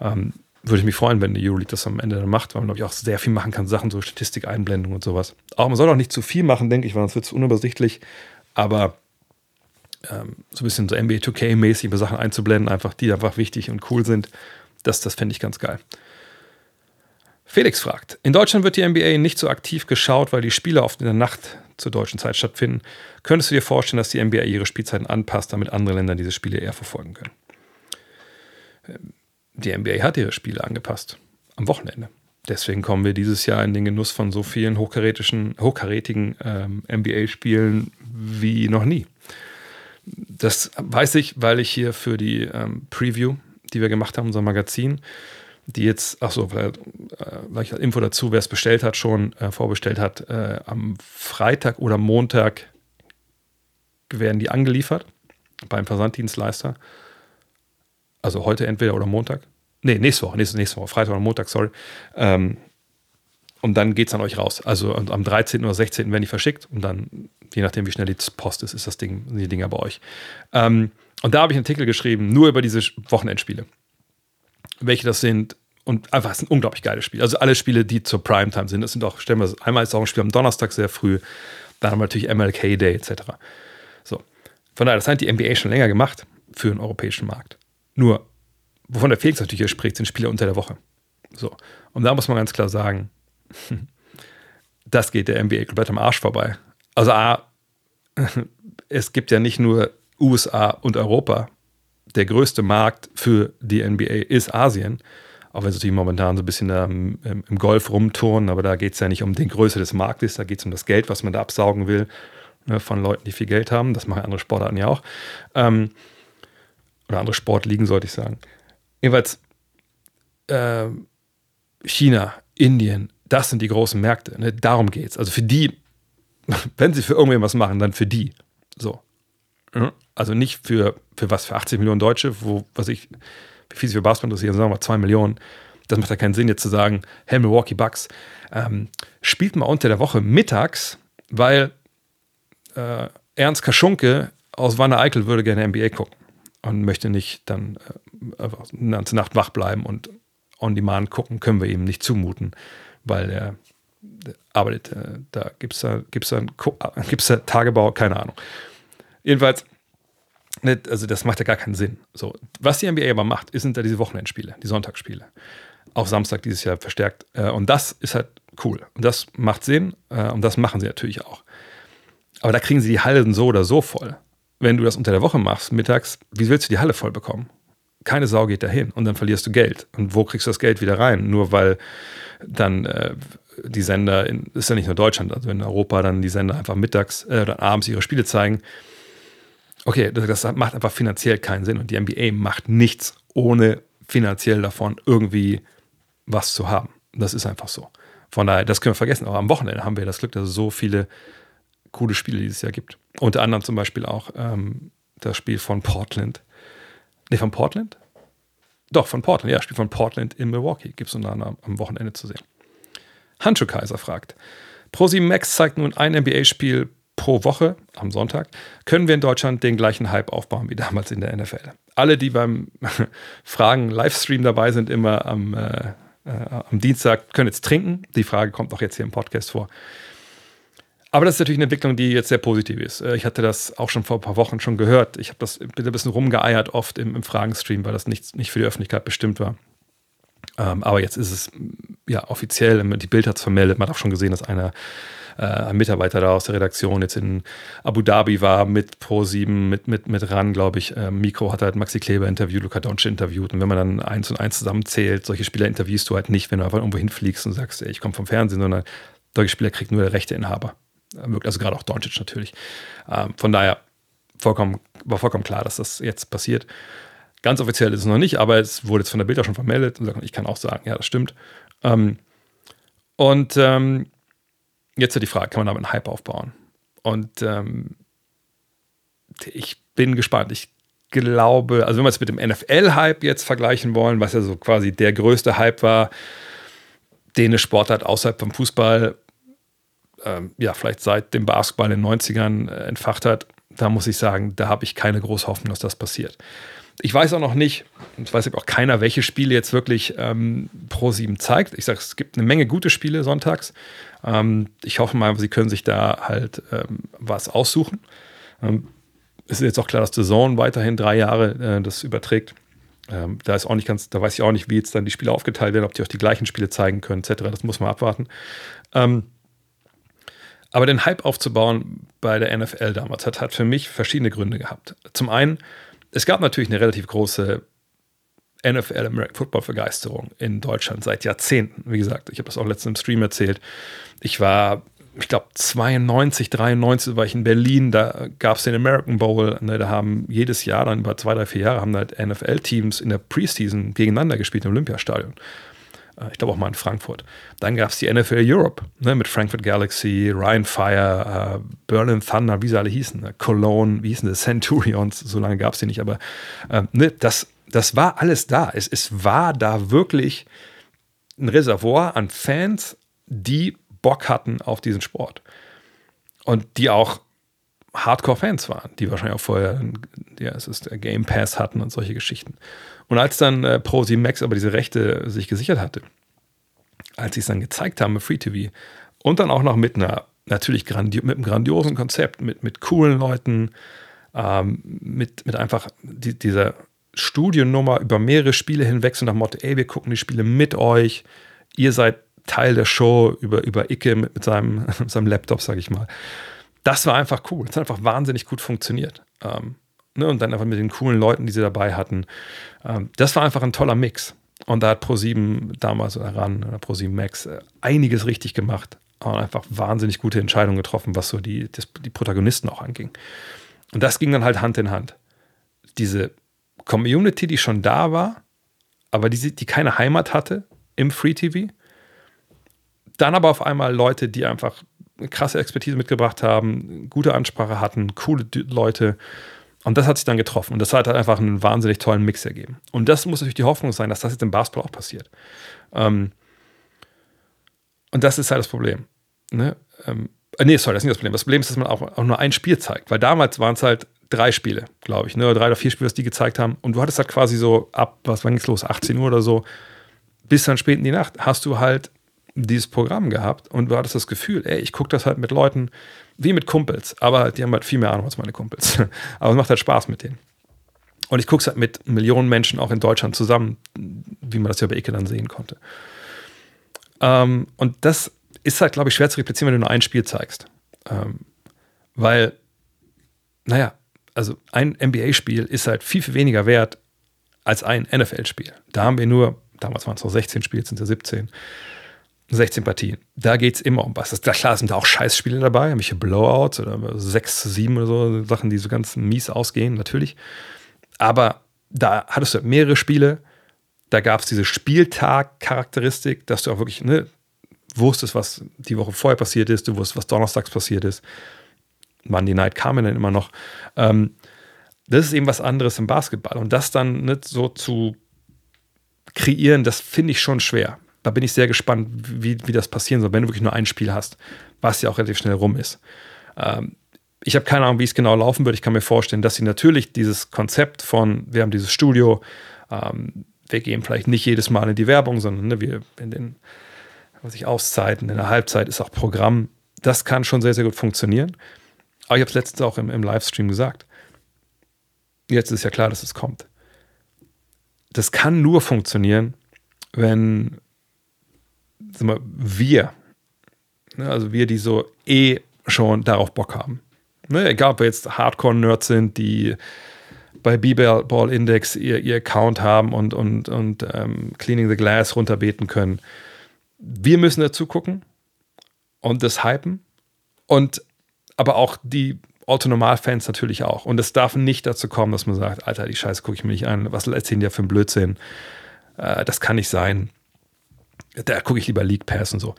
ähm, würde ich mich freuen, wenn die Euroleague das am Ende dann macht, weil man, glaube ich, auch sehr viel machen kann, Sachen, so Statistikeinblendung und sowas. Auch man soll auch nicht zu viel machen, denke ich, weil sonst wird es unübersichtlich. Aber ähm, so ein bisschen so NBA 2K-mäßig Sachen einzublenden, einfach die einfach wichtig und cool sind, das, das fände ich ganz geil. Felix fragt: In Deutschland wird die NBA nicht so aktiv geschaut, weil die Spiele oft in der Nacht zur deutschen Zeit stattfinden. Könntest du dir vorstellen, dass die NBA ihre Spielzeiten anpasst, damit andere Länder diese Spiele eher verfolgen können? Ähm, die NBA hat ihre Spiele angepasst am Wochenende. Deswegen kommen wir dieses Jahr in den Genuss von so vielen hochkarätigen, hochkarätigen ähm, NBA-Spielen wie noch nie. Das weiß ich, weil ich hier für die ähm, Preview, die wir gemacht haben, unser Magazin, die jetzt, ach so, weil, äh, ich Info dazu, wer es bestellt hat, schon äh, vorbestellt hat, äh, am Freitag oder Montag werden die angeliefert beim Versanddienstleister. Also heute entweder oder Montag. Nee, nächste Woche, nächste, nächste Woche, Freitag oder Montag, sorry. Ähm, und dann geht es an euch raus. Also am 13. oder 16. werden die verschickt und dann, je nachdem, wie schnell die Post ist, ist das Ding, die Dinger bei euch. Ähm, und da habe ich einen Artikel geschrieben, nur über diese Wochenendspiele. Welche das sind. Und einfach, es sind unglaublich geile Spiele. Also alle Spiele, die zur Primetime sind. Das sind auch, stellen wir einmal ist auch ein Spiel am Donnerstag sehr früh. Dann haben wir natürlich MLK Day etc. So. Von daher, das hat die NBA schon länger gemacht für den europäischen Markt. Nur, wovon der Felix natürlich hier spricht, sind Spiele unter der Woche. So. Und da muss man ganz klar sagen, das geht der NBA komplett am Arsch vorbei. Also A, es gibt ja nicht nur USA und Europa. Der größte Markt für die NBA ist Asien. Auch wenn sie momentan so ein bisschen im, im Golf rumturnen, aber da geht es ja nicht um die Größe des Marktes, da geht es um das Geld, was man da absaugen will ne, von Leuten, die viel Geld haben. Das machen andere Sportarten ja auch. Ähm, oder andere Sportligen, sollte ich sagen. Jedenfalls äh, China, Indien, das sind die großen Märkte. Ne? Darum geht es. Also für die, wenn sie für irgendwen was machen, dann für die. So. Also nicht für, für was, für 80 Millionen Deutsche, wo, was ich, wie viel sie für Basketball interessieren, sagen wir mal 2 Millionen. Das macht ja keinen Sinn, jetzt zu sagen, hey, Milwaukee Bucks, ähm, spielt mal unter der Woche mittags, weil äh, Ernst Kaschunke aus Wanne Eickel würde gerne NBA gucken und möchte nicht dann äh, eine ganze Nacht wach bleiben und on demand gucken, können wir ihm nicht zumuten, weil er, arbeitet, äh, da gibt es da, gibt's da, gibt's da Tagebau, keine Ahnung. Jedenfalls, ne, also das macht ja gar keinen Sinn. So, was die NBA aber macht, sind da diese Wochenendspiele, die Sonntagsspiele. Auch Samstag dieses Jahr verstärkt. Äh, und das ist halt cool. Und das macht Sinn. Äh, und das machen sie natürlich auch. Aber da kriegen sie die Hallen so oder so voll wenn du das unter der Woche machst, mittags, wie willst du die Halle voll bekommen? Keine Sau geht dahin und dann verlierst du Geld. Und wo kriegst du das Geld wieder rein? Nur weil dann äh, die Sender, in, ist ja nicht nur Deutschland, also in Europa dann die Sender einfach mittags äh, oder abends ihre Spiele zeigen. Okay, das, das macht einfach finanziell keinen Sinn und die NBA macht nichts, ohne finanziell davon irgendwie was zu haben. Das ist einfach so. Von daher, das können wir vergessen. Aber am Wochenende haben wir das Glück, dass es so viele coole Spiele dieses Jahr gibt. Unter anderem zum Beispiel auch ähm, das Spiel von Portland. Ne, von Portland? Doch, von Portland. Ja, Spiel von Portland in Milwaukee gibt es unter anderem am Wochenende zu sehen. Handschuh Kaiser fragt: ProSieben Max zeigt nun ein NBA-Spiel pro Woche am Sonntag. Können wir in Deutschland den gleichen Hype aufbauen wie damals in der NFL? Alle, die beim Fragen Livestream dabei sind, immer am, äh, äh, am Dienstag, können jetzt trinken. Die Frage kommt auch jetzt hier im Podcast vor. Aber das ist natürlich eine Entwicklung, die jetzt sehr positiv ist. Äh, ich hatte das auch schon vor ein paar Wochen schon gehört. Ich habe das ein bisschen rumgeeiert oft im, im Fragenstream, weil das nicht, nicht für die Öffentlichkeit bestimmt war. Ähm, aber jetzt ist es ja offiziell, die Bild hat es vermeldet, man hat auch schon gesehen, dass einer äh, ein Mitarbeiter da aus der Redaktion jetzt in Abu Dhabi war mit Pro7, mit, mit, mit RAN, glaube ich. Ähm, Mikro hat halt Maxi Kleber interviewt, Luca Doncic interviewt. Und wenn man dann eins und eins zusammenzählt, solche Spieler interviewst du halt nicht, wenn du einfach irgendwo hinfliegst und sagst, ey, ich komme vom Fernsehen, sondern solche Spieler kriegt nur der Rechteinhaber. Also gerade auch Doncic natürlich. Ähm, von daher vollkommen, war vollkommen klar, dass das jetzt passiert. Ganz offiziell ist es noch nicht, aber es wurde jetzt von der Bild auch schon vermeldet und ich kann auch sagen, ja, das stimmt. Ähm, und ähm, jetzt die Frage, kann man damit einen Hype aufbauen? Und ähm, ich bin gespannt. Ich glaube, also wenn wir es mit dem NFL-Hype jetzt vergleichen wollen, was ja so quasi der größte Hype war, den eine Sportart außerhalb vom Fußball, ähm, ja, vielleicht seit dem Basketball in den 90ern äh, entfacht hat, da muss ich sagen, da habe ich keine große Hoffnung, dass das passiert. Ich weiß auch noch nicht, ich weiß auch keiner, welche Spiele jetzt wirklich ähm, Pro 7 zeigt. Ich sage, es gibt eine Menge gute Spiele sonntags. Ähm, ich hoffe mal, sie können sich da halt ähm, was aussuchen. Ähm, es ist jetzt auch klar, dass The Zone weiterhin drei Jahre äh, das überträgt. Ähm, da ist auch nicht ganz, da weiß ich auch nicht, wie jetzt dann die Spiele aufgeteilt werden, ob die auch die gleichen Spiele zeigen können, etc. Das muss man abwarten. Ähm, aber den Hype aufzubauen bei der NFL damals hat, hat für mich verschiedene Gründe gehabt. Zum einen es gab natürlich eine relativ große NFL American Football Begeisterung in Deutschland seit Jahrzehnten. Wie gesagt, ich habe das auch letztens im Stream erzählt. Ich war, ich glaube, 92, 93 war ich in Berlin, da gab es den American Bowl. Ne, da haben jedes Jahr, dann über zwei, drei, vier Jahre, haben halt NFL-Teams in der Preseason gegeneinander gespielt im Olympiastadion. Äh, ich glaube auch mal in Frankfurt. Dann gab es die NFL Europe ne, mit Frankfurt Galaxy, Ryan Fire, äh, Berlin Thunder, wie sie alle hießen, ne, Cologne, wie hießen das, Centurions, so lange gab es die nicht, aber äh, ne, das, das war alles da. Es, es war da wirklich ein Reservoir an Fans, die Bock hatten auf diesen Sport. Und die auch Hardcore-Fans waren, die wahrscheinlich auch vorher ja, es ist der Game Pass hatten und solche Geschichten. Und als dann äh, Pro 7 Max aber diese Rechte sich gesichert hatte, als sie es dann gezeigt haben mit Free TV und dann auch noch mit einer, natürlich mit einem grandiosen Konzept, mit, mit coolen Leuten, ähm, mit, mit einfach die, dieser Studiennummer über mehrere Spiele hinweg, so nach Motto, ey, wir gucken die Spiele mit euch, ihr seid Teil der Show über, über Icke mit, mit seinem, mit seinem Laptop, sag ich mal. Das war einfach cool. Das hat einfach wahnsinnig gut funktioniert. Ähm, Ne, und dann einfach mit den coolen Leuten, die sie dabei hatten. Ähm, das war einfach ein toller Mix. Und da hat Pro7 damals oder ran, oder Pro7 Max, äh, einiges richtig gemacht. Und einfach wahnsinnig gute Entscheidungen getroffen, was so die, das, die Protagonisten auch anging. Und das ging dann halt Hand in Hand. Diese Community, die schon da war, aber die, die keine Heimat hatte im Free TV. Dann aber auf einmal Leute, die einfach krasse Expertise mitgebracht haben, gute Ansprache hatten, coole Leute und das hat sich dann getroffen. Und das hat halt einfach einen wahnsinnig tollen Mix ergeben. Und das muss natürlich die Hoffnung sein, dass das jetzt im Basketball auch passiert. Ähm, und das ist halt das Problem. Ne? Ähm, äh, nee, sorry, das ist nicht das Problem. Das Problem ist, dass man auch, auch nur ein Spiel zeigt. Weil damals waren es halt drei Spiele, glaube ich. Ne? Drei oder vier Spiele, was die gezeigt haben. Und du hattest halt quasi so ab, was war jetzt los, 18 Uhr oder so, bis dann spät in die Nacht, hast du halt dieses Programm gehabt und du hattest das Gefühl, ey, ich gucke das halt mit Leuten, wie mit Kumpels, aber die haben halt viel mehr Ahnung als meine Kumpels. aber es macht halt Spaß mit denen. Und ich gucke es halt mit Millionen Menschen auch in Deutschland zusammen, wie man das ja bei Icke dann sehen konnte. Ähm, und das ist halt, glaube ich, schwer zu replizieren, wenn du nur ein Spiel zeigst. Ähm, weil, naja, also ein NBA-Spiel ist halt viel, viel weniger wert als ein NFL-Spiel. Da haben wir nur, damals waren es noch 16 Spiele, sind ja 17. 16 Partien. Da geht es immer um was. Das, klar sind da auch Scheißspiele dabei, irgendwelche Blowouts oder 6 zu 7 oder so, Sachen, die so ganz mies ausgehen, natürlich. Aber da hattest du mehrere Spiele, da gab es diese Spieltag-Charakteristik, dass du auch wirklich ne, wusstest, was die Woche vorher passiert ist, du wusstest, was donnerstags passiert ist. Monday Night kam dann immer noch. Ähm, das ist eben was anderes im Basketball. Und das dann nicht so zu kreieren, das finde ich schon schwer da bin ich sehr gespannt, wie, wie das passieren soll, wenn du wirklich nur ein Spiel hast, was ja auch relativ schnell rum ist. Ähm, ich habe keine Ahnung, wie es genau laufen wird. Ich kann mir vorstellen, dass sie natürlich dieses Konzept von, wir haben dieses Studio, ähm, wir gehen vielleicht nicht jedes Mal in die Werbung, sondern ne, wir in den was ich, Auszeiten, in der Halbzeit ist auch Programm. Das kann schon sehr, sehr gut funktionieren. Aber ich habe es letztens auch im, im Livestream gesagt. Jetzt ist ja klar, dass es kommt. Das kann nur funktionieren, wenn sag mal, wir, ne, also wir, die so eh schon darauf Bock haben. Ne, egal, ob wir jetzt Hardcore-Nerds sind, die bei B-Ball Index ihr, ihr Account haben und, und, und ähm, Cleaning the Glass runterbeten können. Wir müssen dazu gucken und das hypen. Und aber auch die Autonormal-Fans natürlich auch. Und es darf nicht dazu kommen, dass man sagt, Alter, die Scheiße gucke ich mir nicht an. Was erzählen die ja für ein Blödsinn? Äh, das kann nicht sein. Da gucke ich lieber League Pass und so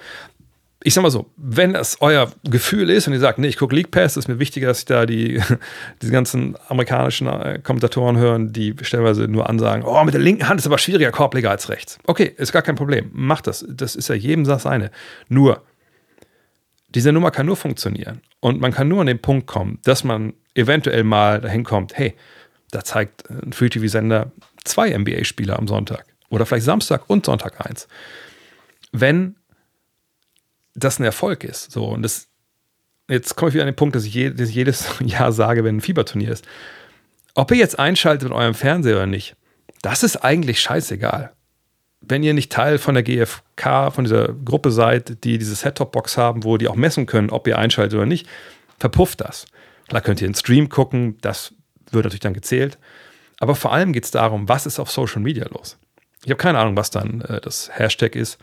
ich sag mal so, wenn das euer Gefühl ist und ihr sagt, nee, ich gucke League Pass, ist mir wichtiger, dass ich da die, die ganzen amerikanischen äh, Kommentatoren hören, die stellenweise nur ansagen, oh, mit der linken Hand ist aber schwieriger Korbleger als rechts. Okay, ist gar kein Problem. Macht das. Das ist ja jedem das seine. Nur, diese Nummer kann nur funktionieren. Und man kann nur an den Punkt kommen, dass man eventuell mal dahin kommt, hey, da zeigt ein Free-TV-Sender zwei NBA-Spieler am Sonntag. Oder vielleicht Samstag und Sonntag eins. Wenn das ein Erfolg ist. So, und das, jetzt komme ich wieder an den Punkt, dass ich, je, dass ich jedes Jahr sage, wenn ein Fieberturnier ist. Ob ihr jetzt einschaltet mit eurem Fernseher oder nicht, das ist eigentlich scheißegal. Wenn ihr nicht Teil von der GfK, von dieser Gruppe seid, die diese Set-Top-Box haben, wo die auch messen können, ob ihr einschaltet oder nicht, verpufft das. Klar könnt ihr einen Stream gucken, das wird natürlich dann gezählt. Aber vor allem geht es darum, was ist auf Social Media los. Ich habe keine Ahnung, was dann äh, das Hashtag ist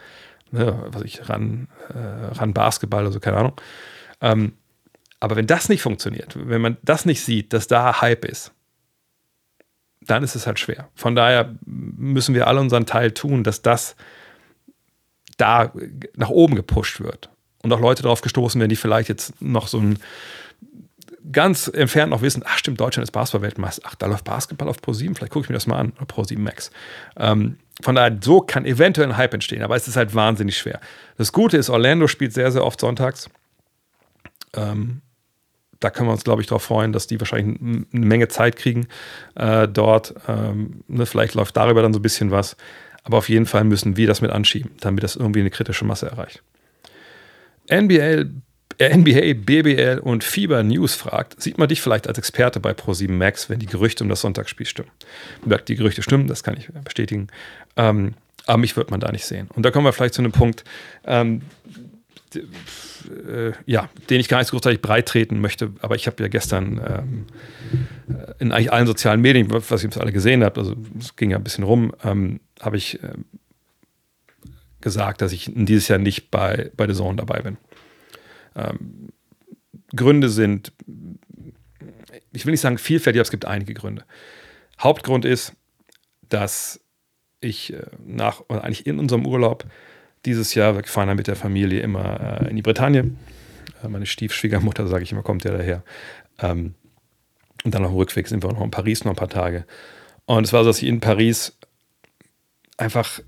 ne, was ich, ran, äh, ran Basketball, also keine Ahnung. Ähm, aber wenn das nicht funktioniert, wenn man das nicht sieht, dass da Hype ist, dann ist es halt schwer. Von daher müssen wir alle unseren Teil tun, dass das da nach oben gepusht wird. Und auch Leute darauf gestoßen werden, die vielleicht jetzt noch so ein ganz entfernt noch wissen, ach stimmt, Deutschland ist Basketball-Weltmeister. Ach, da läuft Basketball auf Pro7, vielleicht gucke ich mir das mal an, Pro7 Max. Ähm, von daher, so kann eventuell ein Hype entstehen, aber es ist halt wahnsinnig schwer. Das Gute ist, Orlando spielt sehr, sehr oft sonntags. Ähm, da können wir uns, glaube ich, darauf freuen, dass die wahrscheinlich eine Menge Zeit kriegen äh, dort. Ähm, ne, vielleicht läuft darüber dann so ein bisschen was. Aber auf jeden Fall müssen wir das mit anschieben, damit das irgendwie eine kritische Masse erreicht. NBL NBA, BBL und Fieber News fragt, sieht man dich vielleicht als Experte bei Pro7 Max, wenn die Gerüchte um das Sonntagsspiel stimmen? Die Gerüchte stimmen, das kann ich bestätigen. Ähm, aber mich wird man da nicht sehen. Und da kommen wir vielleicht zu einem Punkt, ähm, äh, ja, den ich gar nicht so großartig breit treten möchte, aber ich habe ja gestern ähm, in eigentlich allen sozialen Medien, was ihr alle gesehen habt, also es ging ja ein bisschen rum, ähm, habe ich äh, gesagt, dass ich dieses Jahr nicht bei, bei The Zone dabei bin. Ähm, Gründe sind, ich will nicht sagen vielfältig, aber es gibt einige Gründe. Hauptgrund ist, dass ich äh, nach, oder eigentlich in unserem Urlaub dieses Jahr, wir fahren dann mit der Familie immer äh, in die Bretagne. Äh, meine Stiefschwiegermutter, sage ich immer, kommt ja daher. Ähm, und dann auf dem Rückweg sind wir noch in Paris noch ein paar Tage. Und es war so, dass ich in Paris einfach,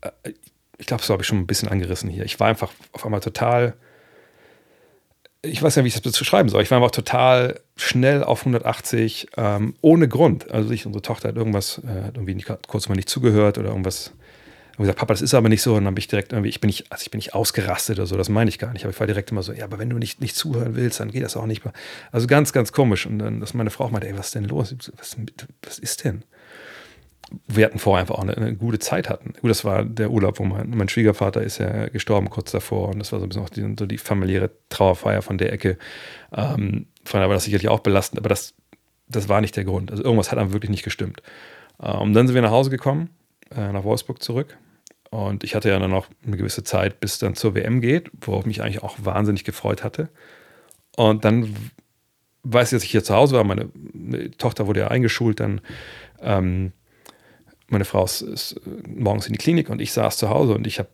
äh, ich glaube, das habe ich schon ein bisschen angerissen hier. Ich war einfach auf einmal total ich weiß ja, wie ich das beschreiben soll. Ich war einfach total schnell auf 180, ähm, ohne Grund. Also ich, unsere Tochter hat irgendwas, äh, irgendwie nicht, kurz mal nicht zugehört oder irgendwas. Und gesagt, Papa, das ist aber nicht so. Und dann habe ich direkt irgendwie, ich bin nicht, also ich bin nicht ausgerastet oder so, das meine ich gar nicht. Aber ich war direkt immer so, ja, aber wenn du nicht, nicht zuhören willst, dann geht das auch nicht. Also ganz, ganz komisch. Und dann, dass meine Frau meinte, ey, was ist denn los? Was, was ist denn? Wir hatten vorher einfach auch eine, eine, gute Zeit hatten. Gut, das war der Urlaub, wo mein, mein Schwiegervater ist ja gestorben kurz davor und das war so ein bisschen auch die, so die familiäre Trauerfeier von der Ecke. Ähm, von daher war das sicherlich auch belastend, aber das, das war nicht der Grund. Also irgendwas hat dann wirklich nicht gestimmt. Äh, und dann sind wir nach Hause gekommen, äh, nach Wolfsburg zurück. Und ich hatte ja dann noch eine gewisse Zeit, bis dann zur WM geht, worauf ich mich eigentlich auch wahnsinnig gefreut hatte. Und dann weiß ich, dass ich hier zu Hause war. Meine Tochter wurde ja eingeschult dann. Ähm, meine Frau ist, ist, äh, morgens in die Klinik und ich saß zu Hause und ich habe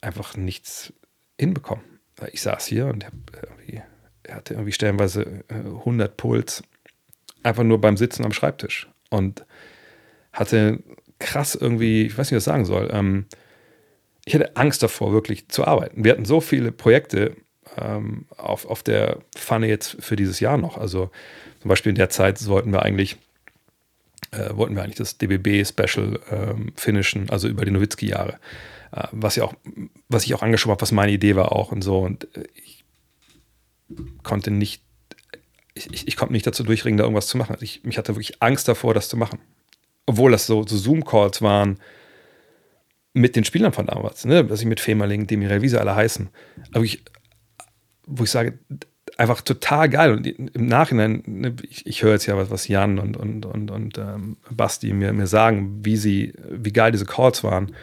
einfach nichts hinbekommen. Ich saß hier und irgendwie, er hatte irgendwie stellenweise 100 äh, Puls, einfach nur beim Sitzen am Schreibtisch und hatte krass irgendwie, ich weiß nicht, was ich sagen soll. Ähm, ich hatte Angst davor, wirklich zu arbeiten. Wir hatten so viele Projekte ähm, auf, auf der Pfanne jetzt für dieses Jahr noch. Also zum Beispiel in der Zeit sollten wir eigentlich äh, wollten wir eigentlich das DBB-Special ähm, finishen, also über die Nowitzki-Jahre. Äh, was, ja was ich auch angeschoben habe, was meine Idee war auch und so. Und äh, ich konnte nicht, ich, ich, ich, konnte nicht dazu durchringen, da irgendwas zu machen. Ich, mich hatte wirklich Angst davor, das zu machen. Obwohl das so, so Zoom-Calls waren, mit den Spielern von damals, ne? was ich mit Femerling, Demirel, wie sie alle heißen, aber ich, wo ich sage, einfach total geil. Und im Nachhinein, ne, ich, ich höre jetzt ja was, was Jan und, und, und, und ähm, Basti mir, mir sagen, wie sie, wie geil diese Calls waren.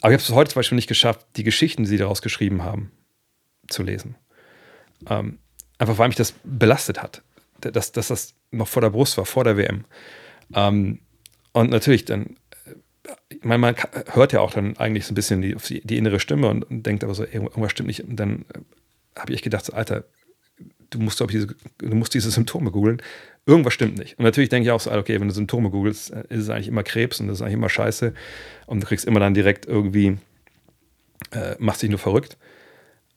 Aber ich habe es heute zum Beispiel nicht geschafft, die Geschichten, die sie daraus geschrieben haben, zu lesen. Ähm, einfach weil mich das belastet hat. Dass, dass das noch vor der Brust war, vor der WM. Ähm, und natürlich dann, ich meine, man hört ja auch dann eigentlich so ein bisschen die, die innere Stimme und, und, denkt aber so, irgendwas stimmt nicht. Und dann äh, habe ich gedacht, so, Alter, du musst, ich, diese, du musst diese Symptome googeln. Irgendwas stimmt nicht. Und natürlich denke ich auch so, okay, wenn du Symptome googelst, äh, ist es eigentlich immer Krebs und das ist eigentlich immer scheiße. Und du kriegst immer dann direkt irgendwie, äh, machst dich nur verrückt.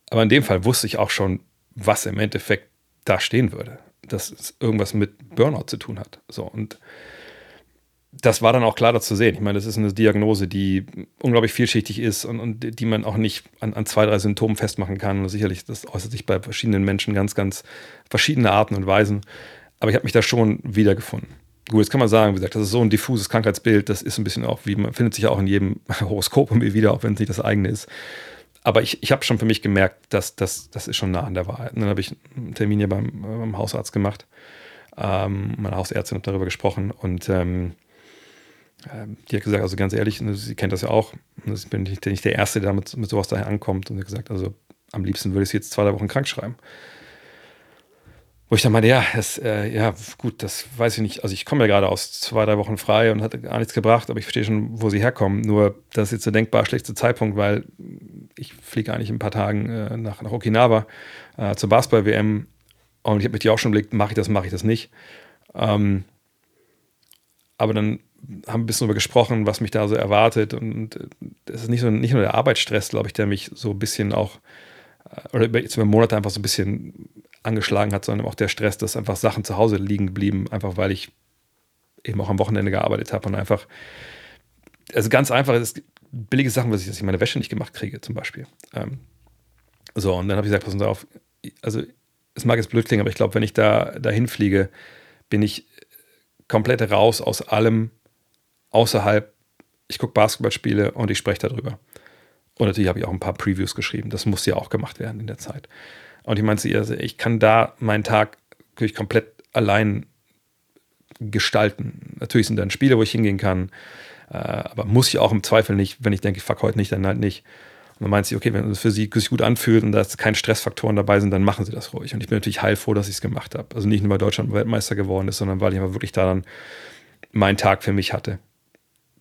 Aber in dem Fall wusste ich auch schon, was im Endeffekt da stehen würde. Dass es irgendwas mit Burnout zu tun hat. So, und das war dann auch klar zu sehen. Ich meine, das ist eine Diagnose, die unglaublich vielschichtig ist und, und die man auch nicht an, an, zwei, drei Symptomen festmachen kann. Und sicherlich, das äußert sich bei verschiedenen Menschen ganz, ganz verschiedene Arten und Weisen. Aber ich habe mich da schon wiedergefunden. Gut, jetzt kann man sagen, wie gesagt, das ist so ein diffuses Krankheitsbild, das ist ein bisschen auch, wie man findet sich auch in jedem Horoskop irgendwie wieder, auch wenn es nicht das eigene ist. Aber ich, ich habe schon für mich gemerkt, dass das, das ist schon nah an der Wahrheit. Und dann habe ich einen Termin hier beim, beim Hausarzt gemacht. Ähm, meine Hausärztin hat darüber gesprochen und ähm, die hat gesagt, also ganz ehrlich, ne, sie kennt das ja auch, ne, ich bin nicht, der Erste, der mit, mit sowas daher ankommt und hat gesagt, also am liebsten würde ich sie jetzt zwei, drei Wochen krank schreiben. Wo ich dann meinte, ja, das, äh, ja, gut, das weiß ich nicht. Also ich komme ja gerade aus zwei, drei Wochen frei und hatte gar nichts gebracht, aber ich verstehe schon, wo sie herkommen. Nur das ist jetzt der denkbar schlechteste Zeitpunkt, weil ich fliege eigentlich in ein paar Tagen äh, nach, nach Okinawa äh, zur Basketball-WM und ich habe mich die auch schon überlegt, mache ich das, mache ich das nicht. Ähm, aber dann haben ein bisschen darüber gesprochen, was mich da so erwartet. Und es ist nicht, so, nicht nur der Arbeitsstress, glaube ich, der mich so ein bisschen auch, äh, oder jetzt über Monate einfach so ein bisschen angeschlagen hat, sondern auch der Stress, dass einfach Sachen zu Hause liegen geblieben, einfach weil ich eben auch am Wochenende gearbeitet habe und einfach, also ganz einfach, es billige Sachen, was ich, dass ich meine Wäsche nicht gemacht kriege, zum Beispiel. Ähm, so, und dann habe ich gesagt, pass auf, also es mag jetzt blöd klingen, aber ich glaube, wenn ich da dahin fliege, bin ich komplett raus aus allem, außerhalb, ich gucke Basketballspiele und ich spreche darüber. Und natürlich habe ich auch ein paar Previews geschrieben. Das muss ja auch gemacht werden in der Zeit. Und ich meinte also ich kann da meinen Tag wirklich komplett allein gestalten. Natürlich sind dann Spiele, wo ich hingehen kann, äh, aber muss ich auch im Zweifel nicht, wenn ich denke, ich fuck heute nicht, dann halt nicht. Und dann meint sie, okay, wenn es für sie sich gut anfühlt und da keine Stressfaktoren dabei sind, dann machen sie das ruhig. Und ich bin natürlich heilfroh, dass ich es gemacht habe. Also nicht nur, weil Deutschland Weltmeister geworden ist, sondern weil ich aber wirklich da dann meinen Tag für mich hatte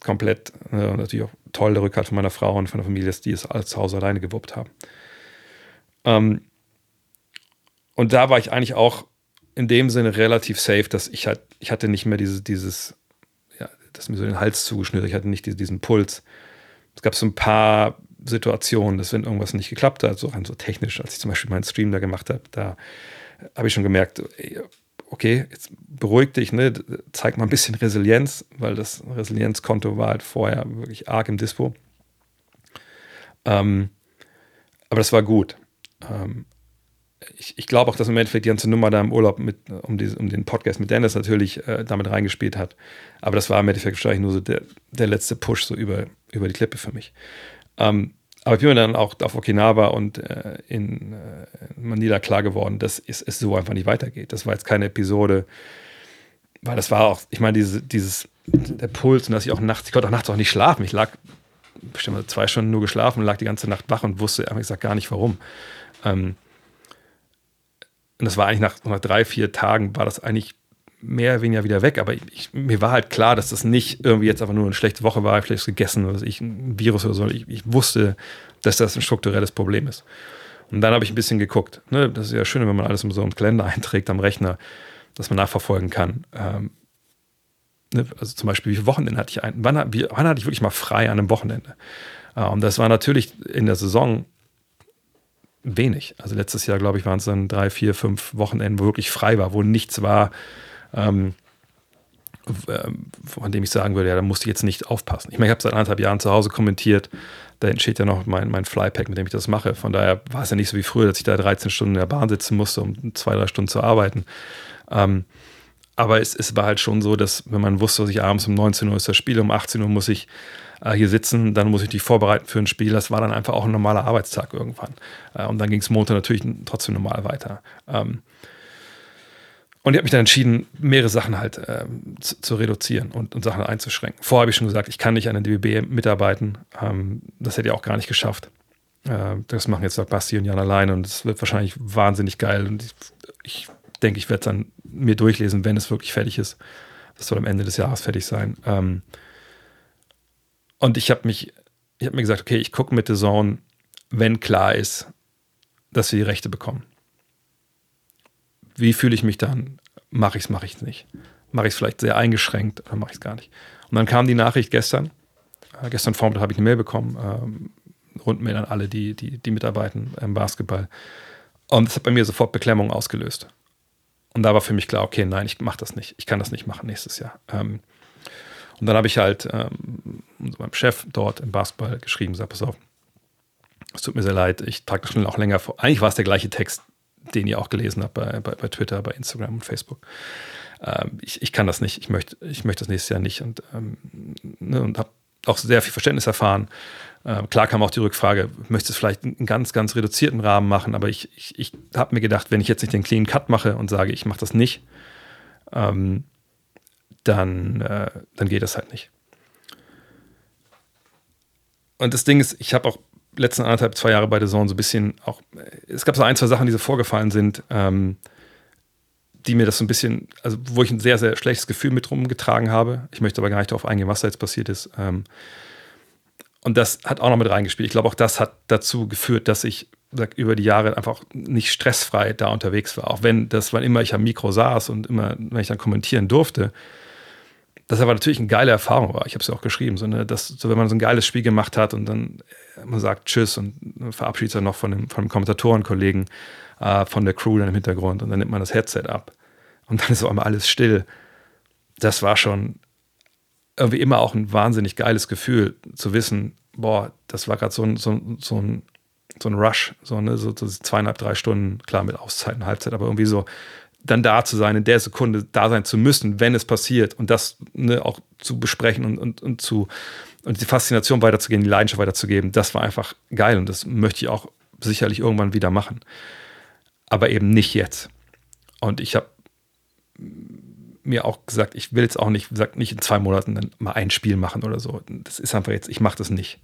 komplett äh, natürlich auch toll der Rückhalt von meiner Frau und von der Familie, dass die es alles zu Hause alleine gewuppt haben. Ähm, und da war ich eigentlich auch in dem Sinne relativ safe, dass ich halt, ich hatte nicht mehr dieses, dieses, ja, das mir so den Hals zugeschnürt, ich hatte nicht diesen, diesen Puls. Es gab so ein paar Situationen, dass wenn irgendwas nicht geklappt hat, so rein so technisch, als ich zum Beispiel meinen Stream da gemacht habe, da habe ich schon gemerkt, okay, jetzt beruhig dich, ne? zeig mal ein bisschen Resilienz, weil das Resilienzkonto war halt vorher wirklich arg im Dispo. Ähm, aber das war gut. Ähm, ich, ich glaube auch, dass im Endeffekt die ganze Nummer da im Urlaub mit, um, die, um den Podcast mit Dennis natürlich äh, damit reingespielt hat. Aber das war im Endeffekt wahrscheinlich nur so der, der letzte Push so über, über die Klippe für mich. Ähm, aber ich bin mir dann auch auf Okinawa und äh, in äh, Manila klar geworden, dass es, es, so einfach nicht weitergeht. Das war jetzt keine Episode, weil das war auch, ich meine, diese, dieses, der Puls und dass ich auch nachts, ich konnte auch nachts auch nicht schlafen. Ich lag bestimmt zwei Stunden nur geschlafen lag die ganze Nacht wach und wusste ehrlich gesagt gar nicht warum. Ähm, und das war eigentlich nach, nach drei, vier Tagen war das eigentlich mehr oder weniger wieder weg. Aber ich, mir war halt klar, dass das nicht irgendwie jetzt einfach nur eine schlechte Woche war, vielleicht gegessen oder ich, ein Virus oder so. Ich, ich, wusste, dass das ein strukturelles Problem ist. Und dann habe ich ein bisschen geguckt. Ne? Das ist ja schön, wenn man alles in so einen Kalender einträgt am Rechner, dass man nachverfolgen kann. Ähm, ne? Also zum Beispiel, wie viele Wochenende hatte ich ein? Wann, wie, wann hatte ich wirklich mal frei an einem Wochenende? Äh, und das war natürlich in der Saison wenig. Also letztes Jahr, glaube ich, waren es dann drei, vier, fünf Wochenenden, wo wirklich frei war, wo nichts war, ähm, von dem ich sagen würde, ja, da musste ich jetzt nicht aufpassen. Ich meine, ich habe seit anderthalb Jahren zu Hause kommentiert, da entsteht ja noch mein, mein Flypack, mit dem ich das mache. Von daher war es ja nicht so wie früher, dass ich da 13 Stunden in der Bahn sitzen musste, um zwei, drei Stunden zu arbeiten. Ähm, Aber es, es war halt schon so, dass wenn man wusste, dass ich abends um 19 Uhr ist das Spiel, um 18 Uhr muss ich äh, hier sitzen, dann muss ich die vorbereiten für ein Spiel. Das war dann einfach auch ein normaler Arbeitstag irgendwann. Äh, und dann ging es Montag natürlich trotzdem normal weiter. Ähm, und ich habe mich dann entschieden, mehrere Sachen halt ähm, zu, zu, reduzieren und, und, Sachen einzuschränken. Vorher habe ich schon gesagt, ich kann nicht an der DBB mitarbeiten. Ähm, das hätte ich auch gar nicht geschafft. Äh, das machen jetzt Basti und Jan alleine und es wird wahrscheinlich wahnsinnig geil. Und ich, ich denke, ich werde es dann mir durchlesen, wenn es wirklich fertig ist. Das soll am Ende des Jahres fertig sein. Ähm, und ich habe mich, ich habe mir gesagt, okay, ich gucke mit The Zone, wenn klar ist, dass wir die Rechte bekommen. Wie fühle ich mich dann? Mache ich es, mache ich es nicht? Mache ich es vielleicht sehr eingeschränkt oder mache ich es gar nicht? Und dann kam die Nachricht gestern. Äh, gestern Vormittag habe ich eine Mail bekommen, ähm, Rundmail an alle, die, die, die mitarbeiten im Basketball. Und das hat bei mir sofort Beklemmung ausgelöst. Und da war für mich klar, okay, nein, ich mache das nicht. Ich kann das nicht machen nächstes Jahr. Ähm, und dann habe ich halt ähm, meinem Chef dort im Basketball geschrieben, sag, pass auf, es tut mir sehr leid, ich trage das schon auch länger vor. Eigentlich war es der gleiche Text, den ihr auch gelesen habt bei, bei, bei Twitter, bei Instagram und Facebook. Ähm, ich, ich kann das nicht, ich möchte, ich möchte das nächstes Jahr nicht und, ähm, ne, und habe auch sehr viel Verständnis erfahren. Ähm, klar kam auch die Rückfrage, möchtest du vielleicht einen ganz, ganz reduzierten Rahmen machen, aber ich, ich, ich habe mir gedacht, wenn ich jetzt nicht den Clean Cut mache und sage, ich mache das nicht, ähm, dann, äh, dann geht das halt nicht. Und das Ding ist, ich habe auch letzten anderthalb, zwei Jahre bei der Zone so ein bisschen auch, es gab so ein, zwei Sachen, die so vorgefallen sind, ähm, die mir das so ein bisschen, also wo ich ein sehr, sehr schlechtes Gefühl mit rumgetragen habe. Ich möchte aber gar nicht darauf eingehen, was da jetzt passiert ist. Ähm, und das hat auch noch mit reingespielt. Ich glaube, auch das hat dazu geführt, dass ich sag, über die Jahre einfach nicht stressfrei da unterwegs war. Auch wenn das, wann immer ich am Mikro saß und immer, wenn ich dann kommentieren durfte, das aber natürlich eine geile Erfahrung war. Ich habe es ja auch geschrieben, so, ne, dass, so, wenn man so ein geiles Spiel gemacht hat und dann äh, man sagt Tschüss und verabschiedet sich noch von dem, von dem Kommentatorenkollegen, äh, von der Crew dann im Hintergrund und dann nimmt man das Headset ab und dann ist auf einmal alles still. Das war schon irgendwie immer auch ein wahnsinnig geiles Gefühl zu wissen, boah, das war gerade so ein, so, so, ein, so ein Rush, so, ne, so, so zweieinhalb, drei Stunden, klar mit Auszeiten, Halbzeit, aber irgendwie so dann da zu sein, in der Sekunde da sein zu müssen, wenn es passiert und das ne, auch zu besprechen und, und, und zu und die Faszination weiterzugehen, die Leidenschaft weiterzugeben, das war einfach geil und das möchte ich auch sicherlich irgendwann wieder machen. Aber eben nicht jetzt. Und ich habe mir auch gesagt, ich will jetzt auch nicht, gesagt, nicht in zwei Monaten dann mal ein Spiel machen oder so. Das ist einfach jetzt, ich mache das nicht.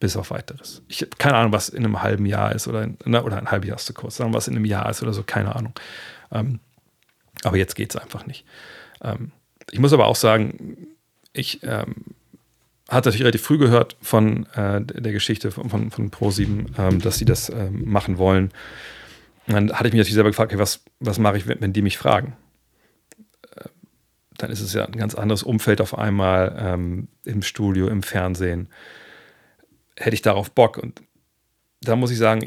Bis auf weiteres. Ich habe keine Ahnung, was in einem halben Jahr ist oder, in, oder ein halbes Jahr ist zu kurz, sondern was in einem Jahr ist oder so, keine Ahnung. Ähm, aber jetzt geht es einfach nicht. Ähm, ich muss aber auch sagen, ich ähm, hatte natürlich relativ früh gehört von äh, der Geschichte von, von, von Pro7, ähm, dass sie das ähm, machen wollen. Und dann hatte ich mich natürlich selber gefragt, okay, was, was mache ich, wenn, wenn, die mich fragen? Äh, dann ist es ja ein ganz anderes Umfeld auf einmal ähm, im Studio, im Fernsehen. Hätte ich darauf Bock? Und da muss ich sagen,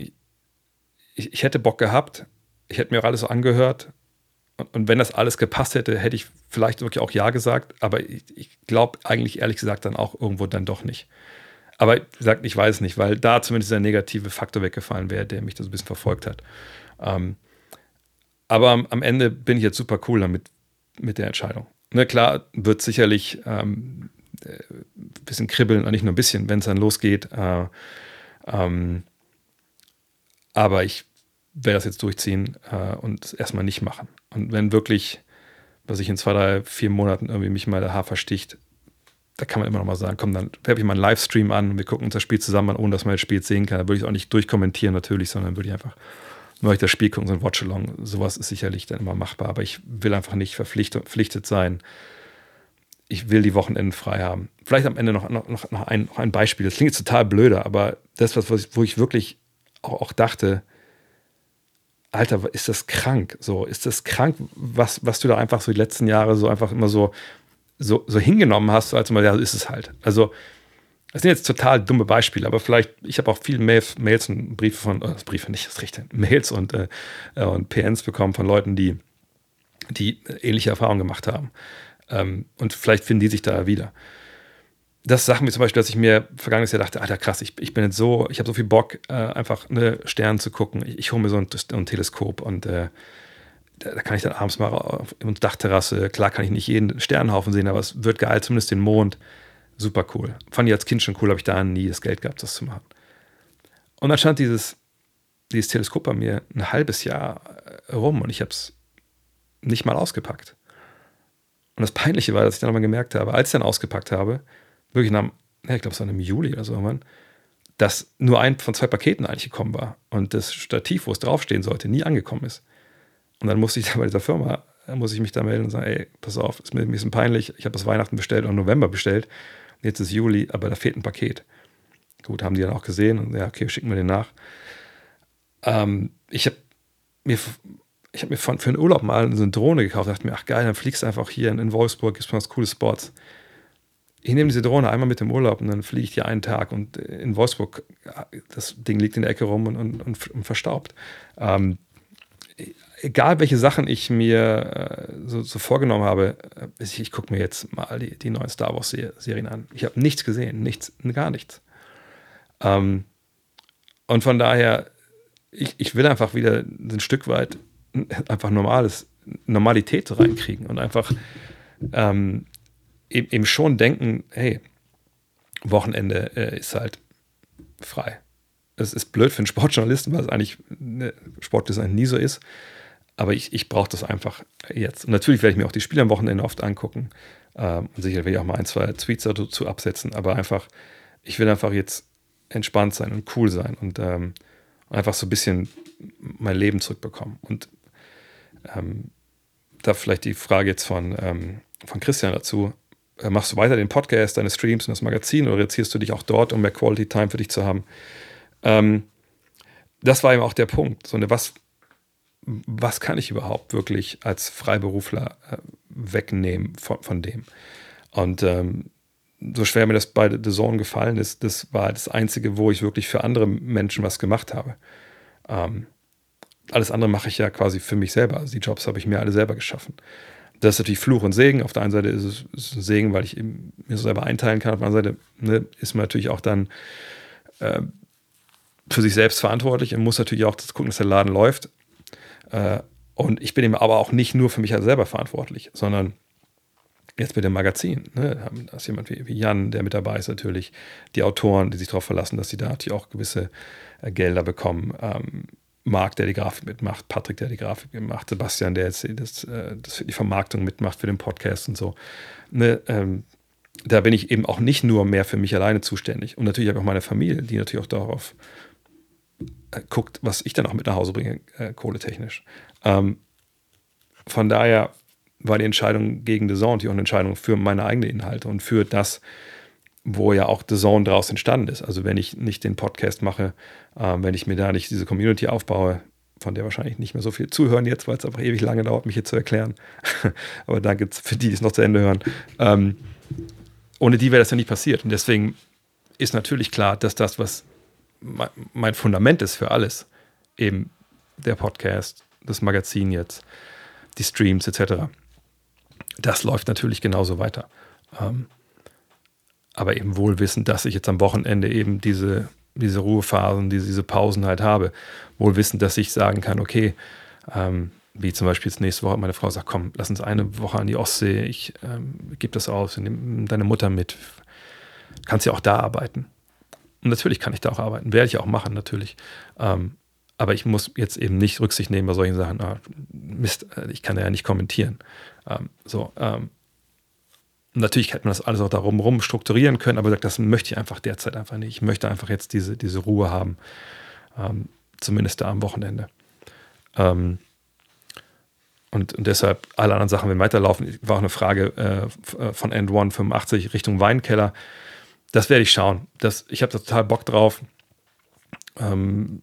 ich, ich hätte Bock gehabt, ich hätte mir auch alles angehört. Und, und, wenn das alles gepasst hätte, hätte ich vielleicht wirklich auch Ja gesagt. Aber ich, ich glaube eigentlich ehrlich gesagt dann auch irgendwo dann doch nicht. Aber wie gesagt, ich weiß nicht, weil da zumindest der negative Faktor weggefallen wäre, der mich da so ein bisschen verfolgt hat. Ähm, aber am, am, Ende bin ich jetzt super cool damit mit der Entscheidung. Ne, klar wird sicherlich ähm, ein äh, bisschen kribbeln, und nicht nur ein bisschen, wenn es dann losgeht. Äh, ähm, aber ich werde das jetzt durchziehen äh, und erstmal nicht machen. Und wenn wirklich, was ich in zwei, drei, vier Monaten irgendwie mich mal der Haar versticht, da kann man immer noch mal sagen, komm, dann werfe ich mal einen Livestream an und wir gucken uns das Spiel zusammen an, ohne dass man das Spiel sehen kann. Da würde ich es auch nicht durchkommentieren natürlich, sondern würde ich einfach nur ich das Spiel gucken, so ein Watchalong. Sowas ist sicherlich dann immer machbar, aber ich will einfach nicht verpflichtet sein. Ich will die Wochenenden frei haben. Vielleicht am Ende noch, noch, noch, ein, noch ein Beispiel. Das klingt jetzt total blöder, aber das, was, wo ich wirklich auch, auch dachte, Alter, ist das krank? So, ist das krank, was, was du da einfach so die letzten Jahre so einfach immer so, so, so hingenommen hast, als immer, ja, ist es halt. Also, das sind jetzt total dumme Beispiele, aber vielleicht, ich habe auch viele Mails, Mails und Briefe von, äh, Briefe nicht, das richtige, Mails und, äh, und PNs bekommen von Leuten, die, die ähnliche Erfahrungen gemacht haben. Ähm, und vielleicht finden die sich da wieder das Sachen wie zum Beispiel, dass ich mir vergangenes Jahr dachte, Alter krass, ich, ich bin jetzt so, ich habe so viel Bock, äh, einfach eine Sterne zu gucken. Ich, ich hole mir so ein, ein Teleskop und äh, da, da, kann ich dann abends mal auf der Dachterrasse, klar kann ich nicht jeden Sternenhaufen sehen, aber es wird geil, zumindest den Mond. Super cool. Fand ich als Kind schon cool, habe ich da nie das Geld gehabt, das zu machen. Und dann stand dieses, dieses Teleskop bei mir ein halbes Jahr äh, rum und ich habe es nicht mal ausgepackt. Und das Peinliche war, dass ich dann mal gemerkt habe, als ich dann ausgepackt habe, wirklich nach, ja, ich glaube, es war im Juli oder so irgendwann, dass nur ein von zwei Paketen eigentlich gekommen war und das Stativ, wo es draufstehen sollte, nie angekommen ist. Und dann musste ich da bei dieser Firma, muss ich mich da melden und sagen, ey, pass auf, ist mir ein bisschen peinlich, ich habe das Weihnachten bestellt und November bestellt, jetzt ist Juli, aber da fehlt ein Paket. Gut, haben die dann auch gesehen und ja, okay, schicken wir den nach. Ähm, ich habe mir, ich hab mir von, für einen Urlaub mal so eine Drohne gekauft, dachte mir, ach geil, dann fliegst du einfach hier in, in Wolfsburg, gibt es mal coole Spots ich nehme diese Drohne einmal mit im Urlaub und dann fliege ich hier einen Tag und in Wolfsburg, das Ding liegt in der Ecke rum und, und, und verstaubt. Ähm, egal welche Sachen ich mir äh, so, so, vorgenommen habe, äh, ich, ich gucke mir jetzt mal die, die neuen Star Wars Serien an. Ich habe nichts gesehen, nichts, gar nichts. Ähm, und von daher, ich, ich will einfach wieder ein Stück weit einfach normales, Normalität reinkriegen und einfach ähm, eben schon denken, hey, Wochenende äh, ist halt frei. Es ist blöd für einen Sportjournalisten, weil es eigentlich ne, Sportdesign nie so ist. Aber ich, ich brauche das einfach jetzt. Und natürlich werde ich mir auch die Spiele am Wochenende oft angucken. Ähm, und sicher werde ich auch mal ein, zwei Tweets dazu absetzen. Aber einfach, ich will einfach jetzt entspannt sein und cool sein und ähm, einfach so ein bisschen mein Leben zurückbekommen. Und ähm, da vielleicht die Frage jetzt von, ähm, von Christian dazu. Äh, machst du weiter den Podcast, deine Streams und das Magazin oder reduzierst du dich auch dort, um mehr Quality Time für dich zu haben? Ähm, das war eben auch der Punkt. So eine, was, was kann ich überhaupt wirklich als Freiberufler äh, wegnehmen von, von dem? Und ähm, so schwer mir das bei The Zone gefallen ist, das war das Einzige, wo ich wirklich für andere Menschen was gemacht habe. Ähm, alles andere mache ich ja quasi für mich selber. Also die Jobs habe ich mir alle selber geschaffen das ist natürlich Fluch und Segen. Auf der einen Seite ist es, ist ein Segen, weil ich mir selber einteilen kann. Auf der anderen Seite ne, ist man natürlich auch dann äh, für sich selbst verantwortlich und muss natürlich auch das gucken, dass der Laden läuft. Äh, und ich bin eben aber auch nicht nur für mich selber verantwortlich, sondern jetzt mit dem Magazin. Ne, da ist jemand wie, wie, Jan, der mit dabei ist, natürlich. Die Autoren, die sich darauf verlassen, dass sie da natürlich auch gewisse äh, Gelder bekommen. Ähm, Marc, der die Grafik mitmacht, Patrick, der die Grafik mitmacht, Sebastian, der jetzt das, äh, das die Vermarktung mitmacht für den Podcast und so. Ne, ähm, da bin ich eben auch nicht nur mehr für mich alleine zuständig. Und natürlich habe ich auch meine Familie, die natürlich auch darauf äh, guckt, was ich dann auch mit nach Hause bringe, äh, kohletechnisch. Ähm, von daher war die Entscheidung gegen The Zone auch eine Entscheidung für meine eigenen Inhalte und für das, wo ja auch The Zone daraus entstanden ist. Also wenn ich nicht den Podcast mache, äh, wenn ich mir da nicht diese Community aufbaue, von der wahrscheinlich nicht mehr so viel zuhören jetzt, weil es einfach ewig lange dauert, mich hier zu erklären. Aber danke für die, die es noch zu Ende hören. Ähm, ohne die wäre das ja nicht passiert. Und deswegen ist natürlich klar, dass das, was mein Fundament ist für alles, eben der Podcast, das Magazin jetzt, die Streams etc., das läuft natürlich genauso weiter. Ähm, aber eben wohl wissend, dass ich jetzt am Wochenende eben diese, diese Ruhephasen, diese, diese Pausen halt habe. Wohl wissend, dass ich sagen kann, okay, ähm, wie zum Beispiel jetzt nächste Woche meine Frau sagt, komm, lass uns eine Woche an die Ostsee, ich ähm, gebe das aus, nimm deine Mutter mit. Kannst ja auch da arbeiten. Und natürlich kann ich da auch arbeiten, werde ich auch machen, natürlich. Ähm, aber ich muss jetzt eben nicht Rücksicht nehmen bei solchen Sachen. Ah, Mist, äh, ich kann ja nicht kommentieren. Ähm, so, ähm, natürlich hätte man das alles auch darum rum strukturieren können, aber das möchte ich einfach derzeit einfach nicht. Ich möchte einfach jetzt diese, diese Ruhe haben, ähm, zumindest da am Wochenende. Ähm, und, und, deshalb alle anderen Sachen werden weiterlaufen. War auch eine Frage äh, äh von End 185 Richtung Weinkeller. Das werde ich schauen. Das, ich habe da total Bock drauf. Ähm,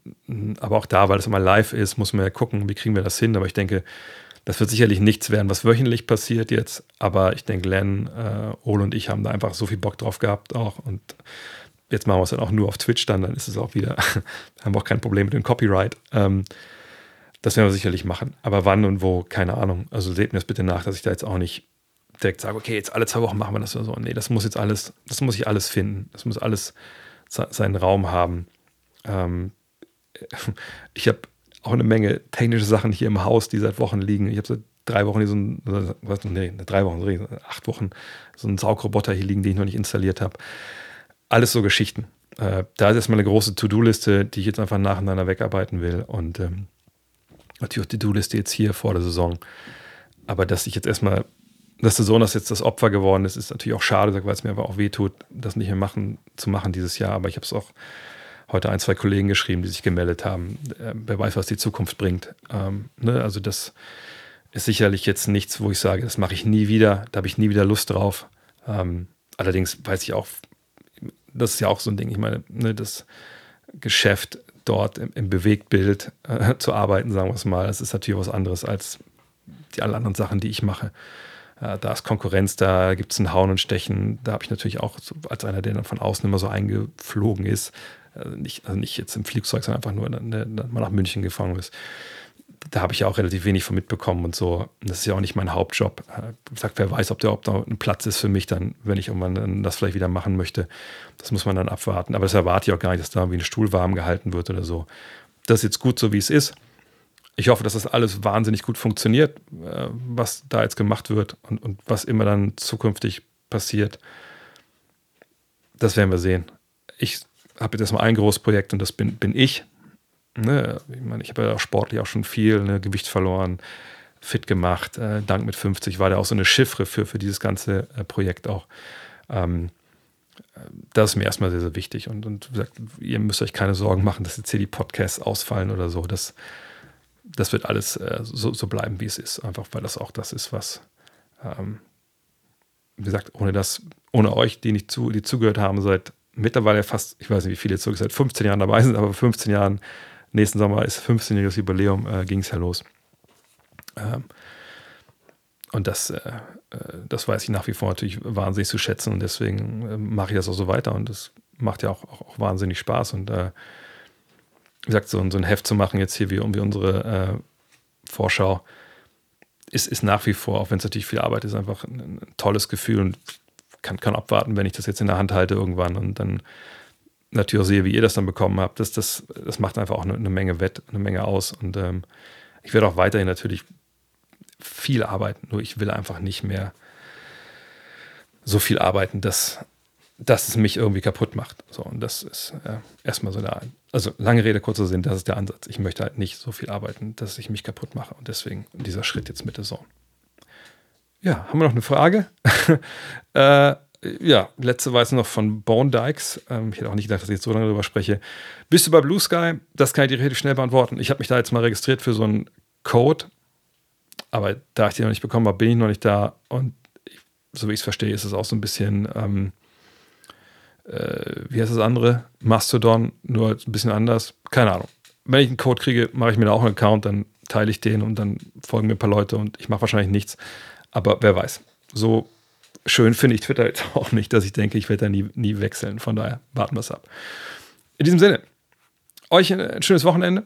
aber auch da, weil es immer live ist, muss man ja gucken, wie kriegen wir das hin. Aber ich denke, das wird sicherlich nichts werden, was wöchentlich passiert jetzt, aber ich denke, Len, äh, Ole und ich haben da einfach so viel Bock drauf gehabt auch und jetzt machen wir es dann auch nur auf Twitch dann, dann ist es auch wieder, haben wir auch kein Problem mit dem Copyright. Ähm, das werden wir sicherlich machen. Aber wann und wo, keine Ahnung. Also seht mir das bitte nach, dass ich da jetzt auch nicht direkt sage, okay, jetzt alle zwei Wochen machen wir das oder so. Nee, das muss jetzt alles, das muss ich alles finden. Das muss alles seinen Raum haben. Ähm, ich habe auch eine Menge technische Sachen hier im Haus, die seit Wochen liegen. Ich habe seit drei Wochen so was, nee, drei Wochen, acht Wochen so einen Saugroboter hier liegen, den ich noch nicht installiert habe. Alles so Geschichten. Äh, da ist erstmal eine große To-Do-Liste, die ich jetzt einfach nacheinander wegarbeiten will. Und ähm, natürlich auch die To-Do-Liste jetzt hier vor der Saison. Aber dass ich jetzt erstmal, dass der Sohn das jetzt das Opfer geworden ist, ist natürlich auch schade, weil es mir aber auch wehtut, das nicht mehr machen, zu machen dieses Jahr. Aber ich habe es auch heute ein, zwei Kollegen geschrieben, die sich gemeldet haben. Äh, wer weiß, was die Zukunft bringt. Ähm, ne? Also das ist sicherlich jetzt nichts, wo ich sage, das mache ich nie wieder, da habe ich nie wieder Lust drauf. Ähm, allerdings weiß ich auch, das ist ja auch so ein Ding, ich meine, ne, das Geschäft dort im, im Bewegtbild äh, zu arbeiten, sagen wir es mal, das ist natürlich was anderes als die alle anderen Sachen, die ich mache. Äh, da ist Konkurrenz, da gibt es ein Hauen und Stechen. Da habe ich natürlich auch als einer, der dann von außen immer so eingeflogen ist, äh, nicht, also nicht jetzt im Flugzeug, sondern einfach nur mal nach München gefahren ist. Da habe ich ja auch relativ wenig von mitbekommen und so. Das ist ja auch nicht mein Hauptjob. Äh, wie gesagt, wer weiß, ob der ob da ein Platz ist für mich, dann, wenn ich irgendwann das vielleicht wieder machen möchte. Das muss man dann abwarten. Aber das erwarte ich auch gar nicht, dass da wie ein Stuhl warm gehalten wird oder so. Das ist jetzt gut so, wie es ist. Ich hoffe, dass das alles wahnsinnig gut funktioniert, äh, was da jetzt gemacht wird und, und was immer dann zukünftig passiert. Das werden wir sehen. Ich habe jetzt erstmal ein großes Projekt und das bin, bin ich. Ne? Ich meine, ich habe ja auch sportlich auch schon viel ne? Gewicht verloren, fit gemacht. Äh, Dank mit 50 war da auch so eine Chiffre für, für dieses ganze äh, Projekt auch. Ähm, das ist mir erstmal sehr, sehr wichtig. Und, und gesagt, ihr müsst euch keine Sorgen machen, dass jetzt hier die Podcasts ausfallen oder so. Das, das wird alles äh, so, so, bleiben, wie es ist. Einfach weil das auch das ist, was, ähm, wie gesagt, ohne das, ohne euch, die nicht zu, die zugehört haben seit mittlerweile fast, ich weiß nicht, wie viele jetzt seit 15 Jahren dabei sind, aber 15 Jahren, nächsten Sommer ist 15-jähriges Jubiläum, äh, ging es ja los. Ähm, und das, äh, äh, das weiß ich nach wie vor natürlich wahnsinnig zu schätzen und deswegen äh, mache ich das auch so weiter und das macht ja auch, auch, auch wahnsinnig Spaß und äh, wie gesagt, so, so, ein Heft zu machen jetzt hier wie, wie unsere äh, Vorschau ist, ist nach wie vor, auch wenn es natürlich viel Arbeit ist, einfach ein, ein tolles Gefühl und kann, kann abwarten, wenn ich das jetzt in der Hand halte irgendwann und dann natürlich sehe, wie ihr das dann bekommen habt. Das, das, das macht einfach auch eine, eine Menge Wett, eine Menge aus. Und ähm, ich werde auch weiterhin natürlich viel arbeiten, nur ich will einfach nicht mehr so viel arbeiten, dass, dass es mich irgendwie kaputt macht. So, und das ist äh, erstmal so der, also lange Rede, kurzer Sinn, das ist der Ansatz. Ich möchte halt nicht so viel arbeiten, dass ich mich kaputt mache. Und deswegen dieser Schritt jetzt mit der Zone. Ja, haben wir noch eine Frage? äh, ja, letzte war noch von Bone Dykes. Ähm, ich hätte auch nicht gedacht, dass ich jetzt so lange darüber spreche. Bist du bei Blue Sky? Das kann ich dir relativ schnell beantworten. Ich habe mich da jetzt mal registriert für so einen Code. Aber da ich den noch nicht bekommen habe, bin ich noch nicht da. Und ich, so wie ich es verstehe, ist es auch so ein bisschen, ähm, äh, wie heißt das andere? Mastodon, nur ein bisschen anders. Keine Ahnung. Wenn ich einen Code kriege, mache ich mir da auch einen Account, dann teile ich den und dann folgen mir ein paar Leute und ich mache wahrscheinlich nichts. Aber wer weiß. So schön finde ich Twitter jetzt auch nicht, dass ich denke, ich werde da nie, nie wechseln. Von daher warten wir es ab. In diesem Sinne, euch ein schönes Wochenende.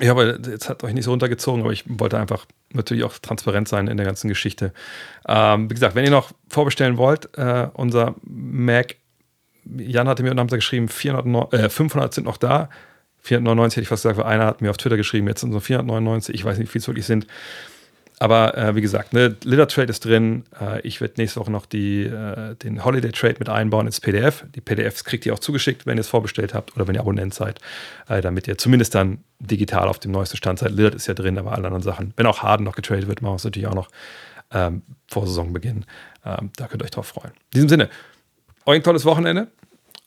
Ich habe jetzt hat euch nicht so runtergezogen, aber ich wollte einfach natürlich auch transparent sein in der ganzen Geschichte. Ähm, wie gesagt, wenn ihr noch vorbestellen wollt, äh, unser Mac, Jan hatte mir und haben geschrieben, 400, äh, 500 sind noch da. 499 hätte ich fast gesagt, weil einer hat mir auf Twitter geschrieben, jetzt sind noch 499, ich weiß nicht, wie es wirklich sind. Aber äh, wie gesagt, ne, Litter Trade ist drin. Äh, ich werde nächste Woche noch die, äh, den Holiday Trade mit einbauen ins PDF. Die PDFs kriegt ihr auch zugeschickt, wenn ihr es vorbestellt habt oder wenn ihr Abonnent seid, äh, damit ihr zumindest dann digital auf dem neuesten Stand seid. Litter ist ja drin, aber alle anderen Sachen. Wenn auch Harden noch getradet wird, machen wir es natürlich auch noch ähm, vor Saisonbeginn. Ähm, da könnt ihr euch drauf freuen. In diesem Sinne, euch ein tolles Wochenende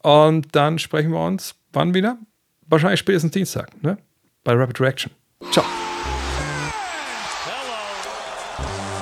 und dann sprechen wir uns wann wieder? Wahrscheinlich spätestens Dienstag, ne? Bei Rapid Reaction. Ciao.